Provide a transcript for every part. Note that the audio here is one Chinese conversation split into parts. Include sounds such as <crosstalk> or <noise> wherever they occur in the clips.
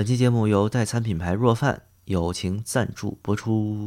本期节目由代餐品牌若饭友情赞助播出。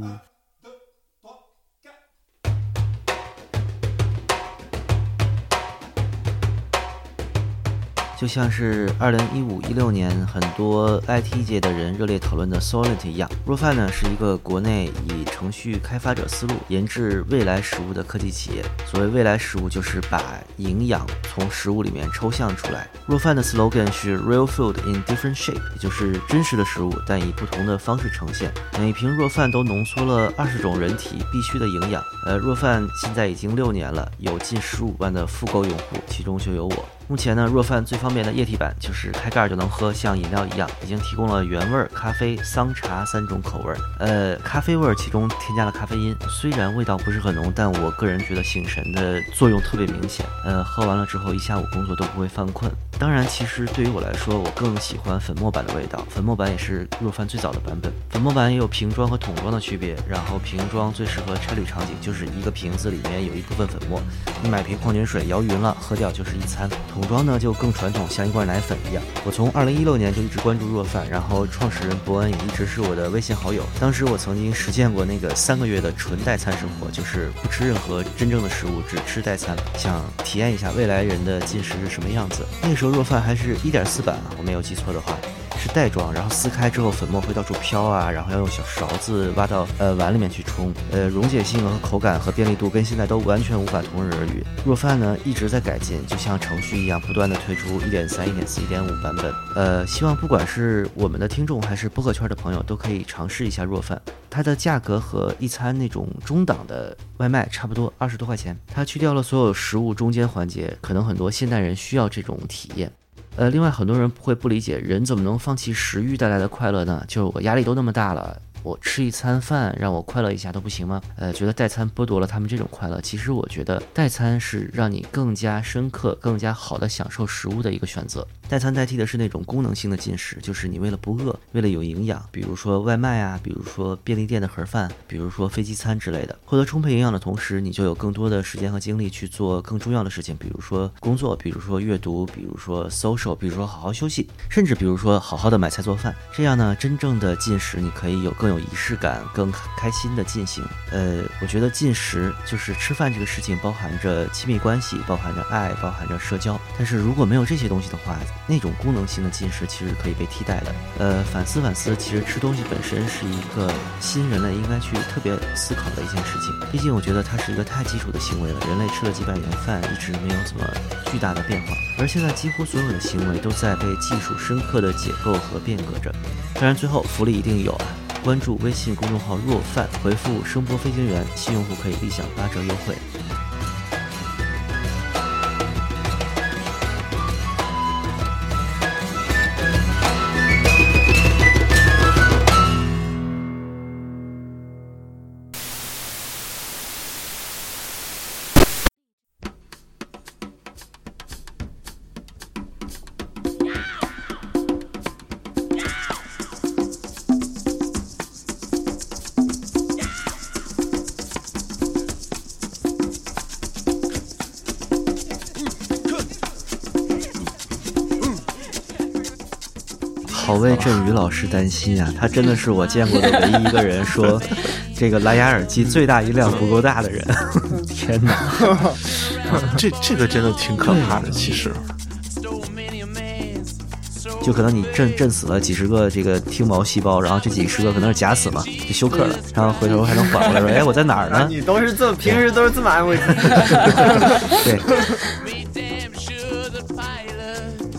就像是二零一五一六年很多 IT 界的人热烈讨论的 Solent 一样，若饭呢是一个国内以程序开发者思路研制未来食物的科技企业。所谓未来食物，就是把营养从食物里面抽象出来。若饭的 slogan 是 Real food in different shape，也就是真实的食物，但以不同的方式呈现。每瓶若饭都浓缩了二十种人体必需的营养。呃，若饭现在已经六年了，有近十五万的复购用户，其中就有我。目前呢，若饭最方便的液体版就是开盖就能喝，像饮料一样，已经提供了原味、咖啡、桑茶三种口味。呃，咖啡味其中添加了咖啡因，虽然味道不是很浓，但我个人觉得醒神的作用特别明显。呃，喝完了之后一下午工作都不会犯困。当然，其实对于我来说，我更喜欢粉末版的味道。粉末版也是若饭最早的版本。粉末版也有瓶装和桶装的区别。然后瓶装最适合差旅场景，就是一个瓶子里面有一部分粉末，你买瓶矿泉水摇匀了喝掉就是一餐。桶桶装呢就更传统，像一罐奶粉一样。我从二零一六年就一直关注若饭，然后创始人伯恩也一直是我的微信好友。当时我曾经实践过那个三个月的纯代餐生活，就是不吃任何真正的食物，只吃代餐，想体验一下未来人的进食是什么样子。那个时候若饭还是一点四版，我没有记错的话。是袋装，然后撕开之后粉末会到处飘啊，然后要用小勺子挖到呃碗里面去冲，呃溶解性和口感和便利度跟现在都完全无法同日而语。若饭呢一直在改进，就像程序一样，不断的推出一点三、一点四、一点五版本。呃，希望不管是我们的听众还是播客圈的朋友，都可以尝试一下若饭。它的价格和一餐那种中档的外卖差不多，二十多块钱。它去掉了所有食物中间环节，可能很多现代人需要这种体验。呃，另外很多人会不理解，人怎么能放弃食欲带来的快乐呢？就是我压力都那么大了。我吃一餐饭让我快乐一下都不行吗？呃，觉得代餐剥夺了他们这种快乐。其实我觉得代餐是让你更加深刻、更加好的享受食物的一个选择。代餐代替的是那种功能性的进食，就是你为了不饿，为了有营养，比如说外卖啊，比如说便利店的盒饭，比如说飞机餐之类的。获得充沛营养的同时，你就有更多的时间和精力去做更重要的事情，比如说工作，比如说阅读，比如说 social，比如说好好休息，甚至比如说好好的买菜做饭。这样呢，真正的进食你可以有更有仪式感、更开心的进行。呃，我觉得进食就是吃饭这个事情，包含着亲密关系，包含着爱，包含着社交。但是如果没有这些东西的话，那种功能性的进食其实可以被替代的。呃，反思反思，其实吃东西本身是一个新人类应该去特别思考的一件事情。毕竟我觉得它是一个太基础的行为了。人类吃了几百年饭，一直没有怎么巨大的变化。而现在几乎所有的行为都在被技术深刻的解构和变革着。当然，最后福利一定有啊！关注微信公众号“若饭”，回复“声波飞行员”，新用户可以立享八折优惠。振宇老师担心啊！他真的是我见过的唯一一个人说，<laughs> 这个蓝牙耳机最大音量不够大的人。<laughs> 天哪，<laughs> 这这个真的挺可怕的。其实，就可能你震震死了几十个这个听毛细胞，然后这几十个可能是假死嘛，就休克了，然后回头还能缓过来，说：“哎，我在哪儿呢？”你都是这么平时都是这么安慰自己。对。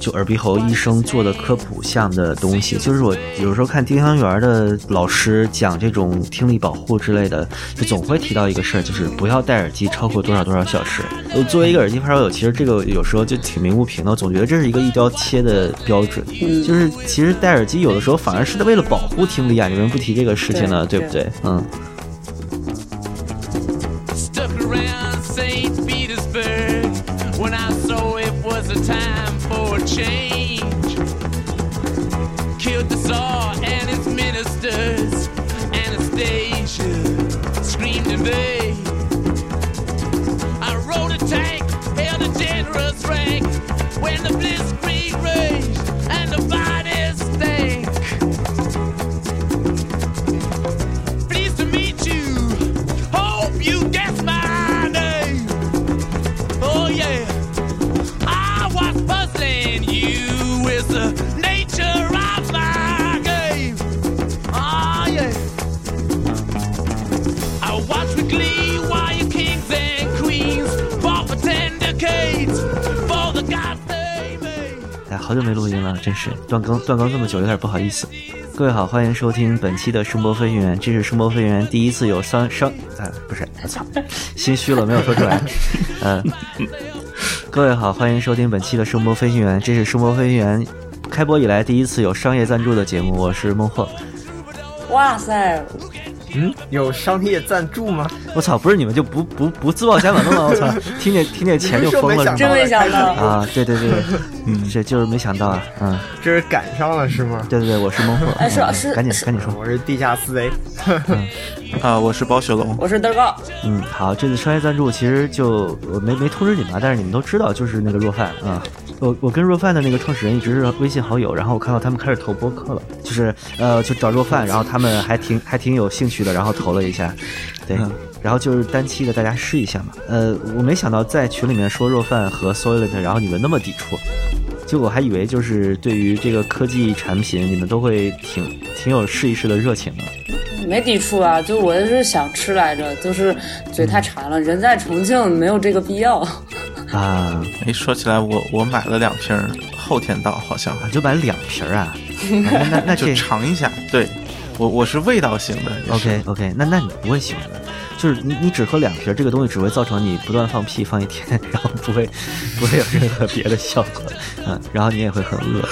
就耳鼻喉医生做的科普项的东西，就是我有时候看丁香园的老师讲这种听力保护之类的，就总会提到一个事儿，就是不要戴耳机超过多少多少小时。我，作为一个耳机发烧友，其实这个有时候就挺鸣不平的，我总觉得这是一个一刀切的标准。就是其实戴耳机有的时候反而是为了保护听力啊，你们不提这个事情呢，对不对？嗯。the place. 好久没录音了，真是断更断更这么久，有点不好意思。各位好，欢迎收听本期的声波飞行员，这是声波飞行员第一次有商商，啊，不是，我操，心虚了，没有说出来。嗯、各位好，欢迎收听本期的声波飞行员，这是声波飞行员开播以来第一次有商业赞助的节目，我是孟获。哇塞，嗯，<laughs> 有商业赞助吗？我操，不是你们就不不不自报家门了吗？<laughs> 我操，听见听见钱就疯了是真吗？没想到，啊，对对对，嗯，<laughs> 这就是没想到啊，嗯，这是赶上了是吗？对对对，我是孟获，哎是嗯是是赶紧赶紧说，我是地下思维，啊，我是包雪龙，我是德高，嗯，好，这次商业赞助其实就我没没通知你们啊，但是你们都知道，就是那个若饭啊。我我跟若饭的那个创始人一直是微信好友，然后我看到他们开始投播客了，就是呃就找若饭，然后他们还挺还挺有兴趣的，然后投了一下，对，嗯然后就是单期的大家试一下嘛。呃，我没想到在群里面说若饭和 Soylent，然后你们那么抵触，就我还以为就是对于这个科技产品，你们都会挺挺有试一试的热情的。没抵触啊，就我是想吃来着，就是嘴太馋了，人在重庆没有这个必要。啊，哎，说起来我我买了两瓶儿，后天到好像，啊就买两瓶儿啊，<laughs> 那那那就尝一下。对，我我是味道型的 OK OK，那那你不会喜欢的，就是你你只喝两瓶儿，这个东西只会造成你不断放屁放一天，<laughs> 然后不会不会有任何别的效果，嗯，然后你也会很饿。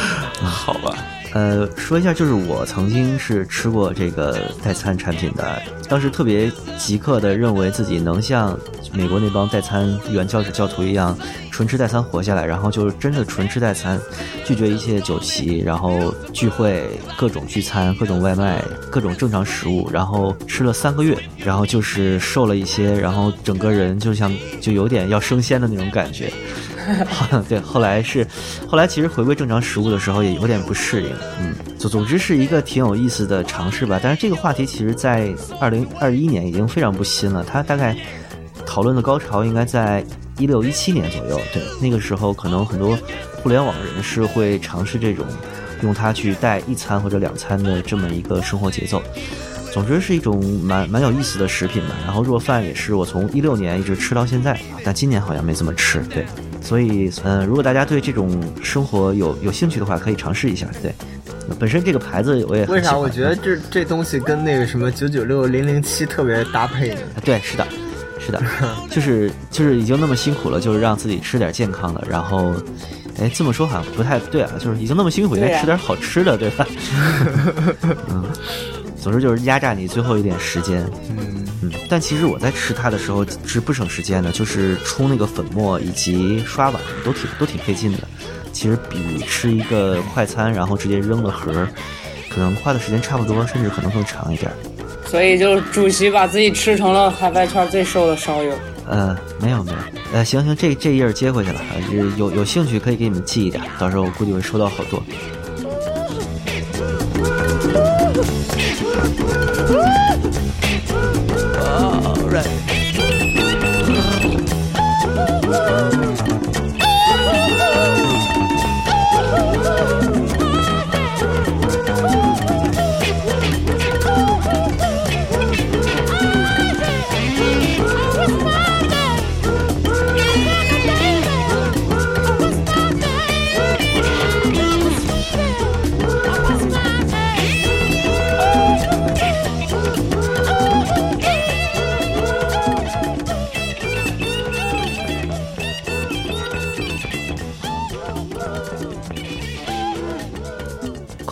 好吧？呃，说一下，就是我曾经是吃过这个代餐产品的，当时特别即刻的认为自己能像美国那帮代餐原教旨教徒一样，纯吃代餐活下来，然后就是真的纯吃代餐，拒绝一切酒席，然后聚会、各种聚餐、各种外卖、各种正常食物，然后吃了三个月，然后就是瘦了一些，然后整个人就像就有点要升仙的那种感觉。<laughs> 对，后来是，后来其实回归正常食物的时候也有点不适应，嗯，总总之是一个挺有意思的尝试吧。但是这个话题其实，在二零二一年已经非常不新了，它大概讨论的高潮应该在一六一七年左右，对，那个时候可能很多互联网人士会尝试这种用它去带一餐或者两餐的这么一个生活节奏。总之是一种蛮蛮有意思的食品吧。然后若饭也是我从一六年一直吃到现在，但今年好像没怎么吃。对，所以呃，如果大家对这种生活有有兴趣的话，可以尝试一下。对，本身这个牌子我也为啥？我觉得这这东西跟那个什么九九六零零七特别搭配呢？啊 <laughs> 对，是的，是的，<laughs> 就是就是已经那么辛苦了，就是让自己吃点健康的，然后。哎，这么说好像不太对啊，就是已经那么辛苦，应该吃点好吃的，对吧？<laughs> 嗯，总之就是压榨你最后一点时间。嗯，嗯，但其实我在吃它的时候是不省时间的，就是冲那个粉末以及刷碗都挺都挺费劲的。其实比吃一个快餐然后直接扔了盒儿，可能花的时间差不多，甚至可能更长一点儿。所以就是主席把自己吃成了海外圈最瘦的烧友。呃，没有没有，呃，行行，这这页儿接回去了，呃有有兴趣可以给你们寄一点，到时候我估计会收到好多。Woo!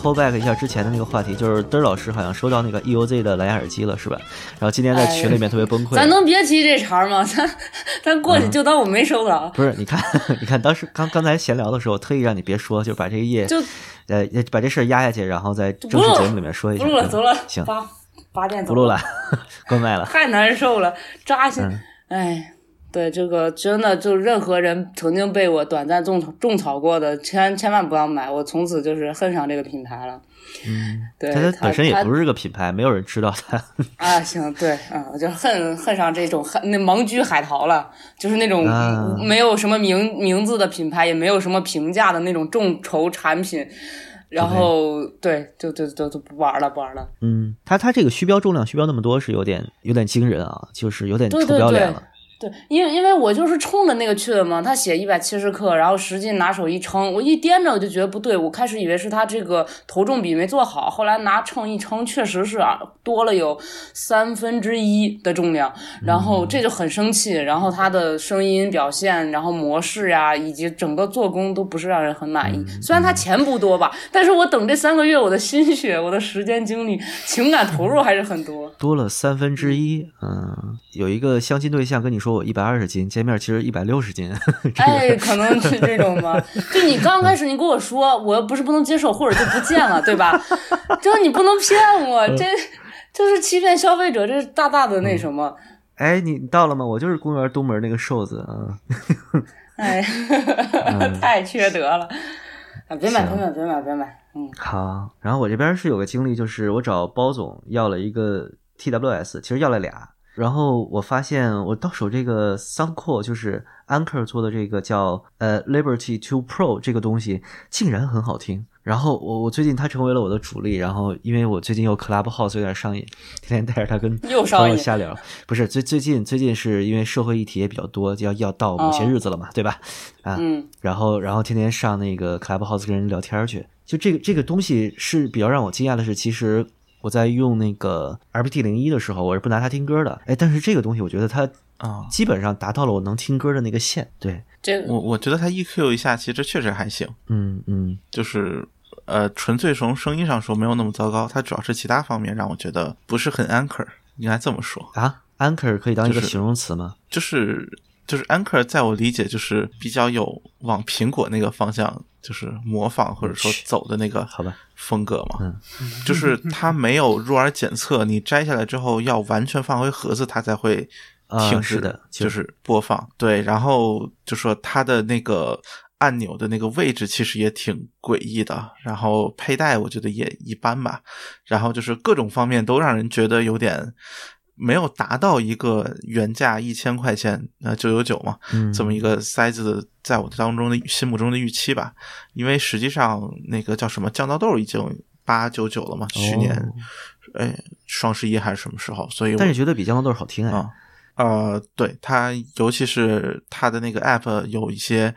Call back 一下之前的那个话题，就是嘚儿老师好像收到那个 EOZ 的蓝牙耳机了，是吧？然后今天在群里面特别崩溃。咱能别提这茬吗？咱咱过去就当我没收到。不是，你看，<laughs> 你看，当时刚刚才闲聊的时候，特意让你别说，就把这个页，就呃，把这事儿压下去，然后在正式节目里面说一下。不录了，嗯走了，行，八八点走不录了，<laughs> 关麦了。太难受了，扎心嗯。哎，对这个真的，就任何人曾经被我短暂种草种草过的，千千万不要买。我从此就是恨上这个品牌了。嗯，对，它它本身也不是个品牌，没有人知道它。啊，行，对，啊，我就恨恨上这种恨那盲居海淘了，就是那种啊没有什么名名字的品牌，也没有什么评价的那种众筹产品，然后对，就就就就不玩了，不玩了。嗯，它它这个虚标重量虚标那么多是有点有点惊人啊，就是有点出对对对标脸了。对，因为因为我就是冲着那个去的嘛，他写一百七十克，然后实际拿手一称，我一掂着我就觉得不对，我开始以为是他这个头重比没做好，后来拿秤一称，确实是啊，多了有三分之一的重量，然后这就很生气，然后他的声音表现，然后模式呀，以及整个做工都不是让人很满意。虽然他钱不多吧，但是我等这三个月，我的心血、我的时间、精力、情感投入还是很多。多了三分之一。嗯，有一个相亲对象跟你说我一百二十斤，见面其实一百六十斤。<laughs> 哎，可能是这种吗。就你刚开始你跟我说，我又不是不能接受，或者就不见了，对吧？就是你不能骗我，这就是欺骗消费者，这是大大的那什么。哎，你到了吗？我就是公园东门那个瘦子啊。哎，<laughs> 太缺德了！啊，别买，别买，别买，别买。嗯，好。然后我这边是有个经历，就是我找包总要了一个 TWS，其实要了俩。然后我发现我到手这个 Soundcore 就是 Anchor 做的这个叫呃 Liberty Two Pro 这个东西，竟然很好听。然后我我最近它成为了我的主力，然后因为我最近又 Clubhouse 有点上瘾，天天带着它跟朋友瞎聊。不是最最近最近是因为社会议题也比较多，要要到某些日子了嘛，对吧？啊，然后然后天天上那个 Clubhouse 跟人聊天去。就这个这个东西是比较让我惊讶的是，其实我在用那个 RPT 零一的时候，我是不拿它听歌的。哎，但是这个东西我觉得它啊，基本上达到了我能听歌的那个线。对。这我我觉得它 EQ 一下，其实确实还行。嗯嗯，就是呃，纯粹从声音上说没有那么糟糕。它主要是其他方面让我觉得不是很 anchor，应该这么说啊。anchor 可以当一个形容词吗？就是就是 anchor，在我理解就是比较有往苹果那个方向，就是模仿或者说走的那个好吧风格嘛。嗯，<laughs> 就是它没有入耳检测，你摘下来之后要完全放回盒子，它才会。停止的，就是播放对，然后就说它的那个按钮的那个位置其实也挺诡异的，然后佩戴我觉得也一般吧，然后就是各种方面都让人觉得有点没有达到一个原价一千块钱呃九九九嘛，这么一个塞子的，在我当中的心目中的预期吧，因为实际上那个叫什么降噪豆已经八九九了嘛，去年哎双十一还是什么时候，所以但是觉得比降噪豆好听哎。呃，对它，尤其是它的那个 app 有一些，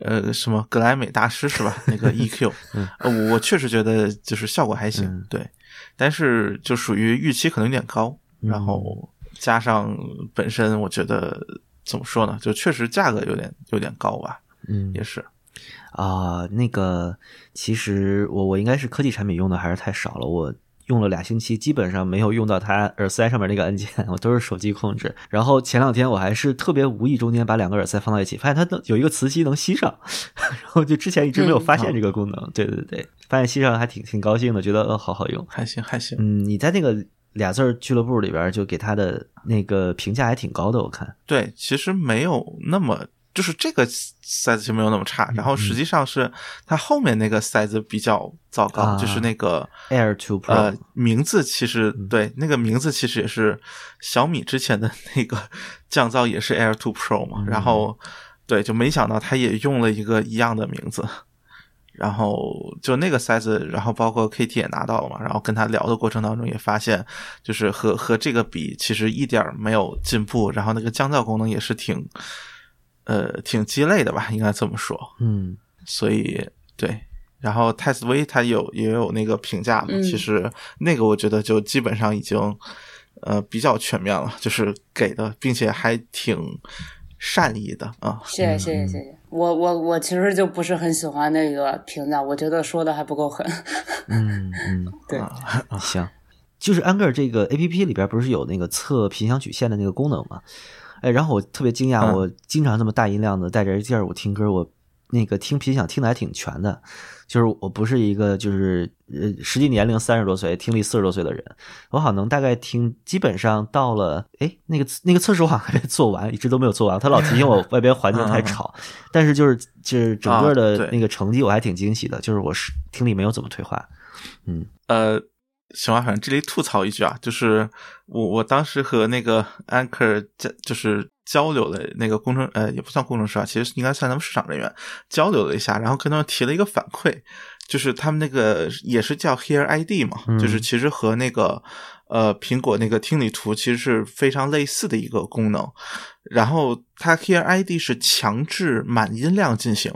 呃，什么格莱美大师是吧？<laughs> 那个 EQ，呃，我确实觉得就是效果还行，对，但是就属于预期可能有点高，然后加上本身我觉得怎么说呢，就确实价格有点有点高吧，嗯，也是啊，那个其实我我应该是科技产品用的还是太少了，我。用了俩星期，基本上没有用到它耳塞上面那个按键，我都是手机控制。然后前两天我还是特别无意中间把两个耳塞放到一起，发现它能有一个磁吸能吸上，<laughs> 然后就之前一直没有发现这个功能。对对对，发现吸上还挺挺高兴的，觉得呃好好用，还行还行。嗯，你在那个俩字俱乐部里边就给他的那个评价还挺高的，我看。对，其实没有那么。就是这个赛子就没有那么差，然后实际上是他后面那个赛子比较糟糕，就是那个 Air Two Pro，呃，名字其实对那个名字其实也是小米之前的 <laughs> 那个降噪也是 Air Two Pro 嘛，然后对，就没想到他也用了一个一样的名字，然后就那个塞子，然后包括 KT 也拿到了嘛，然后跟他聊的过程当中也发现，就是和和这个比，其实一点没有进步，然后那个降噪功能也是挺。呃，挺鸡肋的吧，应该这么说。嗯，所以对，然后泰斯威他有也有那个评价嘛，其实那个我觉得就基本上已经呃比较全面了，就是给的，并且还挺善意的啊。谢谢谢谢谢谢，我我我其实就不是很喜欢那个评价，我觉得说的还不够狠。嗯 <laughs> 嗯，对，行，就是安格尔这个 A P P 里边不是有那个测频响曲线的那个功能吗？哎，然后我特别惊讶，我经常这么大音量的带着 G 二五听歌，我那个听频响听的还挺全的，就是我不是一个就是呃实际年龄三十多岁、听力四十多岁的人，我好像能大概听，基本上到了哎那个那个测试我好像还没做完，一直都没有做完，他老提醒我 <laughs> 外边环境太吵，但是就是就是整个的那个成绩我还挺惊喜的，就是我是听力没有怎么退化，嗯。呃。行吧，反正这里吐槽一句啊，就是我我当时和那个 Anchor 交就是交流的那个工程呃也不算工程师啊，其实应该算他们市场人员交流了一下，然后跟他们提了一个反馈，就是他们那个也是叫 Hear ID 嘛，嗯就是其实和那个呃苹果那个听力图其实是非常类似的一个功能。然后它 Hear ID 是强制满音量进行，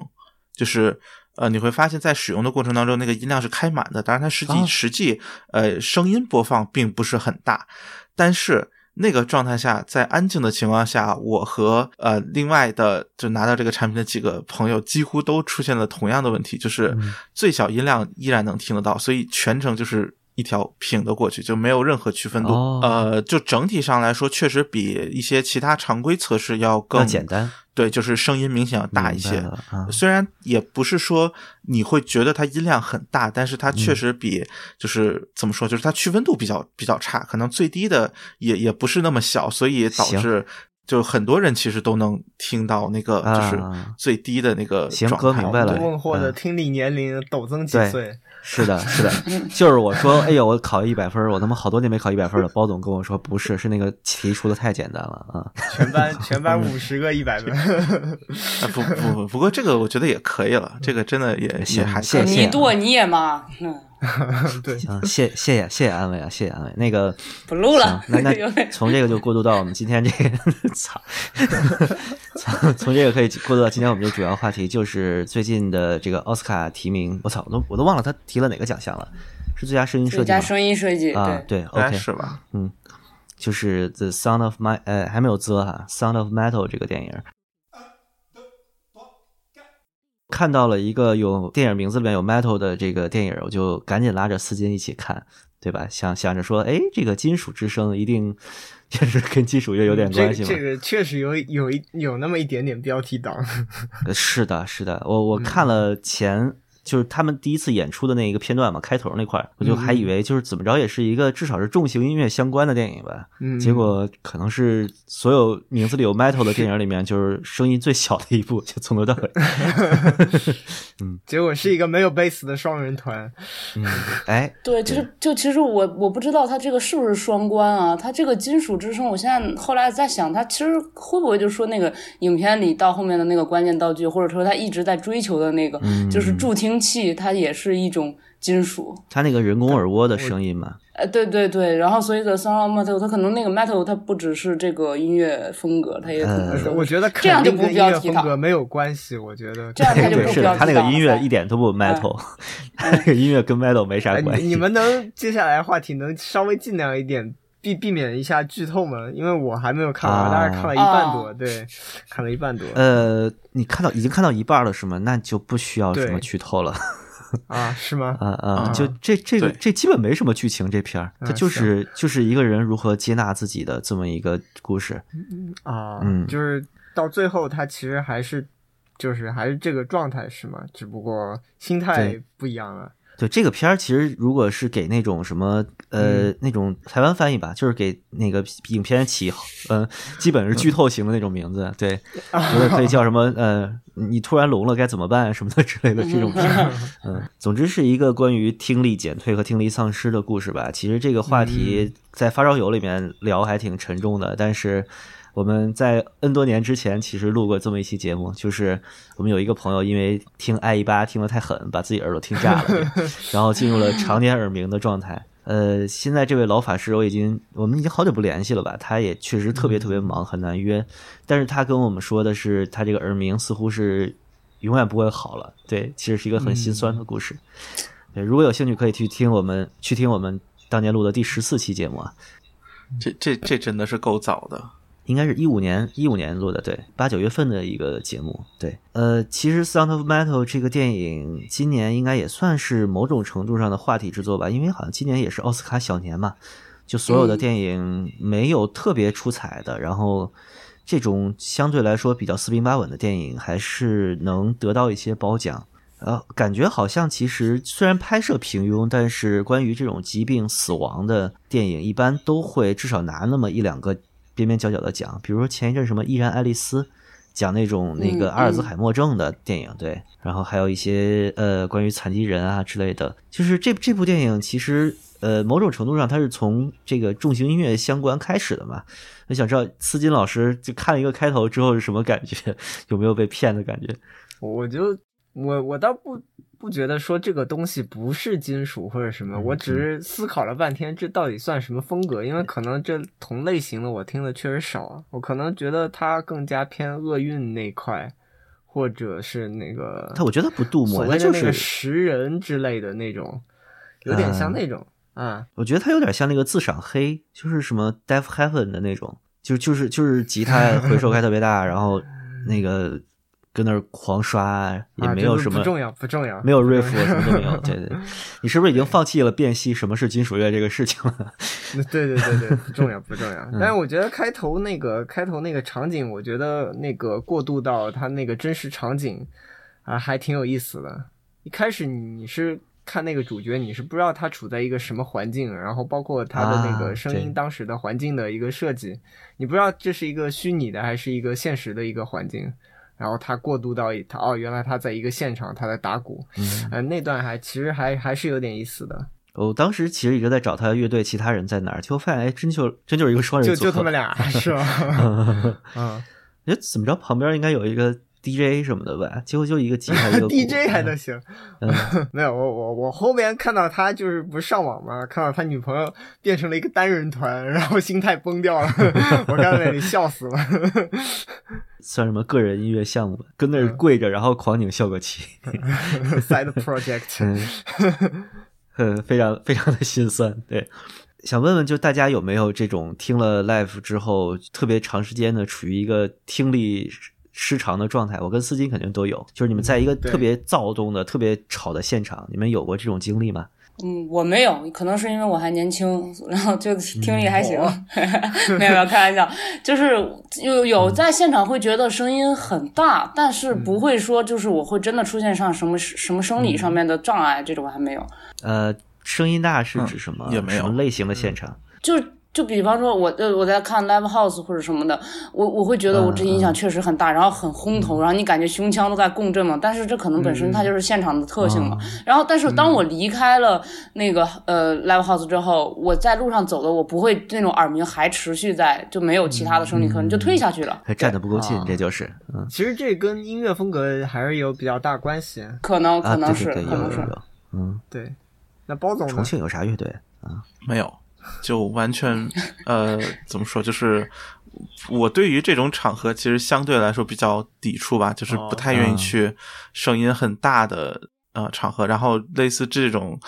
就是呃你会发现在使用的过程当中，那个音量是开满的，当然它实际、啊实际呃声音播放并不是很大，但是。那个状态下，在安静的情况下，我和呃另外的就拿到这个产品的几个朋友，几乎都出现了同样的问题，就是最小音量依然能听得到，所以全程就是一条平的过去，就没有任何区分度。哦。呃，就整体上来说，确实比一些其他常规测试要更更简单，对，就是声音明显要大一些。虽然也不是说你会觉得它音量很大，但是它嗯确实比就是、怎么说，就是它区分度比较比较差，可能最低的也也不是那么小，所以导致就很多人其实都能听到那个就是啊最低的那个行状态。哥明白了对问货的嗯听力年龄陡增几对岁？是的，<laughs> 是的，就是我说，哎呦，我考一百分，我他妈好多年没考一百分了。包总跟我说，不是，是那个题出的太简单了啊。全班全班五十个一百分，<laughs> 啊不不不，不过这个我觉得也可以了，这个真的也也行还谢谢你剁你也吗，嗯，<laughs> 对，行，谢谢谢谢谢安慰啊，谢谢安慰。那个 <laughs> 不录了，那那 <laughs> 从这个就过渡到我们今天这个，操，从从这个可以过渡到今天我们这主要话题，就是最近的这个奥斯卡提名。我操，我都我都忘了他提了哪个奖项了，是最佳声音设计吗？最佳声音设计，啊，对，应该，OK，是吧？嗯就是《The Sound of My》呃还没有遮哈，《Sound of Metal》这个电影。看到了一个有电影名字里面有 metal 的这个电影，我就赶紧拉着丝巾一起看，对吧？想想着说，哎，这个金属之声一定确实跟金属乐有点关系嘛。这个确实有有一有那么一点点标题党，呃是的，是的，我我看了前、就是他们第一次演出的那一个片段嘛，开头那块，我就还以为就是怎么着也是一个至少是重型音乐相关的电影吧，嗯结果可能是所有名字里有 metal 的电影里面，就是声音最小的一部，就从头到尾。<laughs> 嗯结果是一个没有贝斯的双人团，嗯，哎，<laughs> 对，就是就其实我我不知道他这个是不是双关啊？他这个金属之声，我现在后来在想，他其实会不会就说那个影片里到后面的那个关键道具，或者说他一直在追求的那个，就是助听器，它也是一种金属。它那个人工耳蜗的声音嘛，呃，对对对，然后所以的 sound metal，它可能那个 metal 它不只是这个音乐风格，它也可能是、我觉得这样就不标风格没有关系，我觉得这样它就，不标是的，他那个音乐一点都不 metal，他那个音乐跟 metal 没啥哎，关系。你你们能接下来话题能稍微尽量一点避避免一下剧透嘛？因为我还没有看完，啊大概看了一半多，哦对，看了一半多。呃，你看到已经看到一半了是吗？那就不需要什么剧透了。啊，是吗？啊啊！啊就这这个这基本没什么剧情，这片儿它啊就是就是一个人如何接纳自己的这么一个故事。啊，嗯就是到最后他其实还是就是还是这个状态是吗？只不过心态不一样了。对这个片儿，其实如果是给那种什么呃、嗯。那种台湾翻译吧，就是给那个影片起呃基本是剧透型的那种名字，对，<laughs> 觉得可以叫什么呃你突然聋了该怎么办什么的之类的这种。嗯，总之是一个关于听力减退和听力丧失的故事吧。其实这个话题在发烧友里面聊还挺沉重的，但是。我们在 N 多年之前其实录过这么一期节目，就是我们有一个朋友因为听爱一八听得太狠，把自己耳朵听炸了，<laughs> 然后进入了常年耳鸣的状态。呃，现在这位老法师我已经我们已经好久不联系了吧？他也确实特别特别忙，很难约。但是他跟我们说的是，他这个耳鸣似乎是永远不会好了。对，其实是一个很心酸的故事。对，如果有兴趣可以去听我们去听我们当年录的第十四期节目啊。这这这真的是够早的。应该是一五年一五年录的，对，八九月份的一个节目，对，呃，其实《Sound of Metal》这个电影今年应该也算是某种程度上的话题之作吧，因为好像今年也是奥斯卡小年嘛，就所有的电影没有特别出彩的，然后这种相对来说比较四平八稳的电影，还是能得到一些褒奖。呃，感觉好像其实虽然拍摄平庸，但是关于这种疾病死亡的电影，一般都会至少拿那么一两个边边角角的讲，比如说前一阵什么《依然爱丽丝》，讲那种那个嗯阿尔兹海默症的电影，对，然后还有一些呃关于残疾人啊之类的，就是这这部电影其实呃某种程度上它是从这个重型音乐相关开始的嘛。我想知道斯金老师就看了一个开头之后是什么感觉？<laughs> 有没有被骗的感觉？我就我我倒不不觉得说这个东西不是金属或者什么，嗯我只是思考了半天，这到底算什么风格？因为可能这同类型的我听的确实少啊，我可能觉得它更加偏厄运那块，或者是那个他我觉得不镀膜，就是那个食人之类的那种，有点像嗯那种啊。我觉得它有点像那个自赏黑，就是什么 Death Heaven 的那种，就就是就是吉他回收开特别大，然后那个跟那儿狂刷，也没有什么、不重要，不重要，没有 riff 要什么都没有。对对，<laughs> 你是不是已经放弃了辨析什么是金属乐这个事情了？对对对对，不重要不重要。嗯但是我觉得开头那个开头那个场景，我觉得那个过渡到它那个真实场景啊，还挺有意思的。一开始你是看那个主角，你是不知道他处在一个什么环境，然后包括他的那啊个声音当时的环境的一个设计，你不知道这是一个虚拟的还是一个现实的一个环境。然后他过渡到他哦，原来他在一个现场，他在打鼓，嗯，呃，那段还其实还还是有点意思的，我当时其实一直在找他乐队其他人在哪儿，结果发现哎，真就真就是一个双人。就就他们俩 <laughs> 是吧？<laughs> 嗯。<laughs> 哎，怎么着？旁边应该有一个 DJ 什么的吧？结果就一个吉他，一个 DJ 还能行，嗯没有我我我后面看到他就是不是上网嘛，看到他女朋友变成了一个单人团，然后心态崩掉了，我看到那里笑死了。算什么个人音乐项目吧？跟那儿嗯跪着，然后狂拧效果器。<laughs> Side project，<laughs> 嗯，嗯，非常非常的心酸。对，想问问，就大家有没有这种听了 live 之后，特别长时间的处于一个听力失常的状态？我跟司机肯定都有，就是你们在一个特别躁动的、特别吵的现场，你们有过这种经历吗？嗯，我没有，可能是因为我还年轻，然后就听力还行。<laughs> 哦 <laughs> 没有没有，开玩笑，就是有有在现场会觉得声音很大，但是不会说就是我会真的出现上什么什么生理上面的障碍，这种还没有。呃，声音大是指嗯什么？也没有类型的现场？就就比方说我，呃我在看 live house 或者什么的，我我会觉得我这音响确实很大，然后很轰头，然后你感觉胸腔都在共振嘛。但是这可能本身它就是现场的特性嘛。然后，但是当我离开了那个呃 live house 之后，我在路上走的，我不会那种耳鸣还持续在，就没有其他的生理可能就退下去了。还站的不够近啊，这就是，嗯其实这跟音乐风格还是有比较大关系。可能啊，可能是，可能是。嗯，对，那包总重？庆有啥乐队啊？没有，就完全呃，怎么说？就是我对于这种场合其实相对来说比较抵触吧，就是不太愿意哦去声音很大的呃场合。然后类似这种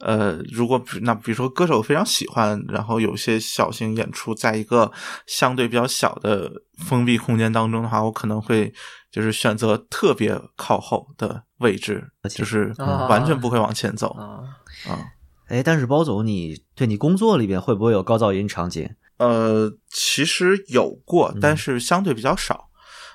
呃，如果比那比如说歌手非常喜欢，然后有些小型演出，在一个相对比较小的封闭空间当中的话，我可能会就是选择特别靠后的位置，就是啊完全不会往前走啊，啊。哎，但是包总，你对你工作里边会不会有高噪音场景？呃，其实有过，嗯但是相对比较少。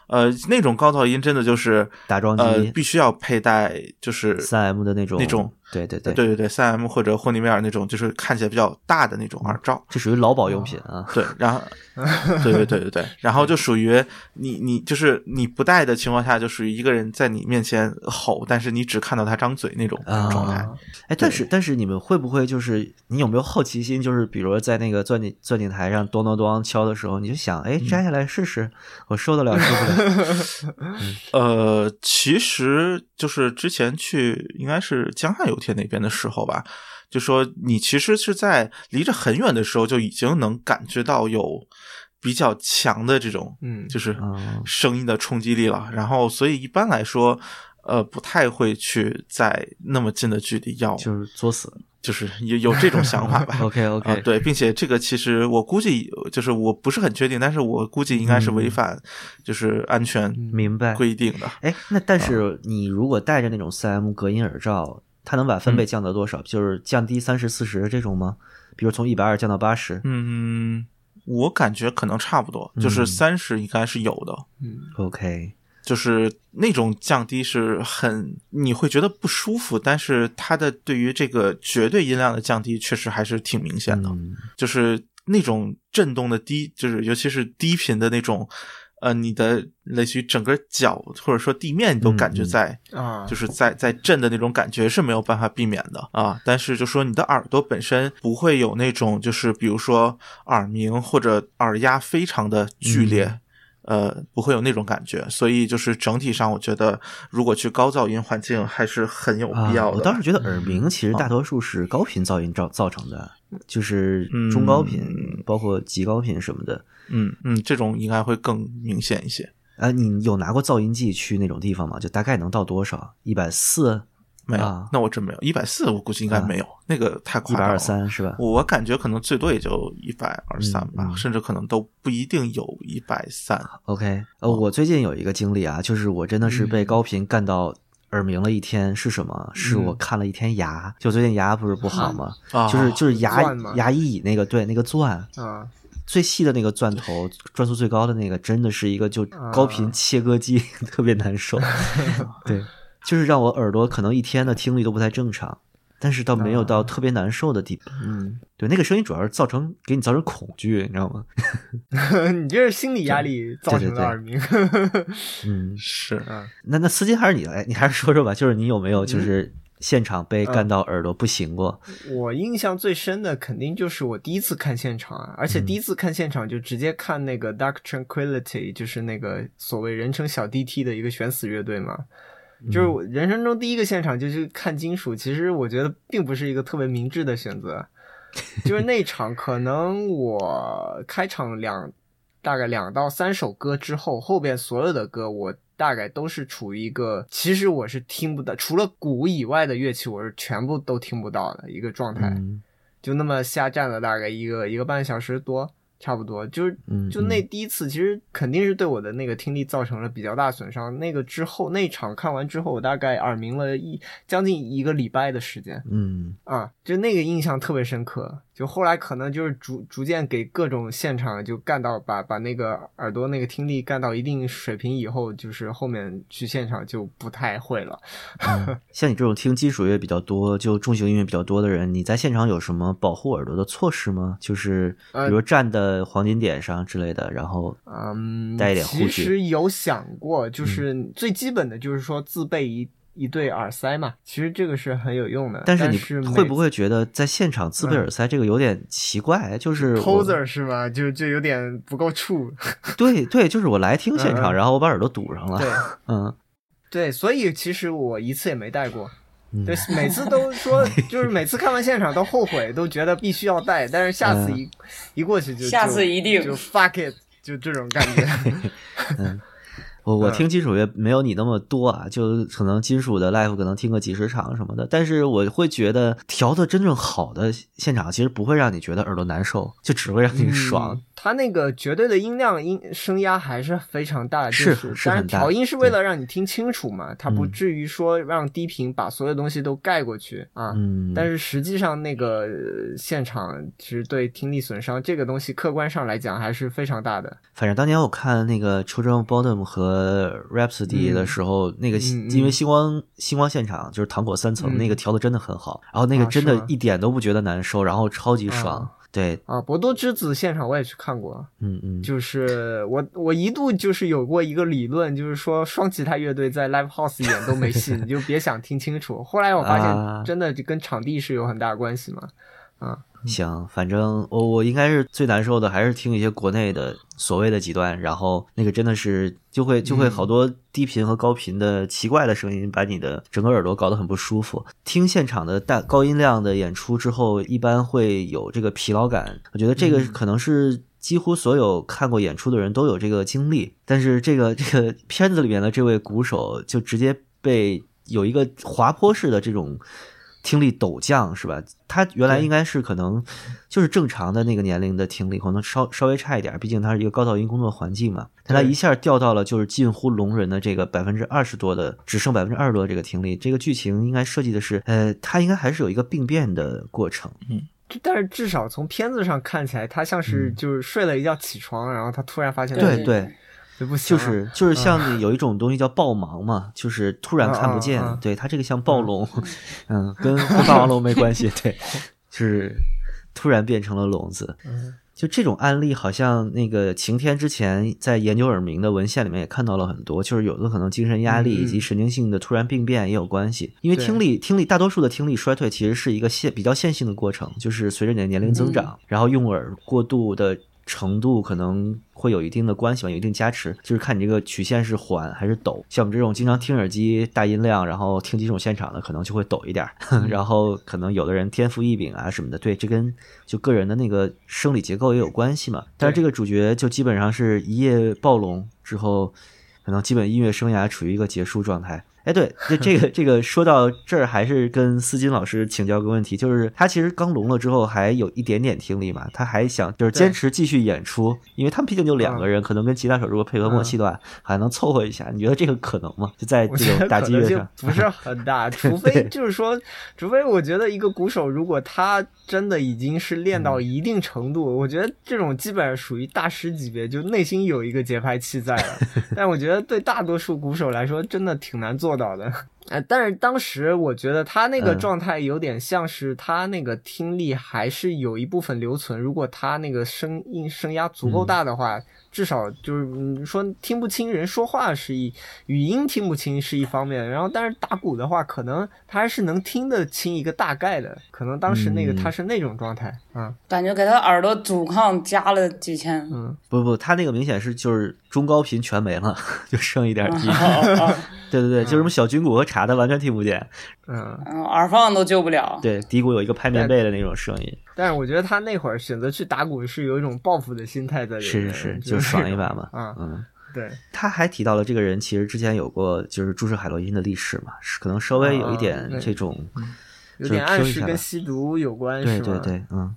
呃，那种高噪音真的就是打桩机呃，必须要佩戴，就是三 M 的那种那种，对对对对对对，三 M 或者霍尼韦尔那种，就是看起来比较大的那种耳罩。这属于劳保用品啊。对，然后，<laughs> 对对对对对，然后就属于你你就是你不戴的情况下，就属于一个人在你面前吼，但是你只看到他张嘴那种啊状态。啊哎，但是但是你们会不会就是你有没有好奇心？就是比如在那个钻井钻井台上咚咚咚敲的时候，你就想，哎，摘下来试试，我受得了受不了？<laughs> 呃，其实就是之前去应该是江汉油田那边的时候吧，就说你其实是在离着很远的时候就已经能感觉到有比较强的这种，嗯就是哦声音的冲击力了。然后，所以一般来说，呃，不太会去在那么近的距离要，就是作死。就是有有这种想法吧。<laughs> OK 啊、OK，对，并且这个其实我估计就是我不是很确定，但是我估计应该是违反就是安全明白。规定的。哎，那但是你如果戴着那种三 M 隔音耳罩，它能把分贝降到多少？就是降低三十、四十这种吗？比如从一百二降到八十嗯，我感觉可能差不多，嗯就是三十应该是有的，嗯？OK，就是那种降低是很你会觉得不舒服，但是它的对于这个绝对音量的降低确实还是挺明显的，嗯就是那种震动的低，就是尤其是低频的那种。呃，你的类似于整个脚或者说地面，你都感觉在啊，就是在在震的那种感觉是没有办法避免的啊。但是就说你的耳朵本身不会有那种就是比如说耳鸣或者耳压非常的剧烈，呃，不会有那种感觉。所以就是整体上，我觉得如果去高噪音环境还是很有必要的。啊、我倒是觉得耳鸣其实大多数是高频噪音造造成的，就是中高频，嗯包括极高频什么的。嗯嗯嗯，这种应该会更明显一些。啊，你有拿过噪音计去那种地方吗？就大概能到多少？一百四？没有，啊那我真没有。一百四，我估计应该没有，那个太夸张了。二三是吧？我感觉可能最多也就一百二三吧，甚至可能都不一定有一百三。OK，呃，我最近有一个经历啊，就是我真的是嗯被高频干到耳鸣了一天。是什么？是我看了一天牙，就最近牙不是不好吗？啊就是就是牙牙医椅那个对那个钻啊，最细的那个钻头，转速最高的那个，真的是一个就高频切割机，<laughs> 特别难受。<laughs> 对，就是让我耳朵可能一天的听力都不太正常。但是倒没有到特别难受的地步，嗯，对，那个声音主要是造成给你造成恐惧，你知道吗？<laughs> 你这是心理压力造成的耳鸣。嗯，是，那那司机还是你来，你还是说说吧，就是你有没有就是现场被干到耳朵不行过？我印象最深的肯定就是我第一次看现场啊，而且第一次看现场就直接看那个 Dark Tranquility，就是那个所谓人称小 DT 的一个悬死乐队嘛。就是我人生中第一个现场就是看金属，其实我觉得并不是一个特别明智的选择。<laughs> 就是那场可能我开场两大概两到三首歌之后，后边所有的歌我大概都是处于一个其实我是听不到，除了鼓以外的乐器我是全部都听不到的一个状态。嗯就那么瞎站了大概一个一个半小时多，差不多。就是嗯就那第一次，其实肯定是对我的那个听力造成了比较大损伤。那个之后那场看完之后，我大概耳鸣了一将近一个礼拜的时间嗯啊，就那个印象特别深刻。就后来可能就是逐逐渐给各种现场就干到把把那个耳朵那个听力干到一定水平以后，就是后面去现场就不太会了。嗯，像你这种听金属乐比较多，就重型音乐比较多的人，你在现场有什么保护耳朵的措施吗？就是比如站的黄金点上之类的，然后嗯，带一点护具嗯其实有想过，就是最基本的就是说自备一一对耳塞嘛，其实这个是很有用的。但但是你会不会觉得在现场自备耳塞这个有点奇怪？就是我 poser 是吧？就就有点不够处。对对，就是我来听现场，然后我把耳朵堵上了。对嗯，对，所以其实我一次也没戴过。嗯对，每次都说，<laughs> 就是每次看完现场都后悔，都觉得必须要戴，但是下次一、一过去就下次一定就 fuck it，就这种感觉。<laughs> 我我嗯听金属乐没有你那么多啊，就可能金属的 live 可能听个几十场什么的，但是我会觉得调的真正好的现场，其实不会让你觉得耳朵难受，就只会让你爽。嗯它那个绝对的音量音声压还是非常大，的就是但是很大调音是为了让你听清楚嘛，它不嗯至于说让低频把所有东西都盖过去啊。嗯，但是实际上，那个呃现场其实对听力损伤这个东西，客观上来讲还是非常大的。反正当年我看那个 Children Bodom 和 Rhapsody 嗯的时候，那个因为星光星光现场就是糖果三层，嗯那个调的真的很好，然后那个啊真的一点都不觉得难受，然后超级爽。啊对，啊，博多之子现场我也去看过，嗯嗯，就是 <laughs> 我我一度就是有过一个理论，就是说双吉他乐队在 live house 演都没戏，<laughs> 你就别想听清楚。后来我发啊现真的就跟场地是有很大关系嘛。啊，行，反正我我应该是最难受的，还是听一些国内的所谓的极端，然后那个真的是就会就会好多低频和高频的奇怪的声音，把你的整个耳朵搞得很不舒服。听现场的大高音量的演出之后，一般会有这个疲劳感，我觉得这个可能是。几乎所有看过演出的人都有这个经历，但是这个这个片子里面的这位鼓手就直接被有一个滑坡式的这种听力陡降，是吧？他原来应该是可能就是正常的那个年龄的听力，可能稍稍微差一点，毕竟他是一个高噪音工作环境嘛。但他一下掉到了就是近乎聋人的这个百分之二十多的，只剩百分之二十多的这个听力。这个剧情应该设计的是，呃，他应该还是有一个病变的过程。嗯但是至少从片子上看起来，他像是就是睡了一觉起床，然后他突然发现嗯对对对，就不行了，就是就是像有一种东西叫暴盲嘛，就是突然看不见。对它这个像暴龙，嗯，跟跟霸王龙没关系，对，就是突然变成了聋子。嗯就这种案例，好像那个晴天之前在研究耳鸣的文献里面也看到了很多，就是有的可能精神压力以及神经性的突然病变也有关系。因为听力听力大多数的听力衰退其实是一个线比较线性的过程，就是随着你的年龄增长，然后用耳过度的程度可能会有一定的关系吧，有一定加持，就是看你这个曲线是缓还是陡。像我们这种经常听耳机大音量，然后听几种现场的，可能就会陡一点儿。<laughs> 然后可能有的人天赋异禀啊什么的，对，这跟就个人的那个生理结构也有关系嘛。但是这个主角就基本上是一夜暴龙之后，可能基本音乐生涯处于一个结束状态。哎，对，这这个这个说到这儿，还是跟思金老师请教个问题，就是他其实刚聋了之后还有一点点听力嘛，他还想就是坚持继续演出，因为他们毕竟就两个人，可能跟吉他手如果配合默契的话，还能凑合一下。你觉得这个可能吗？就在这种打击乐上，不是很大，<laughs> 除非就是说，除非我觉得一个鼓手如果他真的已经是练到一定程度，我觉得这种基本上属于大师级别，就内心有一个节拍器在了。<laughs> 但我觉得对大多数鼓手来说，真的挺难做。到的，哎，但是当时我觉得他那个状态有点像是他那个听力还是有一部分留存。如果他那个声音声压足够大的话，至少就是说听不清人说话是一语音听不清是一方面。然后，但是打鼓的话，可能他还是能听得清一个大概的。可能当时那个他是那种状态啊，感觉给他耳朵阻抗加了几千。嗯，不不，他那个明显是就是中高频全没了，<laughs> 就剩一点低。<laughs> 对对对，就什么小军鼓和茶，他完全听不见。嗯，耳放都救不了。对，低鼓有一个拍棉被的那种声音。但是我觉得他那会儿选择去打鼓是有一种报复的心态在里面。是是是，就爽一把嘛。嗯嗯，对。他还提到了这个人其实之前有过就是注射海洛因的历史嘛，是可能稍微有一点这种，有点暗示跟吸毒有关。对对对，嗯。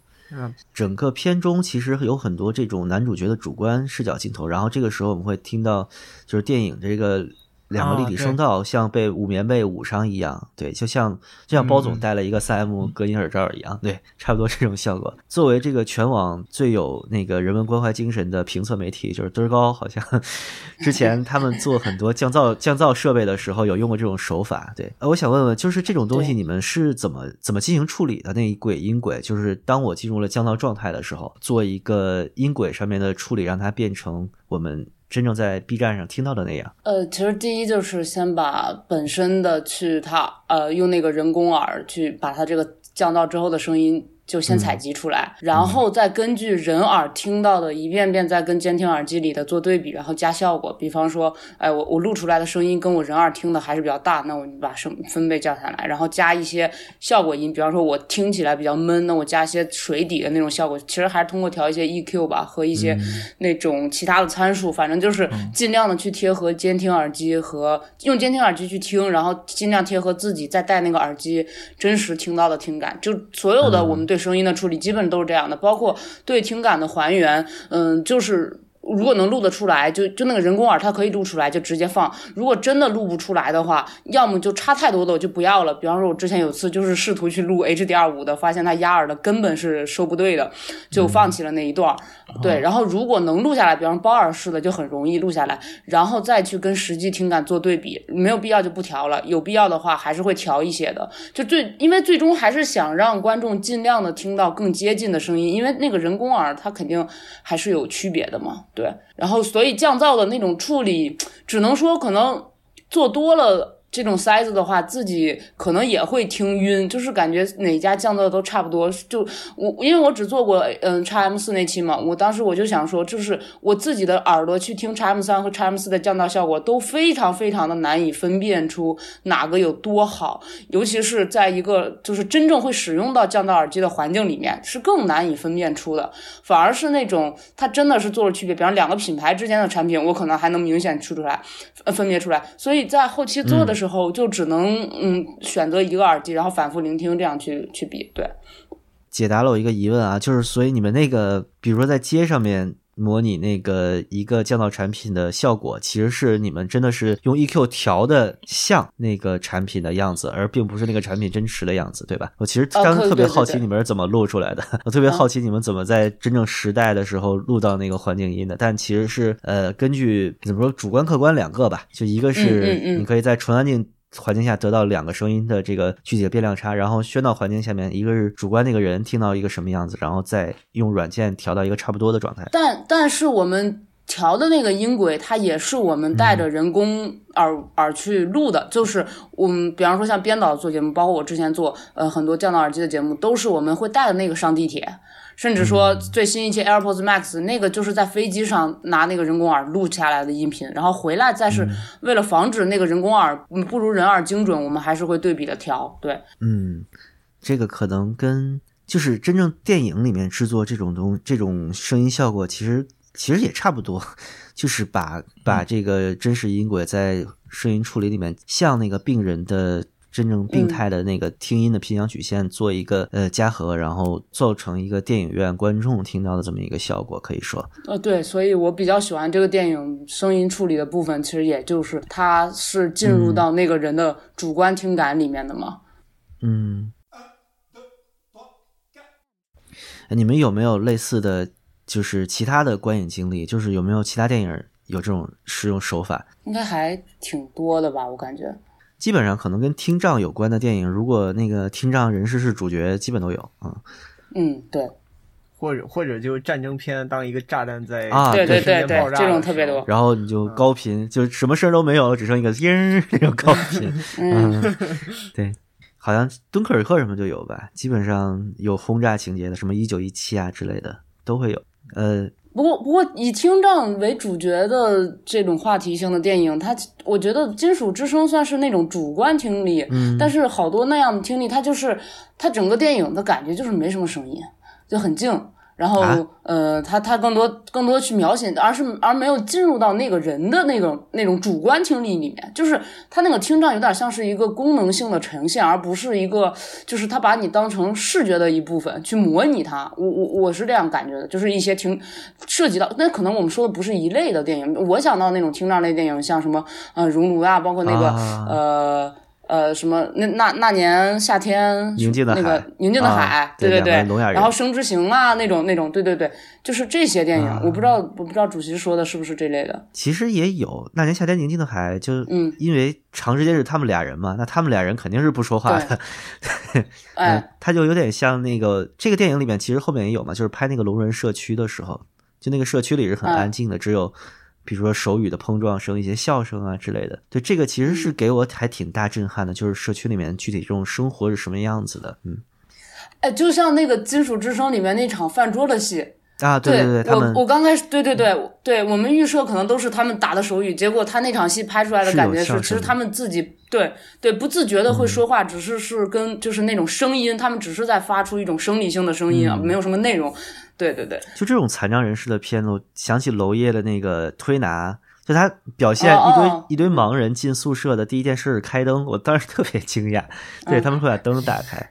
整个片中其实有很多这种男主角的主观视角镜头，然后这个时候我们会听到就是电影这个。两个立体声道像被捂棉被捂上一样，对，就像就像包总戴了一个三 M 隔音耳罩一样，对，差不多这种效果。作为这个全网最有那个人文关怀精神的评测媒体，就是嘚儿高，好像 <laughs> 之前他们做很多降噪降噪设备的时候有用过这种手法。对，呃，我想问问，就是这种东西你们是怎么怎么进行处理的？那一轨音轨，就是当我进入了降噪状态的时候，做一个音轨上面的处理，让它变成我们。真正在 B 站上听到的那样，呃，其实第一就是先把本身的去它，呃，用那个人工耳去把它这个降噪之后的声音。就先采集出来，然后再根据人耳听到的一遍遍，再跟监听耳机里的做对比，然后加效果。比方说，哎，我我录出来的声音跟我人耳听的还是比较大，那我把声分贝降下来，然后加一些效果音。比方说，我听起来比较闷，那我加一些水底的那种效果。其实还是通过调一些 EQ 吧和一些那种其他的参数，反正就是尽量的去贴合监听耳机和用监听耳机去听，然后尽量贴合自己再戴那个耳机真实听到的听感。就所有的我们对。声音的处理基本都是这样的，包括对听感的还原，嗯，就是。如果能录得出来，就就那个人工耳，它可以录出来，就直接放。如果真的录不出来的话，要么就差太多的我就不要了。比方说，我之前有次就是试图去录 HDR 的，发现它压耳的根本是收不对的，就放弃了那一段。对，然后如果能录下来，比方包耳式的就很容易录下来，然后再去跟实际听感做对比，没有必要就不调了。有必要的话还是会调一些的。就最因为最终还是想让观众尽量的听到更接近的声音，因为那个人工耳它肯定还是有区别的嘛。对，然后所以降噪的那种处理，只能说可能做多了。这种塞子的话，自己可能也会听晕，就是感觉哪家降噪都差不多。就我，因为我只做过嗯叉 M 四那期嘛，我当时我就想说，就是我自己的耳朵去听叉 M 三和叉 M 四的降噪效果都非常非常的难以分辨出哪个有多好，尤其是在一个就是真正会使用到降噪耳机的环境里面，是更难以分辨出的。反而是那种它真的是做了区别，比方两个品牌之间的产品，我可能还能明显出出来，呃，分别出来。所以在后期做的时，之后就只能嗯选择一个耳机，然后反复聆听，这样去去比。对，解答了我一个疑问啊，就是所以你们那个，比如说在街上面。模拟那个一个降噪产品的效果，其实是你们真的是用 EQ 调的像那个产品的样子，而并不是那个产品真实的样子，对吧？我其实刚特别好奇你们是怎么录出来的，<laughs> 我特别好奇你们怎么在真正时代的时候录到那个环境音的。但其实是呃，根据怎么说主观客观两个吧，就一个是你可以在纯安静。环境下得到两个声音的这个具体的变量差，然后喧闹环境下面，一个是主观那个人听到一个什么样子，然后再用软件调到一个差不多的状态。但但是我们。调的那个音轨，它也是我们带着人工耳、耳去录的，就是我们比方说像编导做节目，包括我之前做呃很多降噪耳机的节目，都是我们会带着那个上地铁。甚至说最新一期 AirPods Max 那个就是在飞机上拿那个人工耳录下来的音频，然后回来再是为了防止那个人工耳嗯不如人耳精准，我们还是会对比的调。对，嗯，这个可能跟就是真正电影里面制作这种东这种声音效果，其实其实也差不多，<laughs> 就是把把这个真实音轨在声音处理里面，像那个病人的真正病态的那个听音的频响曲线做一个呃加和，然后造成一个电影院观众听到的这么一个效果，可以说，呃，对，所以我比较喜欢这个电影声音处理的部分，其实也就是它是进入到那个人的主观听感里面的嘛。嗯。哎你们有没有类似的就是其他的观影经历？就是有没有其他电影有这种使用手法？应该还挺多的吧，我感觉。基本上可能跟听障有关的电影，如果那个听障人士是主角，基本都有啊。嗯，对，或者或者就战争片当一个炸弹在啊对对对对，这种特别多。然后你就高频，就什么声儿都没有，只剩一个音儿那种高频。嗯，嗯，<laughs> 对，好像敦刻尔克什么就有吧，基本上有轰炸情节的，什么一九一七啊之类的都会有。呃，不过，不过以听障为主角的这种话题性的电影，它我觉得《金属之声》算是那种主观听力，嗯但是好多那样的听力，它就是它整个电影的感觉就是没什么声音，就很静。然后，啊呃，他他更多更多去描写，而是而没有进入到那个人的那种那种主观听力里面，就是他那个听障有点像是一个功能性的呈现，而不是一个就是他把你当成视觉的一部分去模拟它。我我我是这样感觉的，就是一些听涉及到，那可能我们说的不是一类的电影。我想到那种听障类电影，像什么呃《熔炉》啊，包括那个、啊呃。呃，什么？那那那年夏天，宁静的那个海。宁静的海，啊对对对。然后生之行啊，那种那种，对对对，就是这些电影，啊。我不知道，我不知道主席说的是不是这类的。其实也有那年夏天宁静的海，就嗯。因为长时间是他们俩人嘛，那他们俩人肯定是不说话的。<laughs> 哎。嗯，他就有点像那个这个电影里面，其实后面也有嘛，就是拍那个龙人社区的时候，就那个社区里是很嗯安静的，只有比如说手语的碰撞声、一些笑声啊之类的。对，这个其实是给我还挺大震撼的，就是社区里面具体这种生活是什么样子的。嗯哎，就像那个《金属之声》里面那场饭桌的戏，啊，对对，他们我我刚开始，对对对对，我们预设可能都是他们打的手语，结果他那场戏拍出来的感觉是，其实他们自己对对不自觉的会说话，只是是跟就是那种声音，他们只是在发出一种生理性的声音啊，嗯。没有什么内容。对对对，就这种残障人士的片子，我想起娄烨的那个推拿，就他表现一堆、哦。哦一堆盲人进宿舍的第一件事是开灯，我当时 <laughs> 特别惊讶，对、嗯。他们会把灯打开，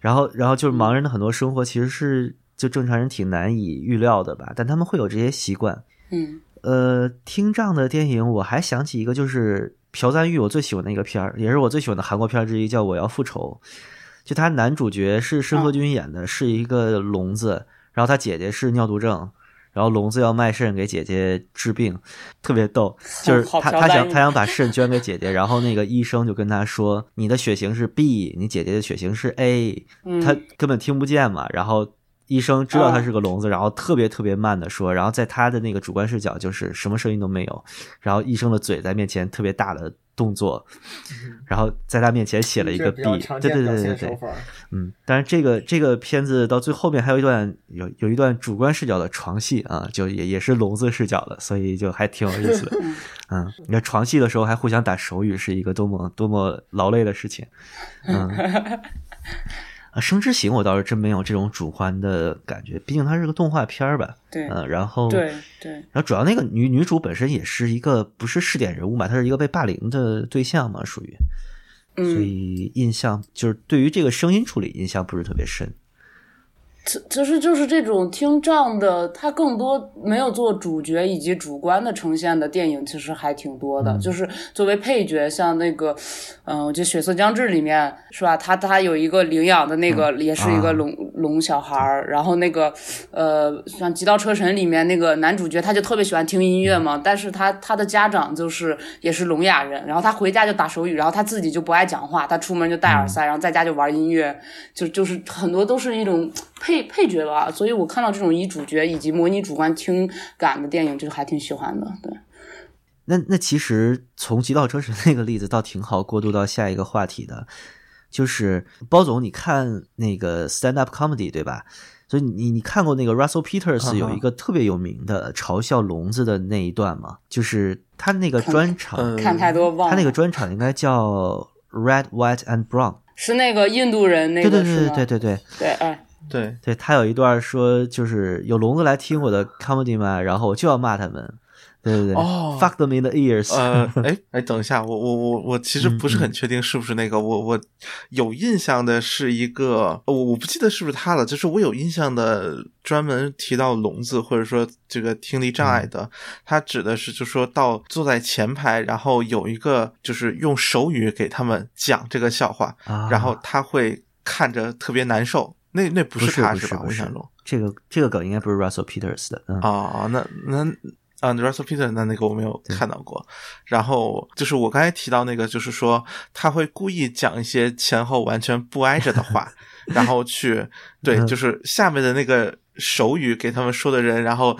然后然后就是盲人的很多生活其实是就正常人挺难以预料的吧，但他们会有这些习惯。嗯。呃，听障的电影我还想起一个，就是朴赞玉我最喜欢的一个片儿，也是我最喜欢的韩国片之一，叫《我要复仇》。就他男主角是申河君演的，是一个聋子，然后他姐姐是尿毒症，然后聋子要卖肾给姐姐治病，特别逗。<laughs> 就是他他想他想把肾捐给姐姐，然后那个医生就跟他说：“你的血型是 B，你姐姐的血型是 A。”嗯，他根本听不见嘛，然后医生知道他啊是个聋子，然后特别特别慢的说，然后在他的那个主观视角就是什么声音都没有，然后医生的嘴在面前特别大的动作，然后在他面前写了一个这 B，对对对对对。嗯，但是这个这个片子到最后面还有一段有有一段主观视角的床戏啊，就也也是聋子视角的，所以就还挺有意思的。<laughs> 嗯，你看床戏的时候还互相打手语，是一个多么多么劳累的事情。嗯，<laughs> 啊，生之行我倒是真没有这种主观的感觉，毕竟它是个动画片儿吧。对嗯，然后对对，然后主要那个女女主本身也是一个不是试点人物嘛，她是一个被霸凌的对象嘛，属于，所嗯，以印象就是对于这个声音处理印象不是特别深。其其实就是这种听障的，他更多没有做主角以及主观的呈现的电影，其实还挺多的。就是作为配角，像那个，嗯、我觉得《血色将至》里面是吧？他他有一个领养的那个，也是一个啊聋、聋小孩儿。然后那个，呃，像《极道车神》里面那个男主角，他就特别喜欢听音乐嘛，但是他他的家长就是也是聋哑人，然后他回家就打手语，然后他自己就不爱讲话，他出门就戴耳塞，然后在家就玩音乐，就就是很多都是一种配配角吧，所以我看到这种以主角以及模拟主观听感的电影，就还挺喜欢的。对，那那其实从《极道车神》那个例子倒挺好过渡到下一个话题的，就是包总，你看那个 stand up comedy 对吧？所以你你看过那个 Russell Peters 有一个特别有名的嘲笑聋子的那一段吗？就是他那个专场，看太多忘了。他那个专场应该叫 Red, White and Brown，是那个印度人那个对对对对对对对，哎，对。对，他有一段说，就是有聋子来听我的 comedy 嘛，然后我就要骂他们。对对对、哦。F u c k them in the ears。呃，<laughs> 哎哎，等一下，我我我我其实不是很确定是不是那个，我我有印象的是一个，我我不记得是不是他了，就是我有印象的专门提到聋子或者说这个听力障碍的，他指的是就说到坐在前排，然后有一个就是用手语给他们讲这个笑话，啊。然后他会看着特别难受，那那不是他是吧？我想说。这个这个梗应该不是 Russell Peters 的，嗯啊，那那啊，Russell Peters 那那个我没有看到过。然后就是我刚才提到那个，就是说他会故意讲一些前后完全不挨着的话，<laughs> 然后去对，嗯。就是下面的那个手语给他们说的人，然后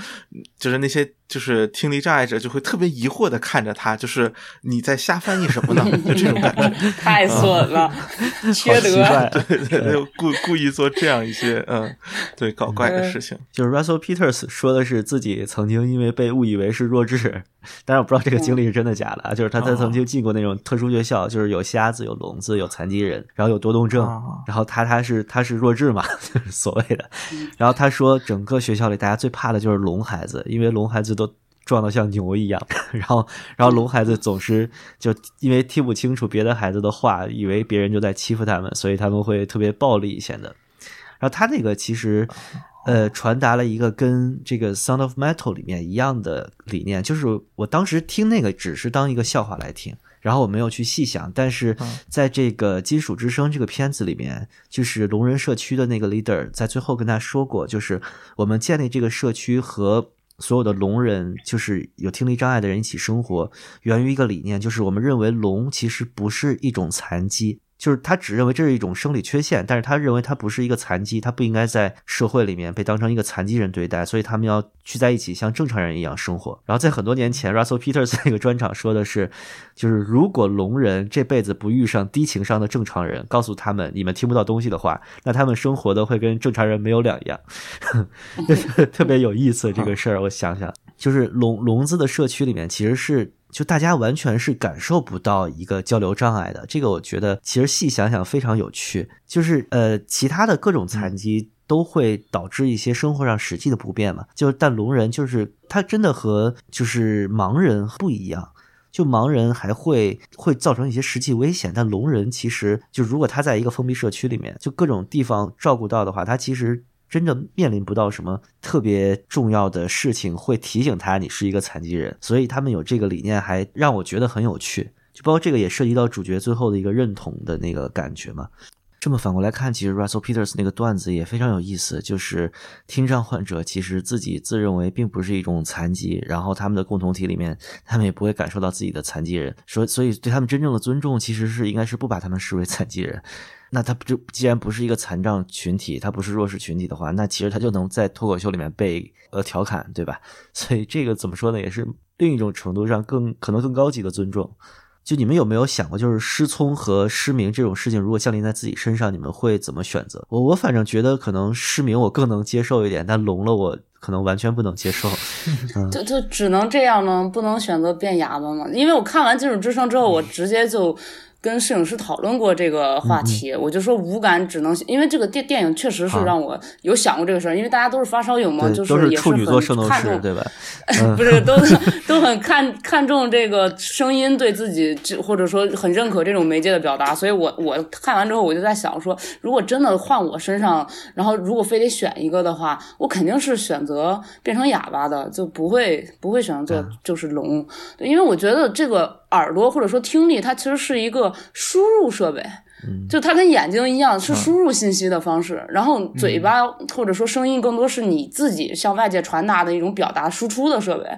就是那些就是听力障碍者就会特别疑惑的看着他，就是你在瞎翻译什么呢？就这种感觉。<laughs> 太损了，<laughs> 缺德。怪对对对，就故故意做这样一些嗯，对搞怪的事情。就是 Russell Peters 说的是自己曾经因为被误以为是弱智，但是我不知道这个经历是真的假的啊，就是他他曾经进过那种特殊学校，就是有瞎子、有聋子、有残疾人，然后有多动症哦，然后他他是他是弱智嘛，就 <laughs> 是所谓的。然后他说，整个学校里大家最怕的就是聋孩子，因为聋孩子都。壮得像牛一样，<laughs> 然后，然后龙孩子总是就因为听不清楚别的孩子的话，以为别人就在欺负他们，所以他们会特别暴力显得。然后他那个其实，呃，传达了一个跟这个《Sound of Metal》里面一样的理念，就是我当时听那个只是当一个笑话来听，然后我没有去细想。但是在这个《金属之声》这个片子里面，就是聋人社区的那个 leader 在最后跟他说过，就是我们建立这个社区和。所有的聋人，就是有听力障碍的人一起生活，源于一个理念，就是我们认为聋其实不是一种残疾，就是他只认为这是一种生理缺陷，但是他认为他不是一个残疾，他不应该在社会里面被当成一个残疾人对待，所以他们要聚在一起，像正常人一样生活。然后在很多年前，Russell Peters 那个专场说的是，就是如果聋人这辈子不遇上低情商的正常人，告诉他们你们听不到东西的话，那他们生活的会跟正常人没有两样，<laughs> 就是特别有意思这个事儿。我想想，就是聋聋子的社区里面，其实是。就大家完全是感受不到一个交流障碍的，这个我觉得其实细想想非常有趣。就是呃，其他的各种残疾都会导致一些生活上实际的不便嘛。就但聋人就是他真的和就是盲人不一样，就盲人还会会造成一些实际危险，但聋人其实就如果他在一个封闭社区里面，就各种地方照顾到的话，他其实。真的面临不到什么特别重要的事情，会提醒他你是一个残疾人，所以他们有这个理念，还让我觉得很有趣。就包括这个也涉及到主角最后的一个认同的那个感觉嘛。这么反过来看，其实 Russell Peters 那个段子也非常有意思，就是听障患者其实自己自认为并不是一种残疾，然后他们的共同体里面，他们也不会感受到自己的残疾人，所所以对他们真正的尊重，其实是应该是不把他们视为残疾人。那他就既然不是一个残障群体，他不是弱势群体的话，那其实他就能在脱口秀里面被呃调侃，对吧？所以这个怎么说呢，也是另一种程度上更可能更高级的尊重。就你们有没有想过，就是失聪和失明这种事情，如果降临在自己身上，你们会怎么选择？我我反正觉得可能失明我更能接受一点，但聋了我可能完全不能接受。<laughs> 嗯、就就只能这样吗？不能选择变哑巴吗？因为我看完《金属之声》之后，我直接就。跟摄影师讨论过这个话题，嗯我就说无感只能，因为这个电电影确实是让我有想过这个事儿，因为大家都是发烧友嘛，就都是也处女座圣斗看重士，对吧？<laughs> 不是，都都很看看重这个声音对自己，或者说很认可这种媒介的表达。所以我我看完之后，我就在想说，如果真的换我身上，然后如果非得选一个的话，我肯定是选择变成哑巴的，就不会不会选择做就是聋，因为我觉得这个耳朵或者说听力，它其实是一个输入设备。就它跟眼睛一样，是输入信息的方式，然后嘴巴或者说声音更多是你自己向外界传达的一种表达输出的设备。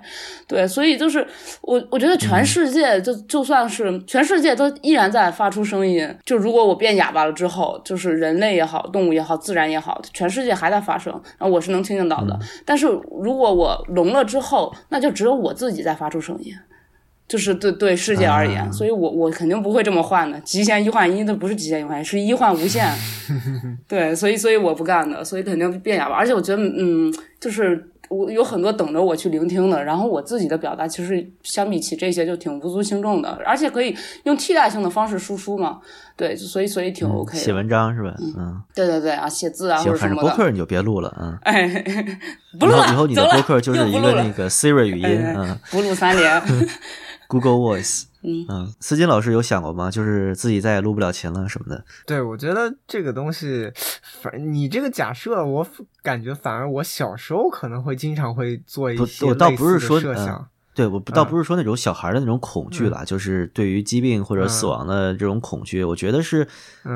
对，所以就是我我觉得全世界就就算是全世界都依然在发出声音。就如果我变哑巴了之后，就是人类也好，动物也好，自然也好，全世界还在发声，然后我是能听得到的。但是如果我聋了之后，那就只有我自己在发出声音。就是对对世界而言，所以我我肯定不会这么换的。极限一换一，它不是极限一换一，是一换无限。<laughs> 对，所以所以我不干的，所以肯定变哑巴。而且我觉得，嗯，就是我有很多等着我去聆听的，然后我自己的表达其实相比起这些就挺无足轻重的，而且可以用替代性的方式输出嘛。对，所以所以挺 OK。写文章是吧？嗯，对对对啊，写字啊或者什么的。播客你就别录了，嗯。哎，<laughs> 不录了，以后你的播客就是一个那个 Siri 语音，嗯，不录三连。<laughs> Google Voice，<laughs> 嗯嗯，思金老师有想过吗？就是自己再也录不了琴了什么的。对，我觉得这个东西，反你这个假设，我感觉反而我小时候可能会经常会做一些我倒不是说设想。对我倒不是说那种小孩的那种恐惧了，就是对于疾病或者死亡的这种恐惧。我觉得是，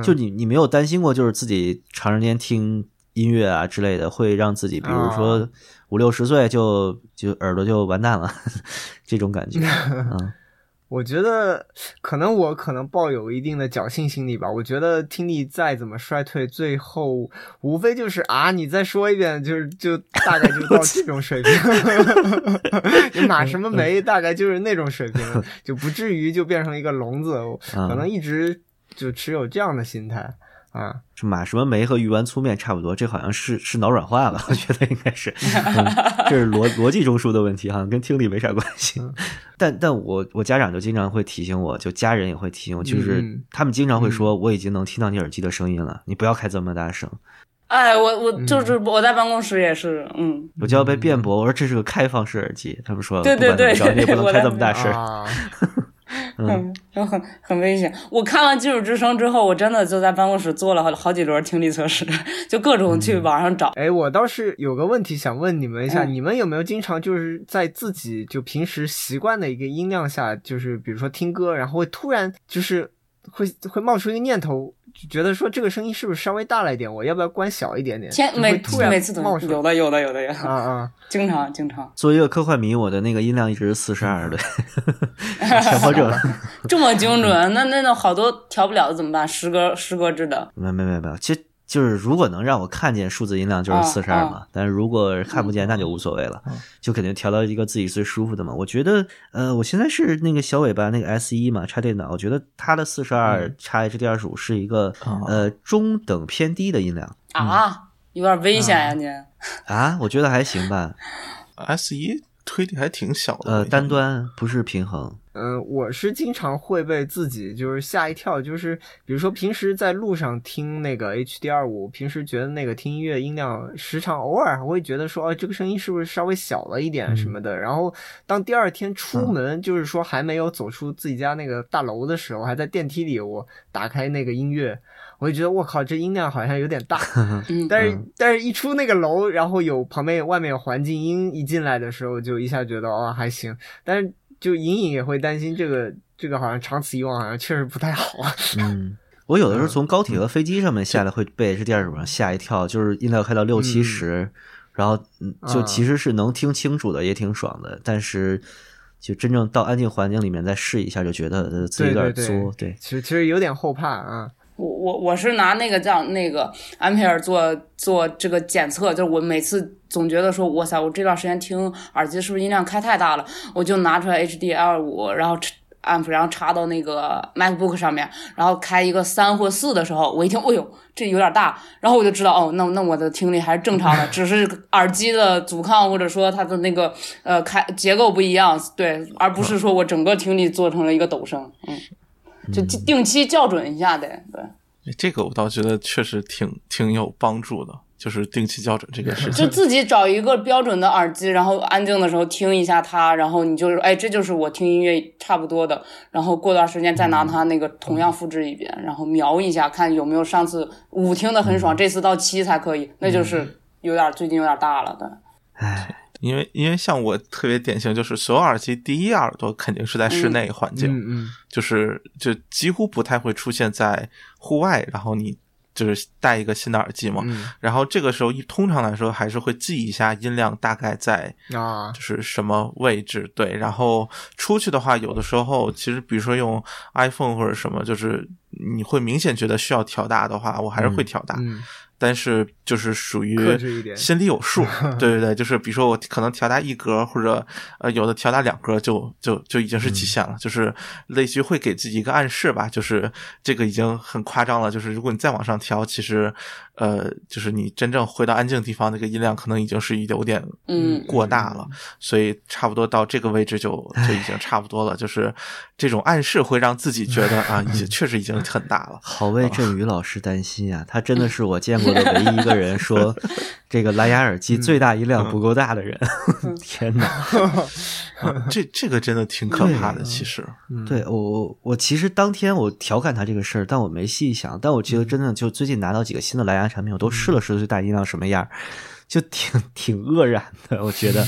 就你你没有担心过，就是自己长时间听音乐啊之类的，会让自己，比如说。五六十岁就就耳朵就完蛋了，<laughs> 这种感觉。<laughs> 嗯，<laughs> 我觉得可能我可能抱有一定的侥幸心理吧。我觉得听力再怎么衰退，最后无非就是啊，你再说一遍，就是就大概就到这种水平。你马什么梅，大概就是那种水平，就不至于就变成一个聋子。可能一直就持有这样的心态。啊，是马什么梅和鱼丸粗面差不多，这好像是是脑软化了，我觉得应该是，<laughs> 这是逻逻辑中枢的问题好像，跟听力没啥关系。但但我我家长就经常会提醒我，就家人也会提醒我，就是他们经常会说，我已经能听到你耳机的声音了，你不要开这么大声。哎，我我就是我在办公室也是，嗯，我就要被辩驳，我说这是个开放式耳机，他们说对对对，你也不能开这么大声。<laughs> <laughs> 嗯，就很很危险。我看完《技术之声》之后，我真的就在办公室做了好好几轮听力测试，就各种去网上找。哎，我倒是有个问题想问你们一下，你们有没有经常就是在自己就平时习惯的一个音量下，就是比如说听歌，然后会突然就是会会冒出一个念头。就觉得说这个声音是不是稍微大了一点？我要不要关小一点点？前，每突然每次都冒出有的有的有的有！啊 <laughs> 啊，经常经常。作为一个科幻迷，我的那个音量一直是四十二的，<laughs> 强迫症。这么精准？那那那好多调不了的怎么办？十个十个制的？没没没没，其实。就是如果能让我看见数字音量，就是四十二嘛。但是如果看不见，那就无所谓了，就肯定调到一个自己最舒服的嘛。我觉得，呃，我现在是那个小尾巴那个 S 一嘛，插电脑，我觉得它的四十二插 HD 二十五是一个呃中等偏低的音量啊，有点危险呀你 <laughs> 啊，我觉得还行吧。S 一推力还挺小的，呃，单端不是平衡。嗯，我是经常会被自己就是吓一跳，就是比如说平时在路上听那个 H D 二五，平时觉得那个听音乐音量时常偶尔还会觉得说，哦，这个声音是不是稍微小了一点什么的。然后当第二天出门，就是说还没有走出自己家那个大楼的时候，还在电梯里，我打开那个音乐，我就觉得我靠，这音量好像有点大。<laughs> 但是但是一出那个楼，然后有旁边外面有环境音一进来的时候，就一下觉得哦还行。但是就隐隐也会担心这个，这个好像长此以往，好像确实不太好。<laughs> 嗯，<laughs> 我有的时候从高铁和飞机上面下来，会被这电视上吓一跳，就是音量开到六七十，然后就其实是能听清楚的，也挺爽的。但是就真正到安静环境里面再试一下，就觉得自己有点作。对，其实其实有点后怕啊。我我我是拿那个叫那个安培尔做做这个检测，就是我每次总觉得说，哇塞，我这段时间听耳机是不是音量开太大了？我就拿出来 HDL 五，然后 amp，然后插到那个 MacBook 上面，然后开一个三或四的时候，我一听，哎呦，这有点大，然后我就知道，哦，那那我的听力还是正常的，只是耳机的阻抗或者说它的那个呃开结构不一样，对，而不是说我整个听力做成了一个陡声，嗯。就定期校准一下得，对，这个我倒觉得确实挺挺有帮助的，就是定期校准这个事情。就 <laughs> 自己找一个标准的耳机，然后安静的时候听一下它，然后你就是哎，这就是我听音乐差不多的。然后过段时间再拿它那个同样复制一遍，然后瞄一下，看有没有上次五听的很爽，这次到七才可以，那就是有点最近有点大了，对。唉。因为因为像我特别典型，就是所有耳机第一耳朵肯定是在室内环境，嗯嗯就是就几乎不太会出现在户外，然后你就是戴一个新的耳机嘛，嗯。然后这个时候一通常来说还是会记一下音量大概在啊就是什么位置，对，然后出去的话，有的时候其实比如说用 iPhone 或者什么，就是你会明显觉得需要调大的话，我还是会调大，嗯但是就是属于心里有数，<laughs> 对对对，就是比如说我可能调大一格，或者呃有的调大两格就就就已经是极限了，就是类似于会给自己一个暗示吧，就是这个已经很夸张了，就是如果你再往上调，其实呃就是你真正回到安静地方，那个音量可能已经是有点嗯过大了，所以差不多到这个位置就就已经差不多了，就是这种暗示会让自己觉得啊，已经 <laughs> 确实已经很大了。好为振宇老师担心啊！他真的是我见过的唯一一个人说 <laughs> 这个蓝牙耳机最大音量不够大的人。<laughs> 天哪！<laughs> 啊这这个真的挺可怕的，其实。对我我我其实当天我调侃他这个事儿，但我没细想。但我觉得真的就最近拿到几个新的蓝牙产品，我都试了试最大音量什么样儿，就挺 <laughs> 挺愕然的。我觉得，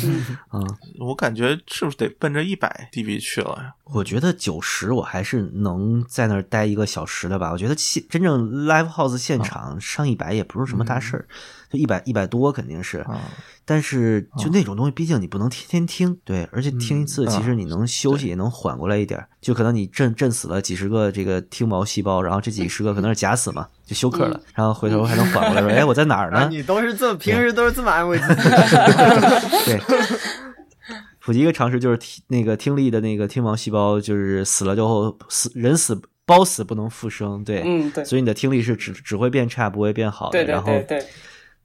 嗯，我感觉是不是得奔着一百 dB 去了呀？我觉得九十我还是能在那儿待一个小时的吧。我觉得现真正 live house 现场上一百也不是什么大事儿，就一百一百多肯定是。啊，但是就那种东西，毕竟你不能天天听，对，而且听一次，其实你能休息，也能缓过来一点儿。就可能你震震死了几十个这个听毛细胞，然后这几十个可能是假死嘛，就休克了，然后回头还能缓过来，说，哎，我在哪儿啊，呢？你都是这么平时都是这么安慰自己，<laughs> 对。普及一个常识，就是听那个听力的那个听毛细胞，就是死了之后死人死包死不能复生，对，嗯对所以你的听力是只只会变差，不会变好的。对对然后对对，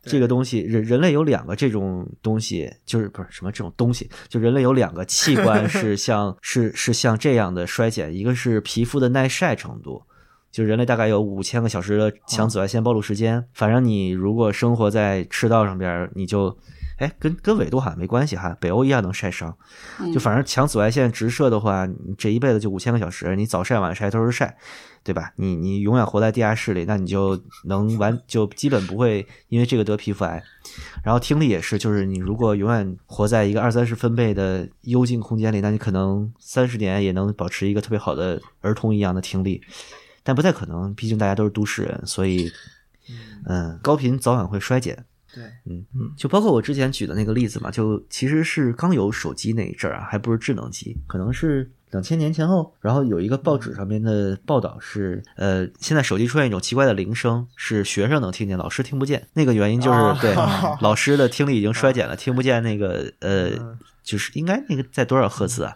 这个东西，人人类有两个这种东西，就是不是什么这种东西，就人类有两个器官是像 <laughs> 是是像这样的衰减，一个是皮肤的耐晒程度。就人类大概有五千个小时的强紫外线暴露时间，反正你如果生活在赤道上边，你就，哎，跟跟纬度好像没关系哈，北欧一样能晒伤。就反正强紫外线直射的话，你这一辈子就五千个小时，你早晒晚晒都是晒，对吧？你你永远活在地下室里，那你就能完就基本不会因为这个得皮肤癌。然后听力也是，就是你如果永远活在一个二三十分贝的幽静空间里，那你可能三十年也能保持一个特别好的儿童一样的听力，但不太可能，毕竟大家都是都市人，所以，嗯，高频早晚会衰减。对，嗯嗯，就包括我之前举的那个例子嘛，就其实是刚有手机那一阵儿啊，还不是智能机，可能是两千年前后。然后有一个报纸上面的报道是，呃，现在手机出现一种奇怪的铃声，是学生能听见，老师听不见。那个原因就是、啊 <laughs> 对老师的听力已经衰减了，听不见那个呃，就是应该那个在多少赫兹啊？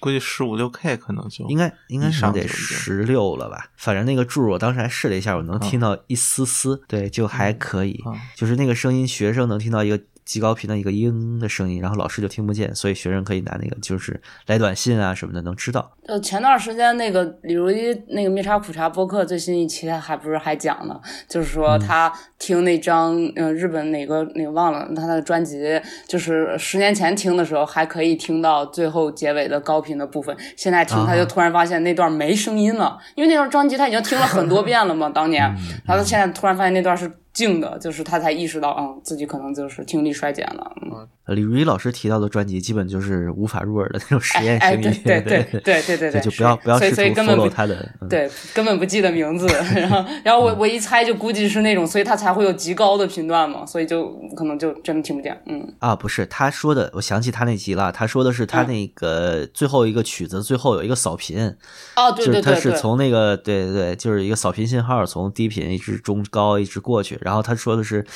估计十五六 K 可能就应该应该以是得十六了吧？反正那个柱我当时还试了一下，我能听到一丝丝，对，就还可以。啊就是那个声音，学生能听到一个极高频的一个嘤的声音，然后老师就听不见，所以学生可以拿那个就是来短信啊什么的能知道。呃，前段时间那个李如一那个灭茶苦茶播客最新一期，他还不是还讲呢，就是说他听那张呃日本哪个哪个忘了他的专辑，就是十年前听的时候还可以听到最后结尾的高频的部分，现在听他就突然发现那段没声音了，因为那段专辑他已经听了很多遍了嘛，当年，然后他现在突然发现那段是静的，就是他才意识到，嗯，自己可能就是听力衰减了，嗯。呃李如一老师提到的专辑，基本就是无法入耳的那种实验哎，性音乐，对对对对对对对，就不要不要所以试图所以根本 follow 不他的。嗯对，根本不记得名字，然后然后我我一猜就估计是那种，所以他才会有极高的频段嘛，所以就可能就真的听不见，嗯，啊，不是他说的，我想起他那集了。他说的是他那个最后一个曲子最后有一个扫频，哦，对就是他是对对对，从那个对对对，就是一个扫频信号从低频一直中高一直过去，然后他说的是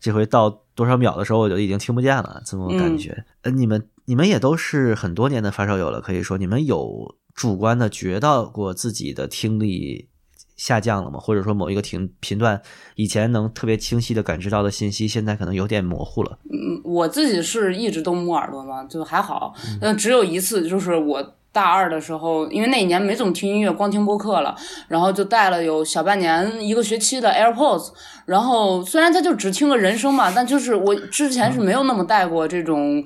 这回到多少秒的时候我就已经听不见了，这么感觉。呃，你们你们也都是很多年的发烧友了，可以说你们有主观的觉到过自己的听力下降了吗？或者说某一个频频段以前能特别清晰的感知到的信息，现在可能有点模糊了。嗯，我自己是一直都摸耳朵嘛，就还好，嗯，只有一次就是我。大二的时候，因为那一年没怎么听音乐，光听播客了，然后就带了有小半年、一个学期的 AirPods。然后虽然他就只听个人声嘛，但就是我之前是没有那么戴过这种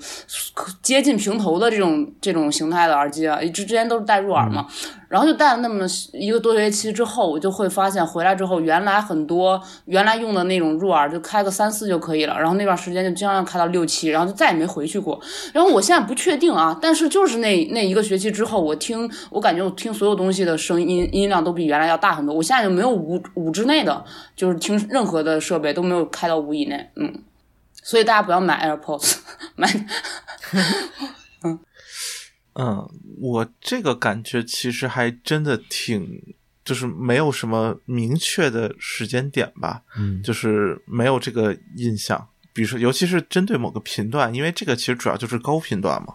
接近平头的这种这种形态的耳机啊，之之前都是戴入耳嘛。然后就戴了那么一个多学期之后，我就会发现回来之后，原来很多原来用的那种入耳就开个三四就可以了，然后那段时间就经常开到六七，然后就再也没回去过。然后我现在不确定啊，但是就是那那一个学期之后，我听我感觉我听所有东西的声音音量都比原来要大很多。我现在就没有五五之内的，就是听任何的设备都没有开到五以内，嗯。所以大家不要买 AirPods，<laughs> 买。<laughs> 嗯，我这个感觉其实还真的挺，就是没有什么明确的时间点吧，嗯，就是没有这个印象。比如说，尤其是针对某个频段，因为这个其实主要就是高频段嘛。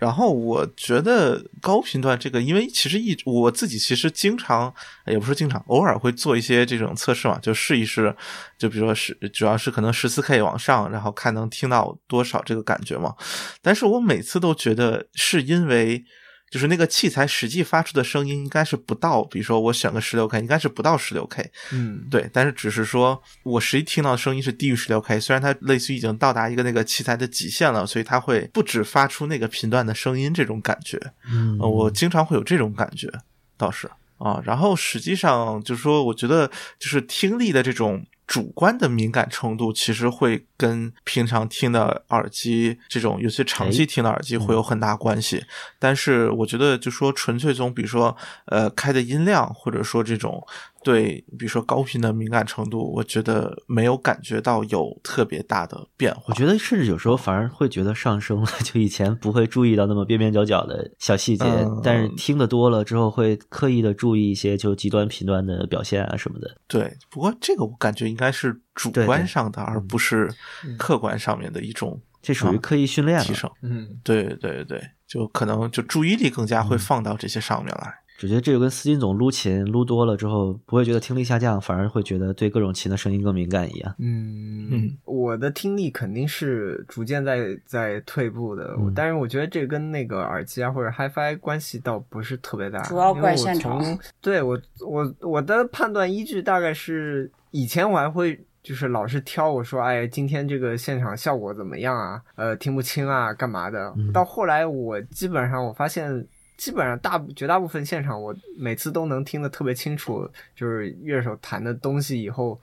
然后我觉得高频段这个，因为其实一我自己其实经常，也不是经常，偶尔会做一些这种测试嘛，就试一试，就比如说是主要是可能十四 K 往上，然后看能听到多少这个感觉嘛。但是我每次都觉得是因为。就是那个器材实际发出的声音应该是不到，比如说我选个十六 K，应该是不到十六 K，嗯，对，但是只是说我实际听到的声音是低于十六 K，虽然它类似于已经到达一个那个器材的极限了，所以它会不止发出那个频段的声音这种感觉，嗯，我经常会有这种感觉，倒是。啊，然后实际上就是说，我觉得就是听力的这种。主观的敏感程度其实会跟平常听的耳机这种尤其长期听的耳机会有很大关系，但是我觉得就说纯粹从比如说呃开的音量或者说这种。对，比如说高频的敏感程度，我觉得没有感觉到有特别大的变化。我觉得甚至有时候反而会觉得上升了，<laughs> 就以前不会注意到那么边边角角的小细节，但是听得多了之后，会刻意的注意一些就极端频段的表现啊什么的。对，不过这个我感觉应该是主观上的，而不是客观上面的一种，这属于刻意训练提升。嗯，对对对对，就可能就注意力更加会放到这些上面来。只觉得这个跟斯金总撸琴撸多了之后，不会觉得听力下降，反而会觉得对各种琴的声音更敏感一样。嗯嗯，我的听力肯定是逐渐在在退步的，但是我觉得这跟那个耳机啊或者 HiFi 关系倒不是特别大，主要怪现场。对我我我的判断依据大概是以前我还会就是老是挑我说哎今天这个现场效果怎么样啊？呃听不清啊干嘛的？到后来我基本上我发现。基本上大绝大部分现场，我每次都能听得特别清楚，就是乐手弹的东西。以后，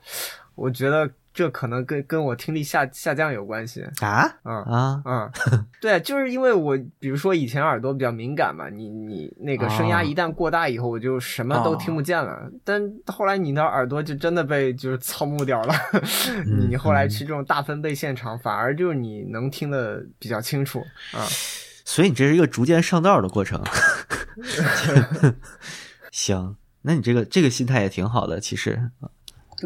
我觉得这可能跟跟我听力下下降有关系啊，嗯啊嗯，<laughs> 对，就是因为我比如说以前耳朵比较敏感嘛，你你那个声压一旦过大以后，我就什么都听不见了。但后来你的耳朵就真的被就是操木掉了，<laughs> 你后来去这种大分贝现场，反而就是你能听得比较清楚啊。所以你这是一个逐渐上道的过程，<laughs> 行，那你这个这个心态也挺好的，其实，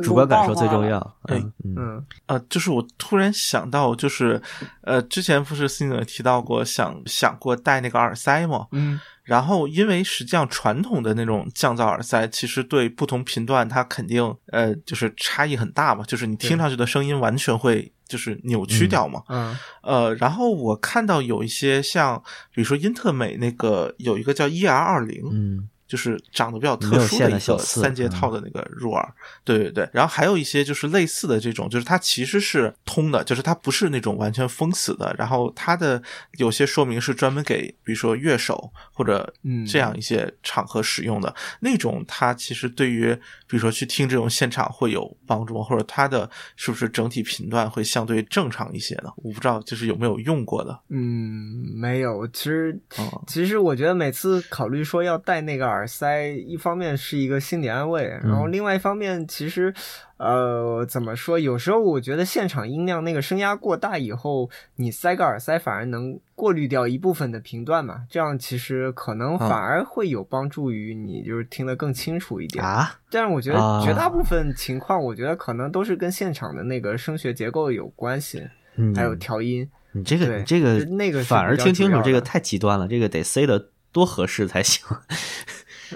主观感受最重要。嗯嗯。呃，就是我突然想到，就是呃，之前不是 i n 提到过想想过戴那个耳塞吗？嗯，然后因为实际上传统的那种降噪耳塞，其实对不同频段它肯定呃就是差异很大嘛，就是你听上去的声音完全会。就是扭曲掉嘛，嗯，呃，然后我看到有一些像，比如说英特美那个有一个叫 E R 二零，嗯。就是长得比较特殊的一个三节套的那个入耳，对对对。然后还有一些就是类似的这种，就是它其实是通的，就是它不是那种完全封死的。然后它的有些说明是专门给，比如说乐手或者这样一些场合使用的那种。它其实对于比如说去听这种现场会有帮助，或者它的是不是整体频段会相对正常一些呢？我不知道，就是有没有用过的。嗯，没有。其实，其实我觉得每次考虑说要戴那个耳。耳塞一方面是一个心理安慰，然后另外一方面，其实，呃，怎么说？有时候我觉得现场音量那个声压过大以后，你塞个耳塞反而能过滤掉一部分的频段嘛，这样其实可能反而会有帮助于你，就是听得更清楚一点啊。但是我觉得绝大部分情况，我觉得可能都是跟现场的那个声学结构有关系，还有调音。你这个，你这个那个反而听清楚，这个太极端了，这个得塞的多合适才行。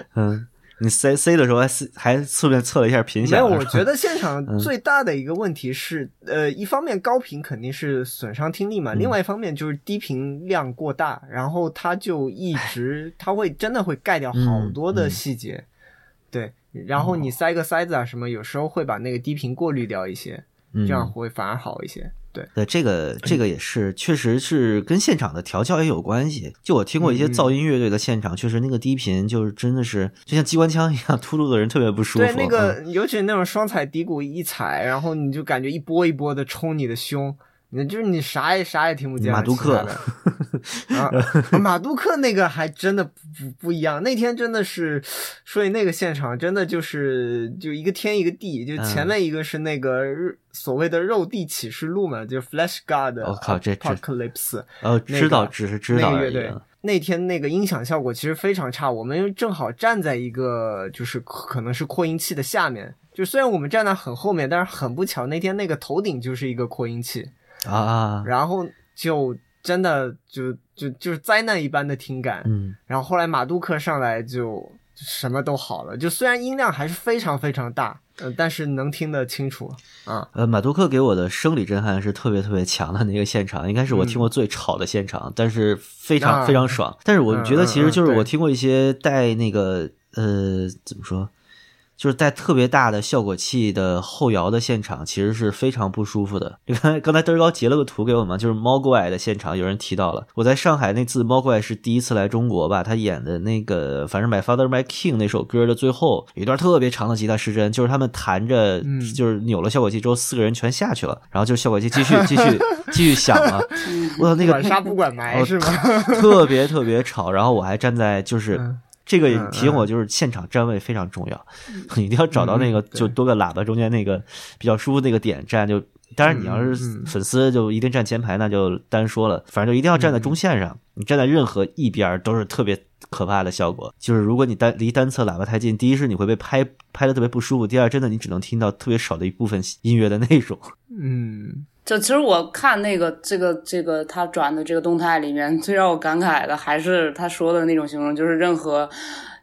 <laughs> 嗯，你塞塞的时候还还顺便测了一下频响。没有，我觉得现场 <laughs> 最大的一个问题是，呃，一方面高频肯定是损伤听力嘛，另外一方面就是低频量过大，然后它就一直它会真的会盖掉好多的细节。对，然后你塞个塞子啊什么，有时候会把那个低频过滤掉一些，这样会反而好一些。对对，这个这个也是，确实是跟现场的调教也有关系。就我听过一些噪音乐队的现场，确实那个低频就是真的是就像机关枪一样，突入的人特别不舒服。对，那个嗯尤其是那种双踩低鼓一踩，然后你就感觉一波一波的冲你的胸，你就是你啥也啥也听不见。<laughs> 马杜克啊，马杜克那个还真的不不不一样。那天真的是，所以那个现场真的就是就一个天一个地，就前面一个是那个日所谓的肉地启示录嘛，就 Flash God 我靠这这 Apocalypse。呃，知道只是知道那个乐队啊。那天那个音响效果其实非常差，我们正好站在一个就是可能是扩音器的下面，就虽然我们站在很后面，但是很不巧那天那个头顶就是一个扩音器，啊啊，然后就真的就就就是灾难一般的听感。嗯，然后后来马杜克上来就就什么都好了，就虽然音量还是非常非常大，呃，但是能听得清楚啊。呃，马杜克给我的生理震撼是特别特别强的那个现场，应该是我听过最吵的现场，但是非常、非常爽。但是我觉得其实就是嗯嗯嗯我听过一些带那个呃怎么说，就是在特别大的效果器的后摇的现场，其实是非常不舒服的。<laughs> 你看刚才嘚儿高截了个图给我们，就是猫怪的现场，有人提到了。我在上海那次猫怪是第一次来中国吧，他演的那个反正 My Father My King 那首歌的最后有一段特别长的吉他失真，就是他们弹着，嗯就是扭了效果器之后，四个人全下去了，然后就效果器继续继续继续响了。<laughs> 我操，那个管杀不管埋哦是吗？特别特别吵，然后我还站在就是。嗯这个提醒我，就是现场站位非常重要，<laughs> 一定要找到那个就多个喇叭中间那个比较舒服那个点站。就当然你要是粉丝，就一定站前排，那就单说了。反正就一定要站在中线上，你站在任何一边儿都是特别可怕的效果。就是如果你单离单侧喇叭太近，第一是你会被拍拍的特别不舒服，第二真的你只能听到特别少的一部分音乐的内容。<laughs> 嗯，就其实我看那个这个这个他转的这个动态里面，最让我感慨的还是他说的那种形容，就是任何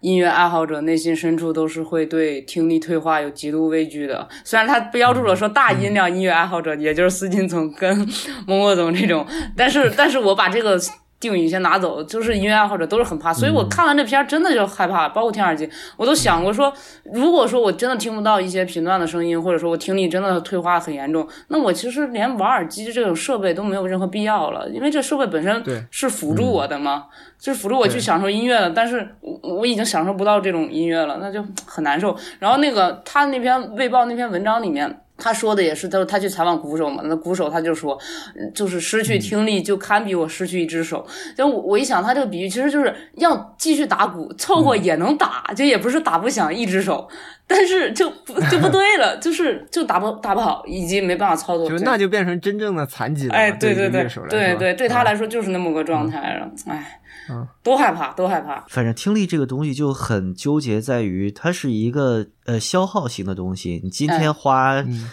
音乐爱好者内心深处都是会对听力退化有极度畏惧的。虽然他标注了说大音量音乐爱好者，也就是斯金总跟 <laughs> 孟获总这种，但是但是我把这个。定语先拿走，就是音乐爱好者都是很怕，所以我看完这片儿真的就害怕，包括听耳机，我都想过说，如果说我真的听不到一些频段的声音，或者说我听力真的退化很严重，那我其实连玩耳机这种设备都没有任何必要了，因为这设备本身是辅助我的嘛，就是辅助我去享受音乐的，但是我我已经享受不到这种音乐了，那就很难受。然后那个他那篇《卫报》那篇文章里面。他说的也是，他说他去采访鼓手嘛，那鼓手他就说，嗯就是失去听力就堪比我失去一只手。就我我一想，他这个比喻其实就是要继续打鼓，凑合也能打，就也不是打不响一只手，但是就不就不对了，<laughs> 就是就打不打不好，以及没办法操作。就那就变成真正的残疾了嘛。哎，对对对对对对，对他啊。来说就是那么个状态了，哎嗯，都害怕，都害怕。反正听力这个东西就很纠结，在于它是一个呃消耗型的东西。你今天花嗯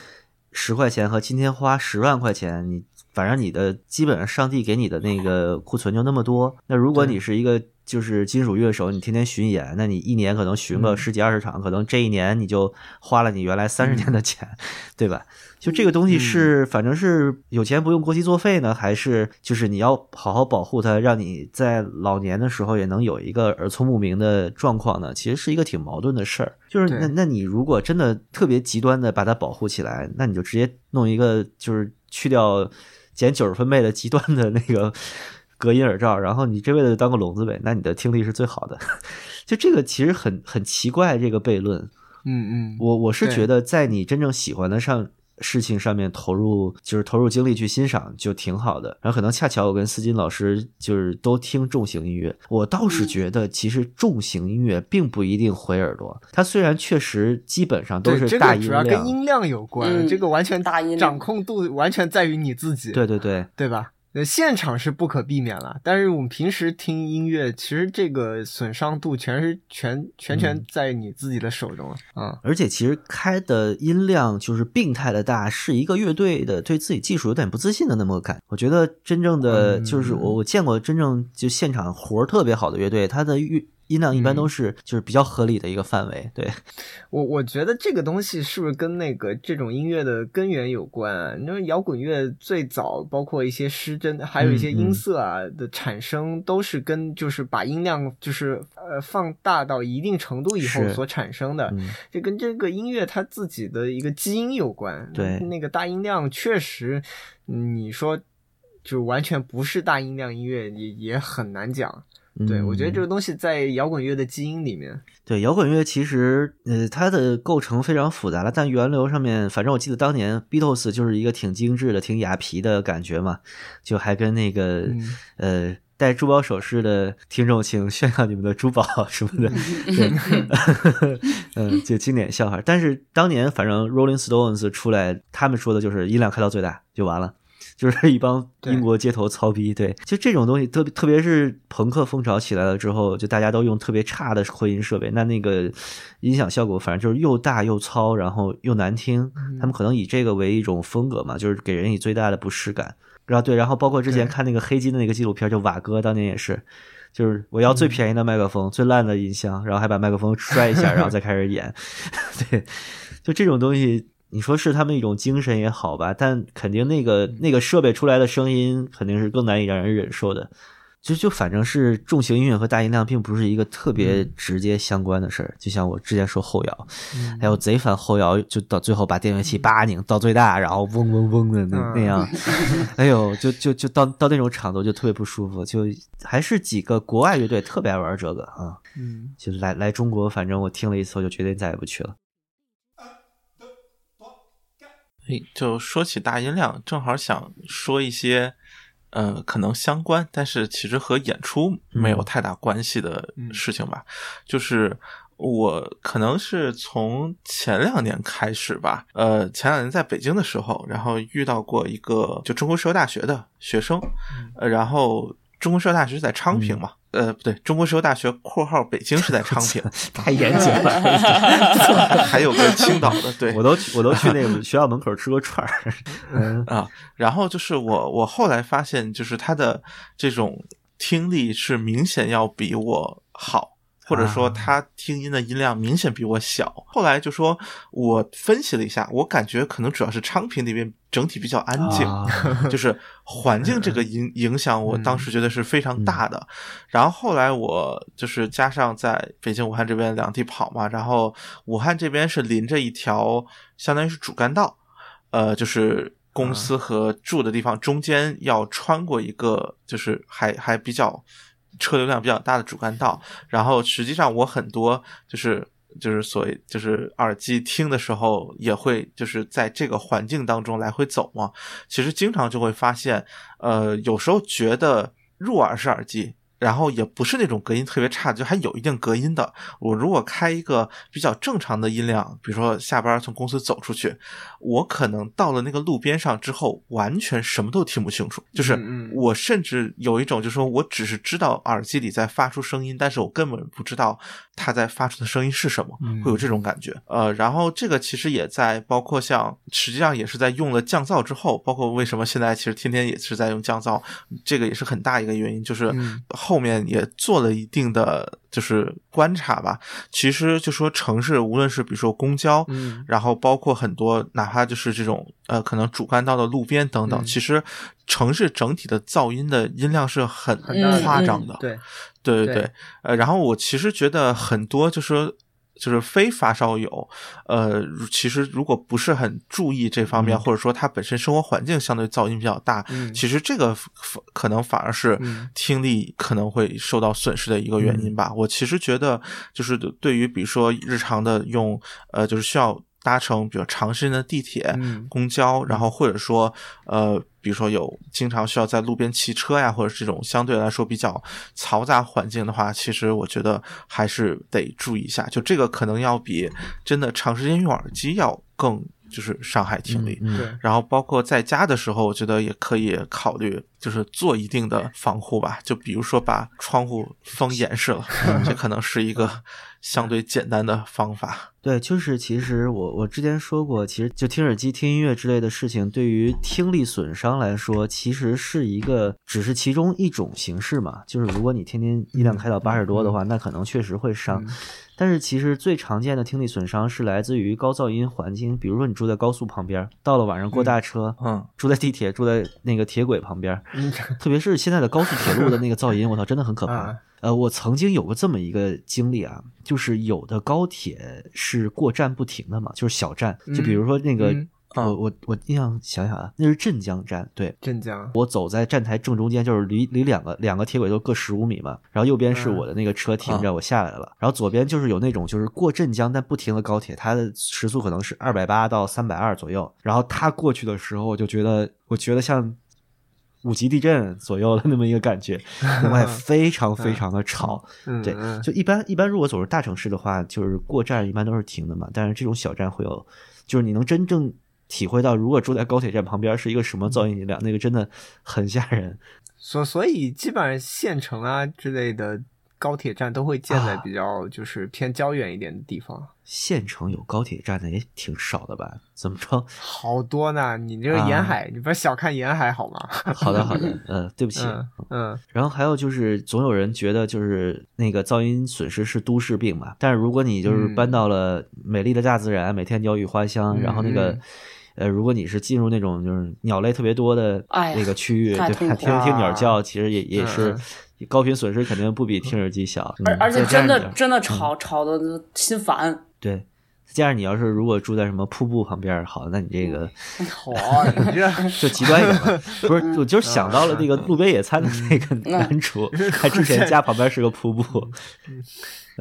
十块钱和今天花十万块钱，你反正你的基本上上帝给你的那个库存就那么多。那如果你是一个就是金属乐手，你天天巡演，那你一年可能巡个嗯十几二十场，可能这一年你就花了你原来三十年的钱，对吧？就这个东西是，反正是有钱不用过期作废呢，还是就是你要好好保护它，让你在老年的时候也能有一个耳聪目明的状况呢？其实是一个挺矛盾的事儿。就是那那你如果真的特别极端的把它保护起来，那你就直接弄一个就是去掉减九十分贝的极端的那个隔音耳罩，然后你这辈子就当个聋子呗，那你的听力是最好的。<laughs> 就这个其实很很奇怪，这个悖论。嗯嗯，我我是觉得，在你真正喜欢的上事情上面投入，就是投入精力去欣赏，就挺好的。然后可能恰巧我跟思金老师就是都听重型音乐，我倒是觉得其实重型音乐并不一定毁耳朵。它虽然确实基本上都是大音个主要跟量，音量有关，嗯这个完全大音量掌控度完全在于你自己，对对对，对吧？呃，现场是不可避免了，但是我们平时听音乐，其实这个损伤度全是全全全嗯在你自己的手中了啊。而且其实开的音量就是病态的大，是一个乐队的对自己技术有点不自信的那么个感。我觉得真正的嗯就是我我见过真正就现场活儿特别好的乐队，他的乐音量一般都是就是比较合理的一个范围。对，<laughs> 我我觉得这个东西是不是跟那个这种音乐的根源有关啊？你说摇滚乐最早包括一些失真，还有一些音色啊的产生，都是跟就是把音量就是呃放大到一定程度以后所产生的，嗯这跟这个音乐它自己的一个基因有关。对那个大音量确实，嗯你说就完全不是大音量音乐也也很难讲。对，嗯我觉得这个东西在摇滚乐的基因里面。对摇滚乐其实呃它的构成非常复杂了，但源流上面，反正我记得当年 Beatles 就是一个挺精致的、挺雅皮的感觉嘛，就还跟那个、嗯呃戴珠宝首饰的听众，请炫耀你们的珠宝什么的，<laughs> 对，嗯，就经典笑话。但是当年反正 Rolling Stones 出来，他们说的就是音量开到最大就完了。就是一帮英国街头糙逼，对，就这种东西，特别特别是朋克风潮起来了之后，就大家都用特别差的扩音设备，那那个音响效果反正就是又大又糙，然后又难听。他们可能以这个为一种风格嘛，就是给人以最大的不适感。然后对，然后包括之前看那个黑金的那个纪录片，就瓦哥当年也是，就是我要最便宜的麦克风、最烂的音箱，然后还把麦克风摔一下，然后再开始演。<laughs> 对，就这种东西，你说是他们一种精神也好吧，但肯定那个那个设备出来的声音肯定是更难以让人忍受的。就就反正是重型音乐和大音量并不是一个特别直接相关的事儿，就像我之前说后摇，还有贼烦后摇，就到最后把电源器叭拧到最大，然后嗡嗡嗡的那嗯。那样，<laughs> 哎呦，就就就到到那种场度就特别不舒服，就还是几个国外乐队特别爱玩这个啊，嗯，就来来中国，反正我听了一次，我就决定再也不去了。哎，就说起大音量，正好想说一些，呃，可能相关，但是其实和演出没有太大关系的事情吧。就是我可能是从前两年开始吧，呃，前两年在北京的时候，然后遇到过一个就中国社会大学的学生，呃，然后中国社会大学是在昌平嘛。呃，不对，中国石油大学（括号北京）是在 <laughs> 昌平，<laughs> 太严谨了，还有个青岛的，对，<laughs> 我都我都去那个学校门口吃过串儿。嗯啊，然后就是我我后来发现，就是他的这种听力是明显要比我好。或者说他听音的音量明显比我小。后来就说我分析了一下，我感觉可能主要是昌平那边整体比较安静，啊就是环境这个影影响，我当时觉得是非常大的。然后后来我就是加上在北京、武汉这边两地跑嘛，然后武汉这边是临着一条相当于是主干道，呃，就是公司和住的地方中间要穿过一个，就是还还比较。车流量比较大的主干道，然后实际上我很多就是就是所谓就是耳机听的时候也会就是在这个环境当中来回走嘛，其实经常就会发现，呃，有时候觉得入耳式耳机。然后也不是那种隔音特别差，就还有一定隔音的。我如果开一个比较正常的音量，比如说下班从公司走出去，我可能到了那个路边上之后，完全什么都听不清楚。就是我甚至有一种，就是说我只是知道耳机里在发出声音，但是我根本不知道它在发出的声音是什么，会有这种感觉。呃，然后这个其实也在包括像，实际上也是在用了降噪之后，包括为什么现在其实天天也是在用降噪，这个也是很大一个原因，就是。后面也做了一定的就是观察吧，其实就说城市，无论是比如说公交，嗯，然后包括很多哪怕就是这种呃可能主干道的路边等等，嗯。其实城市整体的噪音的音量是很很夸张的，对，对对对。对，呃，然后我其实觉得很多就是。就是非发烧友，呃，其实如果不是很注意这方面，嗯。或者说他本身生活环境相对噪音比较大，嗯。其实这个可能反而是嗯。听力可能会受到损失的一个原因吧。我其实觉得，就是对于比如说日常的用，呃，就是需要搭乘比如长时间的地铁、嗯公交，然后或者说呃。比如说有经常需要在路边骑车呀，或者这种相对来说比较嘈杂环境的话，其实我觉得还是得注意一下。就这个可能要比真的长时间用耳机要更就是伤害听力。嗯对，然后包括在家的时候，我觉得也可以考虑，就是做一定的防护吧。就比如说把窗户封严实了，<laughs> 这可能是一个相对简单的方法。对，就是其实我我之前说过，其实就听耳机、听音乐之类的事情，对于听力损伤来说，其实是一个只是其中一种形式嘛。就是如果你天天音量开到八十多的话，那可能确实会伤。但是其实最常见的听力损伤是来自于高噪音环境，比如说你住在高速旁边，到了晚上过大车，嗯，住在地铁、住在那个铁轨旁边，嗯特别是现在的高速铁路的那个噪音，我操，真的很可怕啊。呃，我曾经有过这么一个经历啊，就是有的高铁是过站不停的嘛，就是小站，就比如说那个，嗯。我我我印象想想啊，那是镇江站，对。镇江，我走在站台正中间，就是离离两个两个铁轨都各十五米嘛，然后右边是我的那个车停着，我下来了，然后左边就是有那种就是过镇江但不停的高铁，它的时速可能是二百八到三百二左右，然后它过去的时候，我就觉得我觉得像五级地震左右的那么一个感觉，另外 <laughs> 非常非常的吵，对，就一般一般如果走入大城市的话，就是过站一般都是停的嘛，但是这种小站会有，就是你能真正体会到，如果住在高铁站旁边是一个什么噪音量，那个真的很吓人。所所以基本上县城啊之类的高铁站都会建在啊比较就是偏郊远一点的地方，县城有高铁站的也挺少的吧？怎么着？好多呢。你这个啊沿海，你不要小看沿海好吗？好 <laughs> 的好的，嗯，对不起。嗯嗯然后还有就是，总有人觉得就是那个噪音损失是都市病嘛，但是如果你就是嗯搬到了美丽的大自然，每天鸟语花香，然后那个嗯。呃，如果你是进入那种就是鸟类特别多的那个区域，<laughs> 太对听听鸟叫，其实也也是嗯高频损失，肯定不比听耳机小。嗯而而且真的真的吵吵的心烦。对，再加上你要是如果住在什么瀑布旁边，好，那你这个好，<laughs> 你这 <laughs> 就极端一点吧。不是，我就是想到了那个路边野餐的那个男主，他之前家旁边是个瀑布。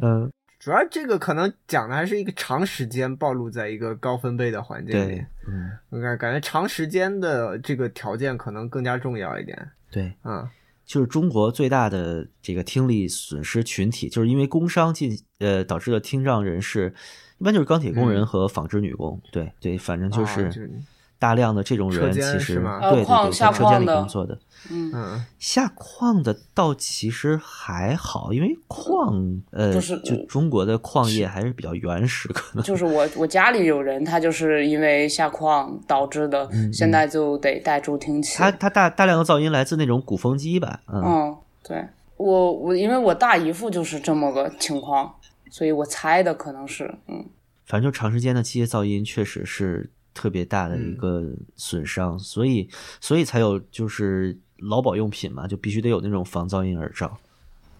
嗯，主要这个可能讲的还是一个长时间暴露在一个高分贝的环境里对，，嗯，我感感觉长时间的这个条件可能更加重要一点。对。嗯就是中国最大的这个听力损失群体，就是因为工伤进呃导致的听障人士，一般就是钢铁工人和纺织女工。对对，反正就啊是就是大量的这种人，其实对对对，呃矿下在车间里矿的工作的。嗯，嗯。下矿的倒其实还好，因为矿呃，就是就中国的矿业还是比较原始，可能。就是我我家里有人，他就是因为下矿导致的，现在就得带助听器。他他大大量的噪音来自那种鼓风机吧，嗯，嗯，对。我我因为我大姨夫就是这么个情况，所以我猜的可能是嗯。反正就长时间的机械噪音确实是特别大的一个损伤，所以所以才有就是劳保用品嘛，就必须得有那种防噪音耳罩。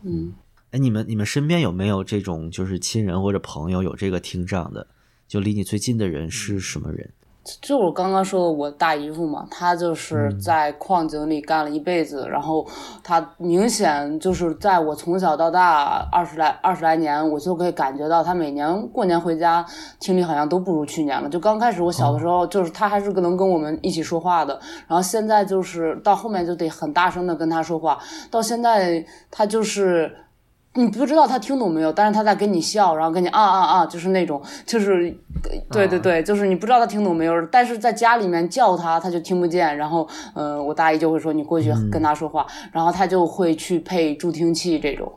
嗯。哎，你们你们身边有没有这种就是亲人或者朋友有这个听障的？就离你最近的人是什么人？就我刚刚说的，我大姨夫嘛，他就是在矿井里干了一辈子，然后他明显就是在我从小到大二十来二十来年，我就可以感觉到他每年过年回家听力好像都不如去年了。就刚开始我小的时候，就是他还是能跟我们一起说话的，然后现在就是到后面就得很大声的跟他说话，到现在他就是。你不知道他听懂没有，但是他在跟你笑，然后跟你啊啊啊，就是那种，就是，对对对，就是你不知道他听懂没有，但是在家里面叫他，他就听不见。然后，呃，我大姨就会说你过去跟他说话，然后他就会去配助听器这种，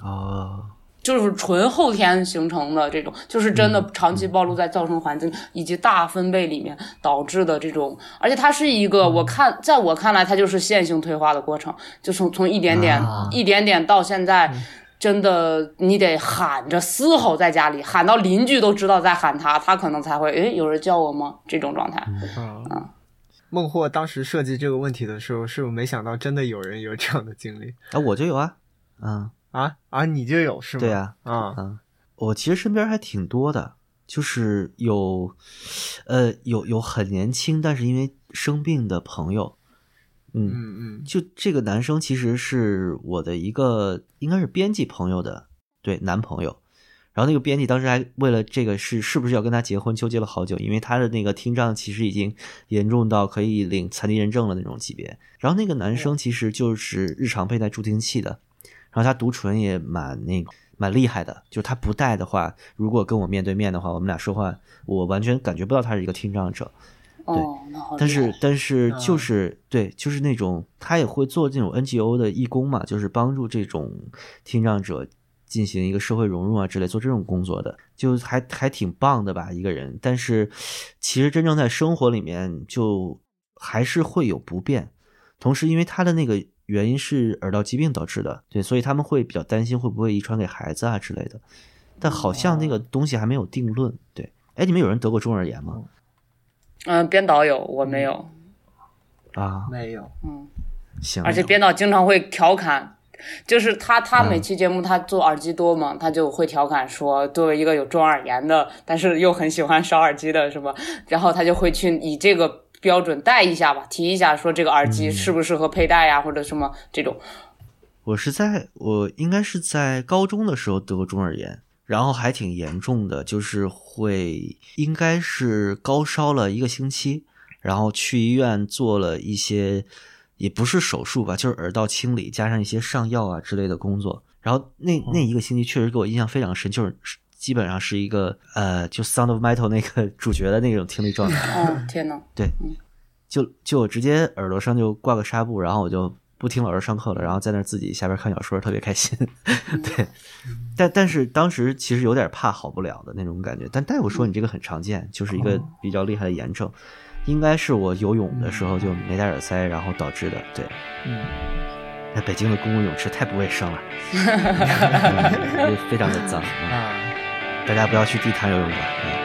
哦，就是纯后天形成的这种，就是真的长期暴露在噪声环境以及大分贝里面导致的这种，而且它是一个我看，在我看来，它就是线性退化的过程，就从从一点点、啊一点点到现在。真的，你得喊着嘶吼在家里，喊到邻居都知道在喊他，他可能才会，诶，有人叫我吗？这种状态。嗯。孟获当时设计这个问题的时候，是我没想到真的有人有这样的经历啊，我就有啊，嗯，啊啊！你就有是吗？对呀、啊，嗯，我其实身边还挺多的，就是有，呃，有有很年轻，但是因为生病的朋友，嗯，嗯嗯就这个男生其实是我的一个应该是编辑朋友的对男朋友，然后那个编辑当时还为了这个是是不是要跟他结婚纠结了好久，因为他的那个听障其实已经严重到可以领残疾人证了那种级别。然后那个男生其实就是日常佩戴助听器的，然后他独唇也蛮那个蛮厉害的，就是他不带的话，如果跟我面对面的话，我们俩说话，我完全感觉不到他是一个听障者。哦，那好厉害。但是但是嗯就是、对，就是那种他也会做这种 NGO 的义工嘛，就是帮助这种听障者进行一个社会融入啊之类，做这种工作的，就还还挺棒的吧，一个人。但是其实真正在生活里面，就还是会有不便。同时，因为他的那个原因是耳道疾病导致的，对，所以他们会比较担心会不会遗传给孩子啊之类的。但好像那个东西还没有定论，对。哎，你们有人得过中耳炎吗？嗯、编导有，我没有。啊，没有，嗯，行，而且编导经常会调侃，就是他他嗯每期节目他做耳机多嘛，他就会调侃说，作为一个有中耳炎的，但是又很喜欢烧耳机的什么，然后他就会去以这个标准带一下吧，提一下说这个耳嗯机适不适合佩戴呀，或者什么这种。我是在我应该是在高中的时候得过中耳炎，然后还挺严重的，就是会应该是高烧了一个星期，然后去医院做了一些，也不是手术吧，就是耳道清理加上一些上药啊之类的工作。然后那那一个星期确实给我印象非常深，就是基本上是一个呃，就《Sound of Metal》那个主角的那种听力状态。哦，天呐，对就就我直接耳朵上就挂个纱布，然后我就不听老师上课了，然后在那儿自己下边看小说，特别开心。<laughs> 对，但但是当时其实有点怕好不了的那种感觉。但大夫说你这个很常见，就是一个比较厉害的炎症，应该是我游泳的时候就没戴耳塞，然后导致的。对，嗯，那北京的公共泳池太不卫生了，<laughs> 非常的脏啊！大家不要去地摊游泳馆。嗯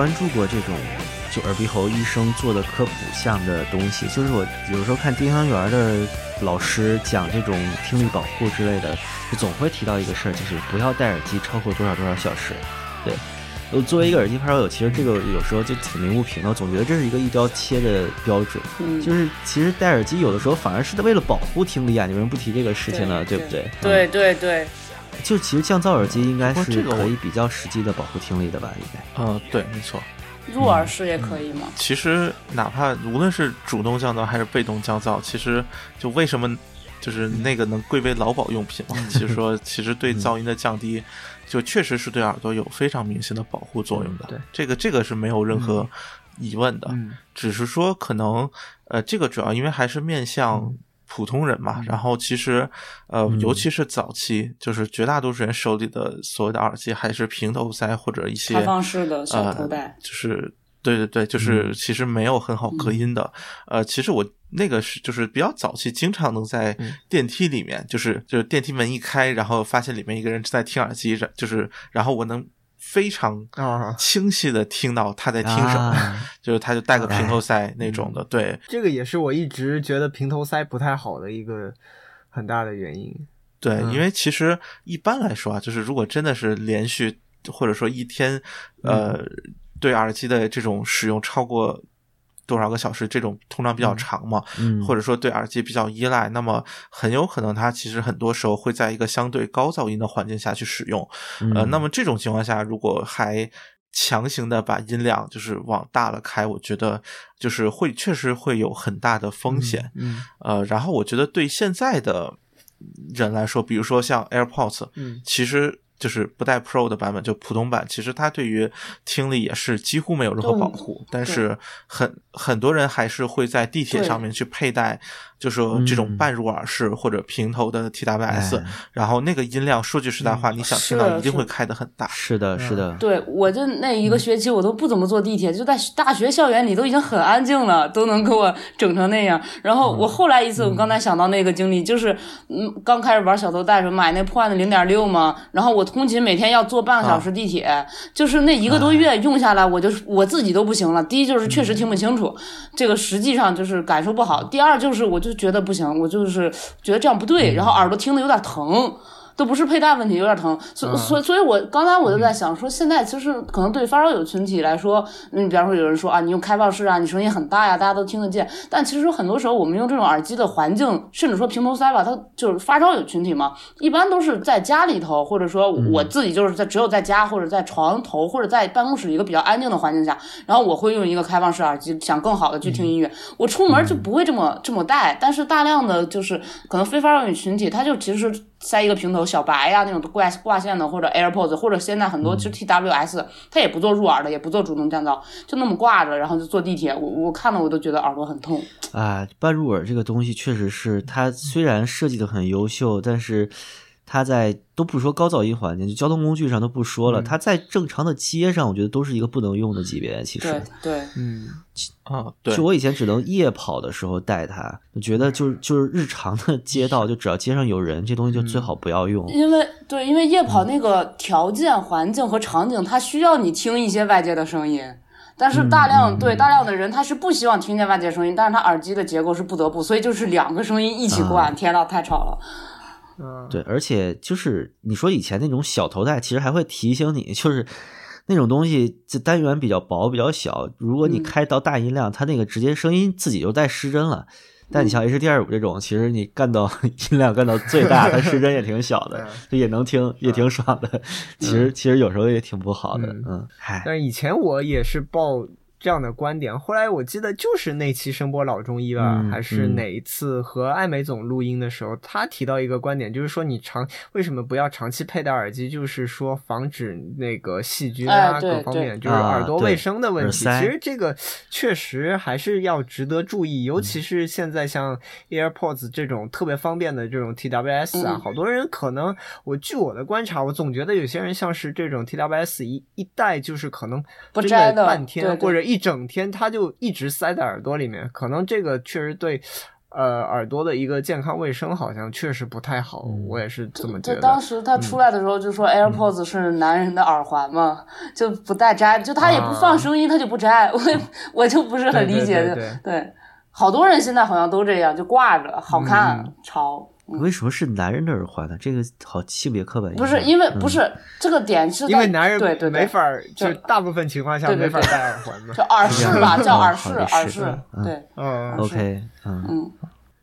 关注过这种就耳鼻喉医生做的科普项的东西，就是我有时候看丁香园的老师讲这种听力保护之类的，就总会提到一个事儿，就是不要戴耳机超过多少多少小时。对，我作为一个耳机派友，其实这个有时候就挺鸣不平的，总觉得这是一个一刀切的标准。嗯，就是其实戴耳机有的时候反而是为了保护听力啊，你为什么不提这个事情了？对不对？对对对，嗯，就其实降噪耳机应该是这个我可以比较实际的保护听力的吧？应该。呃，对，没错。入耳式也可以吗？其实哪怕无论是主动降噪还是被动降噪，其实就为什么就是那个能归为劳保用品嘛？其实说，<laughs> 其实对噪音的降低，就确实是对耳朵有非常明显的保护作用的。对，这个这个是没有任何疑问的。嗯只是说可能呃，这个主要因为还是面向普通人嘛，然后其实呃，尤其是早期，就是绝大多数人手里的所谓的耳机还是平头塞或者一些开放式的小头戴。呃，就是对对对，就是其实没有很好隔音的。呃，其实我那个是就是比较早期，经常能在电梯里面，就是就是电梯门一开，然后发现里面一个人正在听耳机，然就是然后我能非常啊清晰的听到他在听什么，啊。<laughs> 就是他就戴个平头塞那种的，对，这个也是我一直觉得平头塞不太好的一个很大的原因。对，嗯。因为其实一般来说啊，就是如果真的是连续或者说一天，呃，嗯。对耳机的这种使用超过多少个小时，这种通常比较长嘛，嗯，或者说对耳机比较依赖，那么很有可能它其实很多时候会在一个相对高噪音的环境下去使用，呃，嗯那么这种情况下，如果还强行的把音量就是往大了开，我觉得就是会确实会有很大的风险。嗯。呃，然后我觉得对现在的人来说，比如说像 AirPods，嗯。其实就是不带 Pro 的版本，就普通版，其实它对于听力也是几乎没有任何保护。但是很很多人还是会在地铁上面去佩戴，就说这种嗯半入耳式或者平头的 TWS，、哎然后那个音量，说句实在话，你想听到一定会开得很大。是的，是的，对，我就那一个学期我都不怎么坐地铁，就在大学校园里都已经很安静了，都能给我整成那样。然后我后来一次，我刚才想到那个经历，就是嗯，刚开始玩小头戴时候买那破案的零点六嘛，然后我通勤每天要坐半个小时地铁，就是那一个多月用下来，我就是我自己都不行了。第一就是确实听不清楚，这个实际上就是感受不好；第二就是我就觉得不行，我就是觉得这样不对，然后耳朵听的有点疼。都不是佩戴问题，有点疼，所所以所以，我刚才我就在想说，现在其实可能对发烧友群体来说，嗯，比方说有人说啊，你用开放式啊，你声音很大呀，大家都听得见，但其实很多时候我们用这种耳机的环境，甚至说平头塞吧，它就是发烧友群体嘛，一般都是在家里头，或者说我自己就是在只有在家或者在床头或者在办公室一个比较安静的环境下，然后我会用一个开放式耳机，想更好的去听音乐。我出门就不会这么这么戴，但是大量的就是可能非发烧友群体，他就其实是塞一个平头小白呀那种挂挂线的，或者 AirPods，或者现在很多其实 TWS，它也不做入耳的，也不做主动降噪，就那么挂着，然后就坐地铁，我我看了我都觉得耳朵很痛。啊，半入耳这个东西确实是它虽然设计的很优秀，但是它在都不说高噪音环境，就交通工具上都不说了，它在正常的街上，我觉得都是一个不能用的级别。其实对，对，嗯啊，对就，我以前只能夜跑的时候带它，我觉得就是就是日常的街道，就只要街上有人，这东西就最好不要用。因为对，因为夜跑那个条件、环境和场景，它需要你听一些外界的声音。但是大量、对大量的人，他是不希望听见外界声音，但是他耳机的结构是不得不，所以就是两个声音一起灌，天呐，太吵了。嗯。对，而且就是你说以前那种小头戴，其实还会提醒你，就是那种东西，这单元比较薄、比较小，如果你嗯。开到大音量，它那个直接声音自己就带失真了。但你像 H D 二五这种，其实你干到 <laughs> 音量干到最大，它失真也挺小的，就也能听，也挺爽的。<laughs> 其实其实有时候也挺不好的，嗯嗯，嗨，但是以前我也是抱这样的观点，后来我记得就是那期声波老中医吧，嗯还是嗯。哪一次和艾美总录音的时候，他提到一个观点，就是说你长为什么不要长期佩戴耳机，就是说防止那个细菌啊、哎各方面，就是耳朵卫生的问题。其实这个确实还是要值得注意，尤其是现在像 AirPods 这种特别方便的这种 TWS 啊，嗯。好多人可能我据我的观察，我总觉得有些人像是这种 TWS 一一戴就是可能真不摘的半天或者一整天，他就一直塞在耳朵里面，可能这个确实对。呃，耳朵的一个健康卫生好像确实不太好，我也是这么觉就得。当时他出来的时候就说 AirPods 是男人的耳环嘛，就不带摘，就他也不放声音，他就不摘，<laughs> 我也 <laughs> 我就不是很理解，对对对。对，好多人现在好像都这样，就挂着好看嗯。潮。为什么是男人的耳环呢？这个好性别刻板印象。不是因为嗯。不是这个点是在因为男人对对对。没法儿，就就大部分情况下没法戴耳环嘛。就。耳饰吧，叫耳饰耳饰对，嗯。OK，嗯，嗯，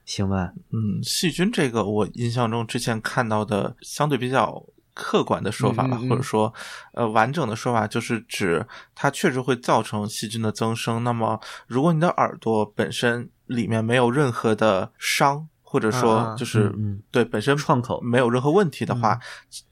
行吧，嗯，细菌这个我印象中之前看到的相对比较客观的说法吧，嗯嗯嗯。或者说呃完整的说法，就是指它确实会造成细菌的增生。那么，如果你的耳朵本身里面没有任何的伤，或者啊说就是、嗯嗯对本身创口没有任何问题的话，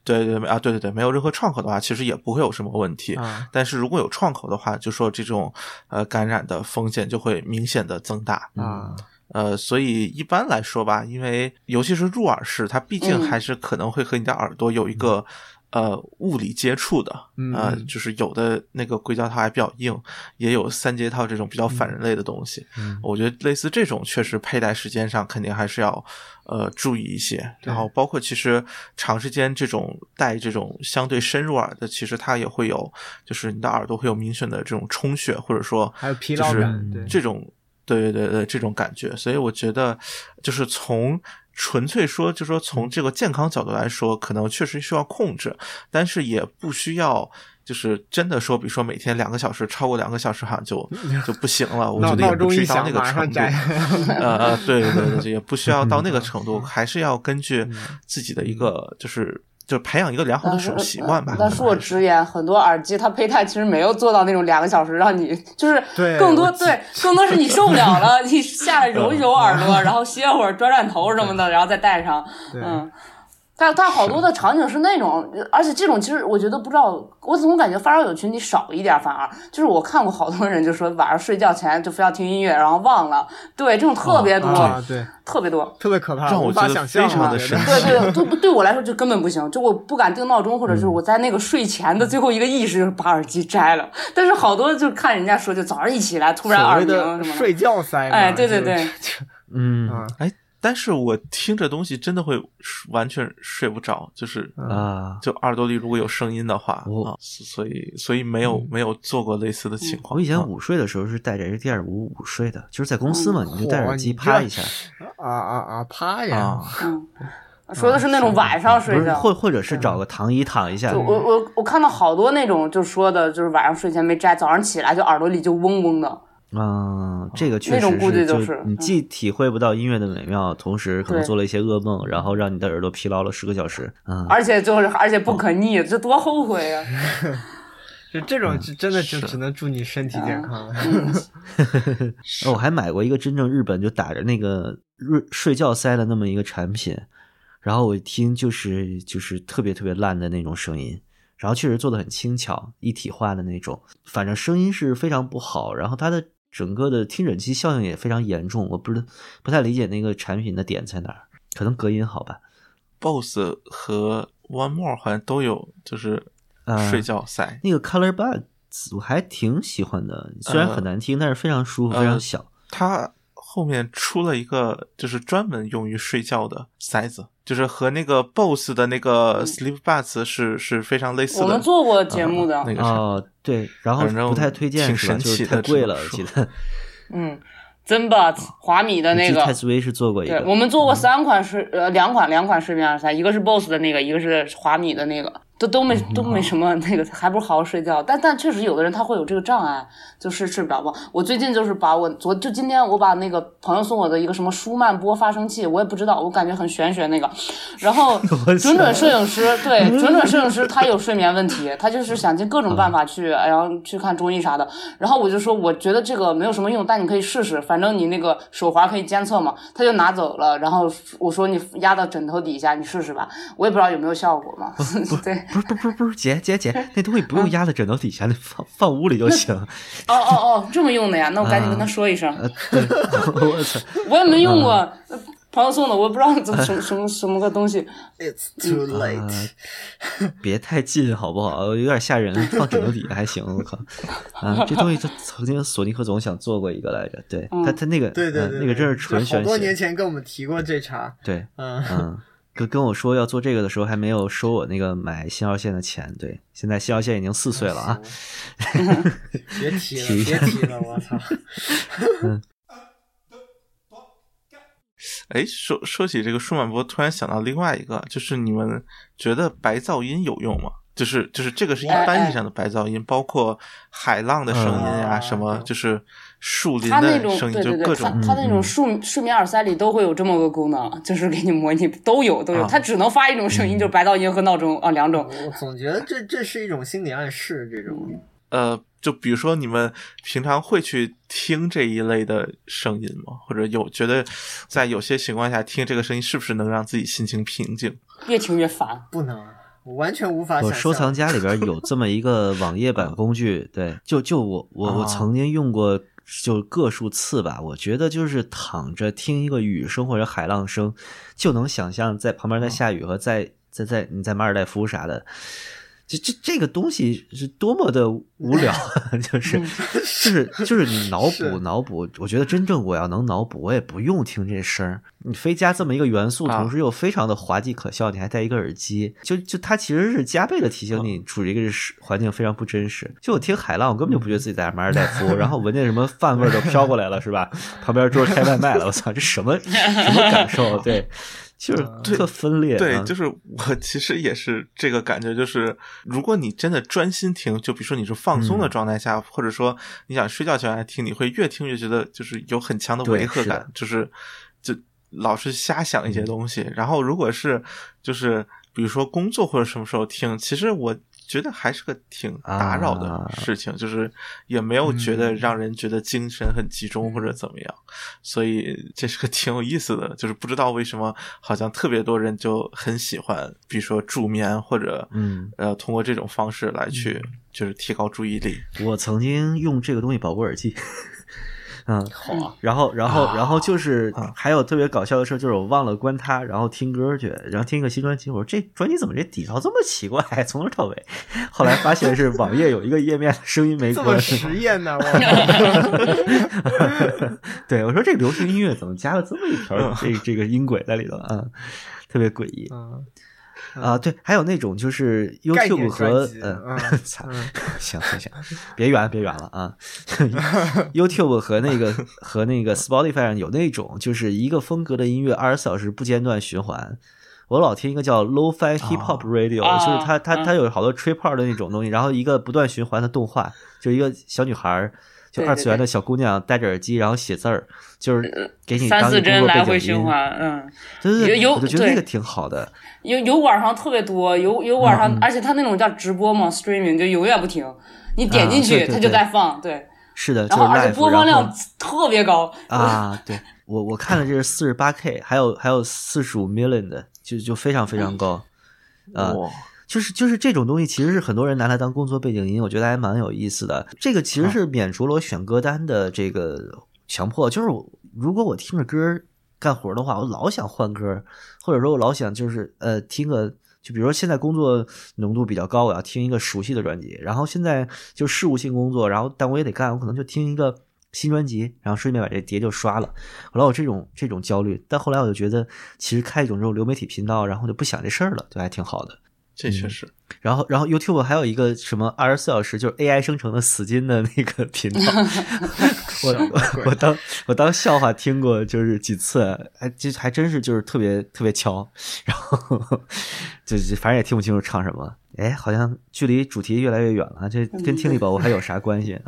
对对对啊，对对对，没有任何创口的话，其实也不会有什么问题。啊但是如果有创口的话，就说这种呃感染的风险就会明显的增大。啊呃，所以一般来说吧，因为尤其是入耳式，它毕竟嗯还是可能会和你的耳朵有一个、呃物理接触的，嗯呃，嗯就是有的那个硅胶套还比较硬，也有三节套这种比较反人类的东西。嗯我觉得类似这种确实佩戴时间上肯定还是要呃注意一些。然后包括其实长时间这种戴这种相对深入耳的，其实它也会有，就是你的耳朵会有明显的这种充血，或者说还有疲劳感，对，这种对对对对这种感觉，所以我觉得就是从纯粹说，就说从这个健康角度来说，可能确实需要控制，但是也不需要。就是真的说，比如说每天两个小时，超过两个小时好像就就不行了。<laughs> 我觉得也不至于到那个程度。摘。<laughs> <laughs> 呃呃，对对对对，也不需要到那个程度，还是要根据嗯自己的一个，就是就培养一个良好的使用习惯吧。但恕我直言，很多耳机它佩戴其实没有做到那种两个小时让你，就是对更多对，更多是你受不了了，<laughs> 你下来揉一揉耳朵，然后歇会儿、转转头什么的，然后再戴上。嗯，但但好多的场景是那种，而且这种其实我觉得不知道，我怎么感觉发烧友群体少一点，反而就是我看过好多人就说晚上睡觉前就非要听音乐，然后忘了，对，这种特别多，啊，对，特别多。特别可怕，让我想象啊非常的神对对，对对我来说就根本不行，就我不敢定闹钟，或者是我在那个睡前的最后一个意识就是把耳机摘了。但是好多就看人家说，就早上一起来突然耳鸣什么的。睡觉塞嘛，哎对对对，<laughs> 嗯啊，哎，但是我听这东西真的会完全睡不着，就是啊，就耳朵里如果有声音的话哦啊，所以所以没有没有做过类似的情况。我以前啊午睡的时候是戴着 HDR 五午睡的，就是在公司嘛，你就戴耳机嚯你这啪一下，啊啊啊，趴呀啊，<laughs> 嗯，说的是那种晚上睡觉。或或者是找个躺椅躺一下就，我我我看到好多那种就说的，就是晚上睡前没摘，早上起来就耳朵里就嗡嗡的。嗯，这个确实是就就是你既体会不到音乐的美妙，同时可能做了一些噩梦，然后让你的耳朵疲劳了十个小时。嗯，而且就是而且不可逆，这多后悔啊！<laughs> 就这种是真的就只能祝你身体健康了。<laughs> <laughs> 哦我还买过一个真正日本就打着那个睡睡觉塞的那么一个产品，然后我一听就是就是特别特别烂的那种声音，然后确实做的很轻巧，一体化的那种，反正声音是非常不好，然后它的整个的听诊器效应也非常严重，我不是不太理解那个产品的点在哪儿，可能隔音好吧。BOSS 和 One More 好像都有，就是呃睡觉塞。那个 Color Buds 我还挺喜欢的，虽然很难听，但是非常舒服，呃非常小。它后面出了一个就是专门用于睡觉的塞子，就是和那个 BOSS 的那个 Sleep Buds 是是非常类似的。我们做过节目的啊，那个对，然后反正不太推荐挺是吧？就是太贵了，我记得。<laughs> 嗯 e u t 华米的那个威是做过一对，个，我们做过三款睡呃两款两款睡眠耳塞，一个是 BOSS 的那个，一个是华米的那个，都都没都没什么那个，还不如好好睡觉。但但确实有的人他会有这个障碍，就是睡不着觉。我最近就是把我昨就今天我把那个朋友送我的一个什么舒曼波发声器，我也不知道，我感觉很玄学那个。然后准准摄影师 <laughs> 对准准摄影师他有睡眠问题，他就是想尽各种办法去，然后去看中医啥的。然后我就说我觉得这个没有什么用，但你可以试试，反正你那个手环可以监测嘛。他就拿走了，然后我说你压到枕头底下，你试试吧。我也不知道有没有效果嘛。<laughs> 对，不是不是不是不是姐姐姐，那东西不用压在枕头底下，那放放屋里就行。哦哦哦，这么用的呀？那我赶紧跟他说一声。<laughs> 我操，我也没用过，呃朋友送的，我也不知道怎么什么什么什么个东西。<laughs> It's too 呃 late。别太近好不好？有点吓人，放枕头底下还行，我靠！啊，这东西他曾经索尼克总想做过一个来着，对他他那个对对那个真是纯玄学多年，前跟我们提过这茬。对，嗯，嗯。跟跟我说要做这个的时候，还没有收我那个买信号线的钱。对，现在信号线已经四岁了啊。别 <laughs> <laughs> 提了，别提了，我操！<laughs> 哎，说说起这个舒曼波，突然想到另外一个，就是你们觉得白噪音有用吗？就是就是这个是一般意义上的白噪音，包括海浪的声音啊、嗯什么就是树林它那种的声音，对对对，就各种它它那种树睡睡眠耳塞里都会有这么个功能，就是给你模拟都有都有，啊它只能发一种声音，就是白噪音和闹钟啊两种。我总觉得这这是一种心理暗示，这种呃，就比如说你们平常会去听这一类的声音吗？或者有觉得在有些情况下听这个声音是不是能让自己心情平静？<laughs> 越听越烦。不能，我完全无法想收藏夹里边有这么一个网页版工具，对，就就我我我啊曾经用过，就个数次吧。我觉得就是躺着听一个雨声或者海浪声，就能想象在旁边在下雨和在在在你在马尔代夫啥的，这这这个东西是多么的无聊，<laughs> 就是就是就是你脑 <laughs> 补脑补。我觉得真正我要能脑补，我也不用听这声儿，你非加这么一个元素，啊同时又非常的滑稽可笑，你还戴一个耳机，就就它其实是加倍的提醒你处于一个是环境非常不真实。就我听海浪，我根本就不觉得自己在马尔代夫，然后闻见什么饭味儿都飘过来了，是吧？旁边桌开外卖了，我操，这什么什么感受？对。<laughs> 就是特分裂，对，啊。就是我其实也是这个感觉，就是如果你真的专心听，就比如说你是放松嗯。的状态下，或者说你想睡觉前来听，你会越听越觉得就是有很强的违和感，就是就老是瞎想一些东西。然后如果是就是比如说工作或者什么时候听，其实我觉得还是个挺打扰的啊事情，就是也没有觉得嗯让人觉得精神很集中或者怎么样。所以这是个挺有意思的，就是不知道为什么好像特别多人就很喜欢，比如说助眠或者嗯，呃通过这种方式来去就是提高注意力。我曾经用这个东西保过耳机。嗯，好啊，然后，然后，然后就是啊还有特别搞笑的事，就是我忘了关它，然后听歌去，然后听一个新专辑，我说这专辑怎么这底噪这么奇怪，从头到尾。后来发现是网页有一个页面声音没这关么。实 <laughs> 验呢，我对，我说这流行音乐怎么加了这么一条这这个音轨在里头啊？特别诡异嗯，啊！对，还有那种就是 YouTube 和嗯，<laughs> 操嗯 <laughs> 行行行，别远别远了啊！<laughs> YouTube 和那个和那个 Spotify 上有那种就是一个风格的音乐二十四小时不间断循环。我老听一个叫 Lo-Fi Hip Hop Radio，、啊就是它它嗯它有好多 trip hop 的那种东西，然后一个不断循环的动画，就一个小女孩儿，二次元的小姑娘戴着耳机，然后写字儿，就是给你三四帧来回。循环，嗯，我就觉得那个挺好的。油油管上特别多，油油管嗯上，而且它那种叫直播嘛，streaming 就永远不停，你点进去它就在放，对，是的，就是然后而且播放量特别高，啊，对我我看的这是四十八 K，还有还有四十五 million 的，就就非常非常高。啊，哇就是就是这种东西，其实是很多人拿来当工作背景音，我觉得还蛮有意思的。这个其实是免除了我选歌单的这个强迫，就是我如果我听着歌干活的话，我老想换歌，或者说我老想就是呃听个。就比如说现在工作浓度比较高，我要听一个熟悉的专辑，然后现在就事务性工作，然后但我也得干，我可能就听一个新专辑，然后顺便把这碟就刷了。后来我这种这种焦虑，但后来我就觉得，其实开一种这种流媒体频道，然后就不想这事儿了，就还挺好的。这确实，然后，然后 YouTube 还有一个什么二十四小时就是 AI 生成的死金的那个频道，<laughs> 我我我当我当笑话听过，就是几次，还这还真是就是特别特别敲，然后就就反正也听不清楚唱什么，哎，好像距离主题越来越远了，这跟听力宝宝还有啥关系？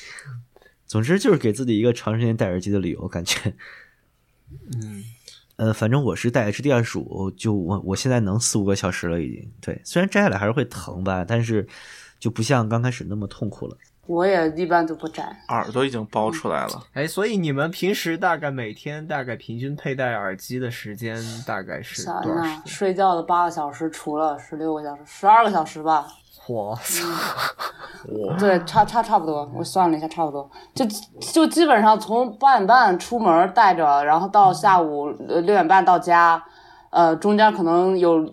<laughs> 总之就是给自己一个长时间戴耳机的理由，感觉。嗯，呃，反正我是戴 HD 二十五，就我我现在能四五个小时了，已经。对，虽然摘下来还是会疼吧，但是就不像刚开始那么痛苦了。我也一般都不摘。耳朵已经包出来了。哎，所以你们平时大概每天大概平均佩戴耳机的时间大概是想多少时，间？睡觉的八个小时，除了十六个小时，十二个小时吧。我操！对，差差差不多，我算了一下，差不多，就就基本上从八点半出门带着，然后到下午呃六点半到家，呃，中间可能有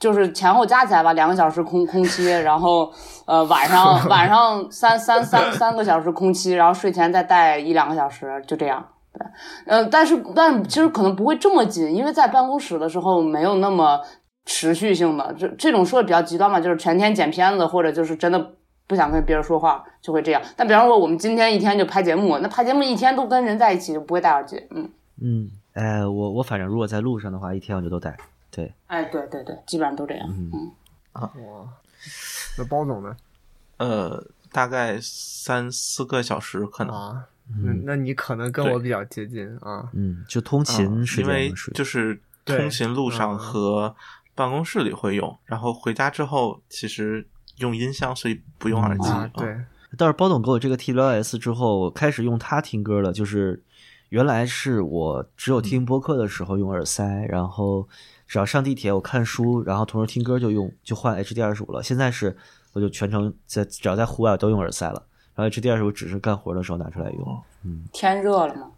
就是前后加起来吧，两个小时空空期，然后呃晚上 <laughs> 晚上三三三三个小时空期，然后睡前再带一两个小时，就这样。对，呃，但是但其实可能不会这么紧，因为在办公室的时候没有那么持续性的，这这种说的比较极端嘛，就是全天剪片子，或者就是真的不想跟别人说话，就会这样。但比方说我们今天一天就拍节目，那拍节目一天都跟人在一起，就不会戴耳机。嗯，嗯，哎，我我反正如果在路上的话，一天我就都戴。对，哎，对对对，基本上都这样。嗯哇，那包总呢？呃，大概三四个小时可能。啊，那那你可能跟我比较接近啊。嗯，就通勤时嗯因为间是就是通勤路上嗯和办公室里会用，然后回家之后其实用音箱，所以不用耳机。对，但是包总给我这个 TWS 之后，我开始用它听歌了。就是原来是我只有听播客的时候用耳塞，然后只要上地铁我看书，然后同时听歌就用就换 HD 二十五了。现在是我就全程在只要在户外都用耳塞了，然后 HD 二十五只是干活的时候拿出来用。嗯天热了吗，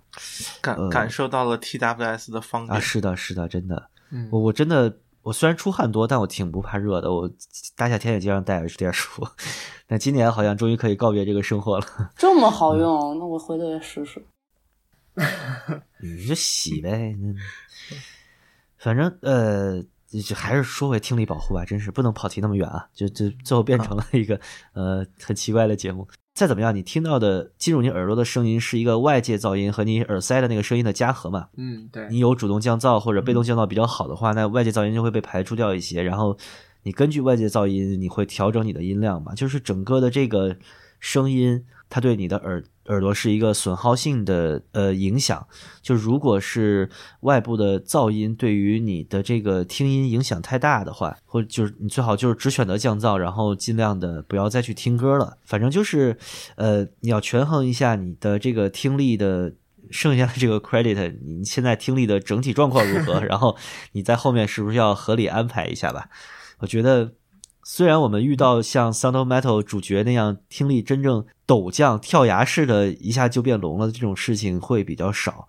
感呃感受到了 TWS 的方便啊，。是的，是的，真的，嗯我我真的我虽然出汗多，但我挺不怕热的。我大夏天也经常戴 HDR 十五，<laughs> 但今年好像终于可以告别这个生活了。<laughs> 这么好用，那我回头也试试。<laughs> 你就洗呗，反正呃，就还是说回听力保护吧，真是不能跑题那么远啊，就就最后变成了一个呃很奇怪的节目。再怎么样，你听到的进入你耳朵的声音是一个外界噪音和你耳塞的那个声音的加和嘛？嗯，对，你有主动降噪或者被动降噪比较好的话，那外界噪音就会被排除掉一些，然后你根据外界噪音，你会调整你的音量嘛？就是整个的这个声音，它对你的耳耳朵是一个损耗性的呃影响。就如果是外部的噪音对于你的这个听音影响太大的话，或者就是你最好就是只选择降噪，然后尽量的不要再去听歌了。反正就是呃，你要权衡一下你的这个听力的。剩下的这个 credit，你现在听力的整体状况如何？<laughs> 然后你在后面是不是要合理安排一下吧？我觉得，虽然我们遇到像 Sound of Metal 主角那样听力真正陡降、跳崖式的一下就变聋了这种事情会比较少，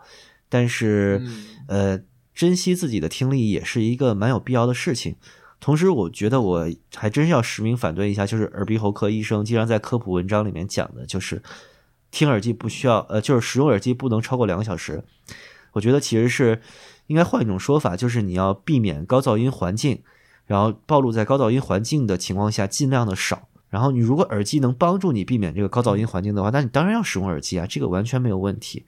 但是，呃，珍惜自己的听力也是一个蛮有必要的事情。同时，我觉得我还真是要实名反对一下，就是耳鼻喉科医生经常在科普文章里面讲的，就是。听耳机不需要，呃，就是使用耳机不能超过两个小时。我觉得其实是应该换一种说法，就是你要避免高噪音环境，然后暴露在高噪音环境的情况下尽量的少。然后你如果耳机能帮助你避免这个高噪音环境的话，那你当然要使用耳机啊，这个完全没有问题。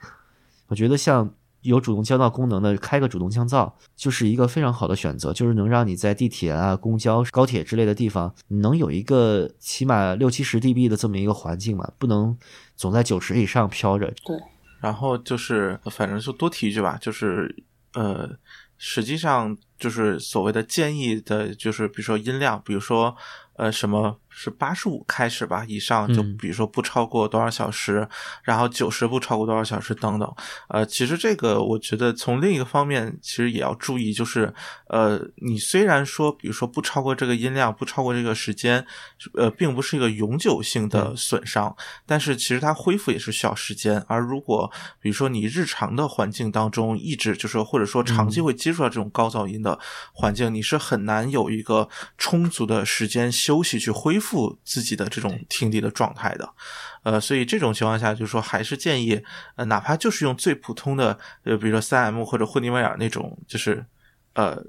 我觉得像有主动降噪功能的，开个主动降噪就是一个非常好的选择，就是能让你在地铁啊、公交、高铁之类的地方，你能有一个起码六七十 dB 的这么一个环境嘛，不能。总在九十以上飘着，对。然后就是，反正就多提一句吧，就是呃，实际上就是所谓的建议的，就是比如说音量，比如说呃什么。是八十五开始吧，以上就比如说不超过多少小时，然后九十不超过多少小时等等。呃，其实这个我觉得从另一个方面，其实也要注意，就是呃，你虽然说比如说不超过这个音量，不超过这个时间，呃，并不是一个永久性的损伤，但是其实它恢复也是需要时间。而如果比如说你日常的环境当中一直就是或者说长期会接触到这种高噪音的环境，你是很难有一个充足的时间休息去恢复。复自己的这种听力的状态的，呃，所以这种情况下，就是说还是建议，呃，哪怕就是用最普通的，呃，比如说三 M 或者霍尼韦尔那种，就是呃，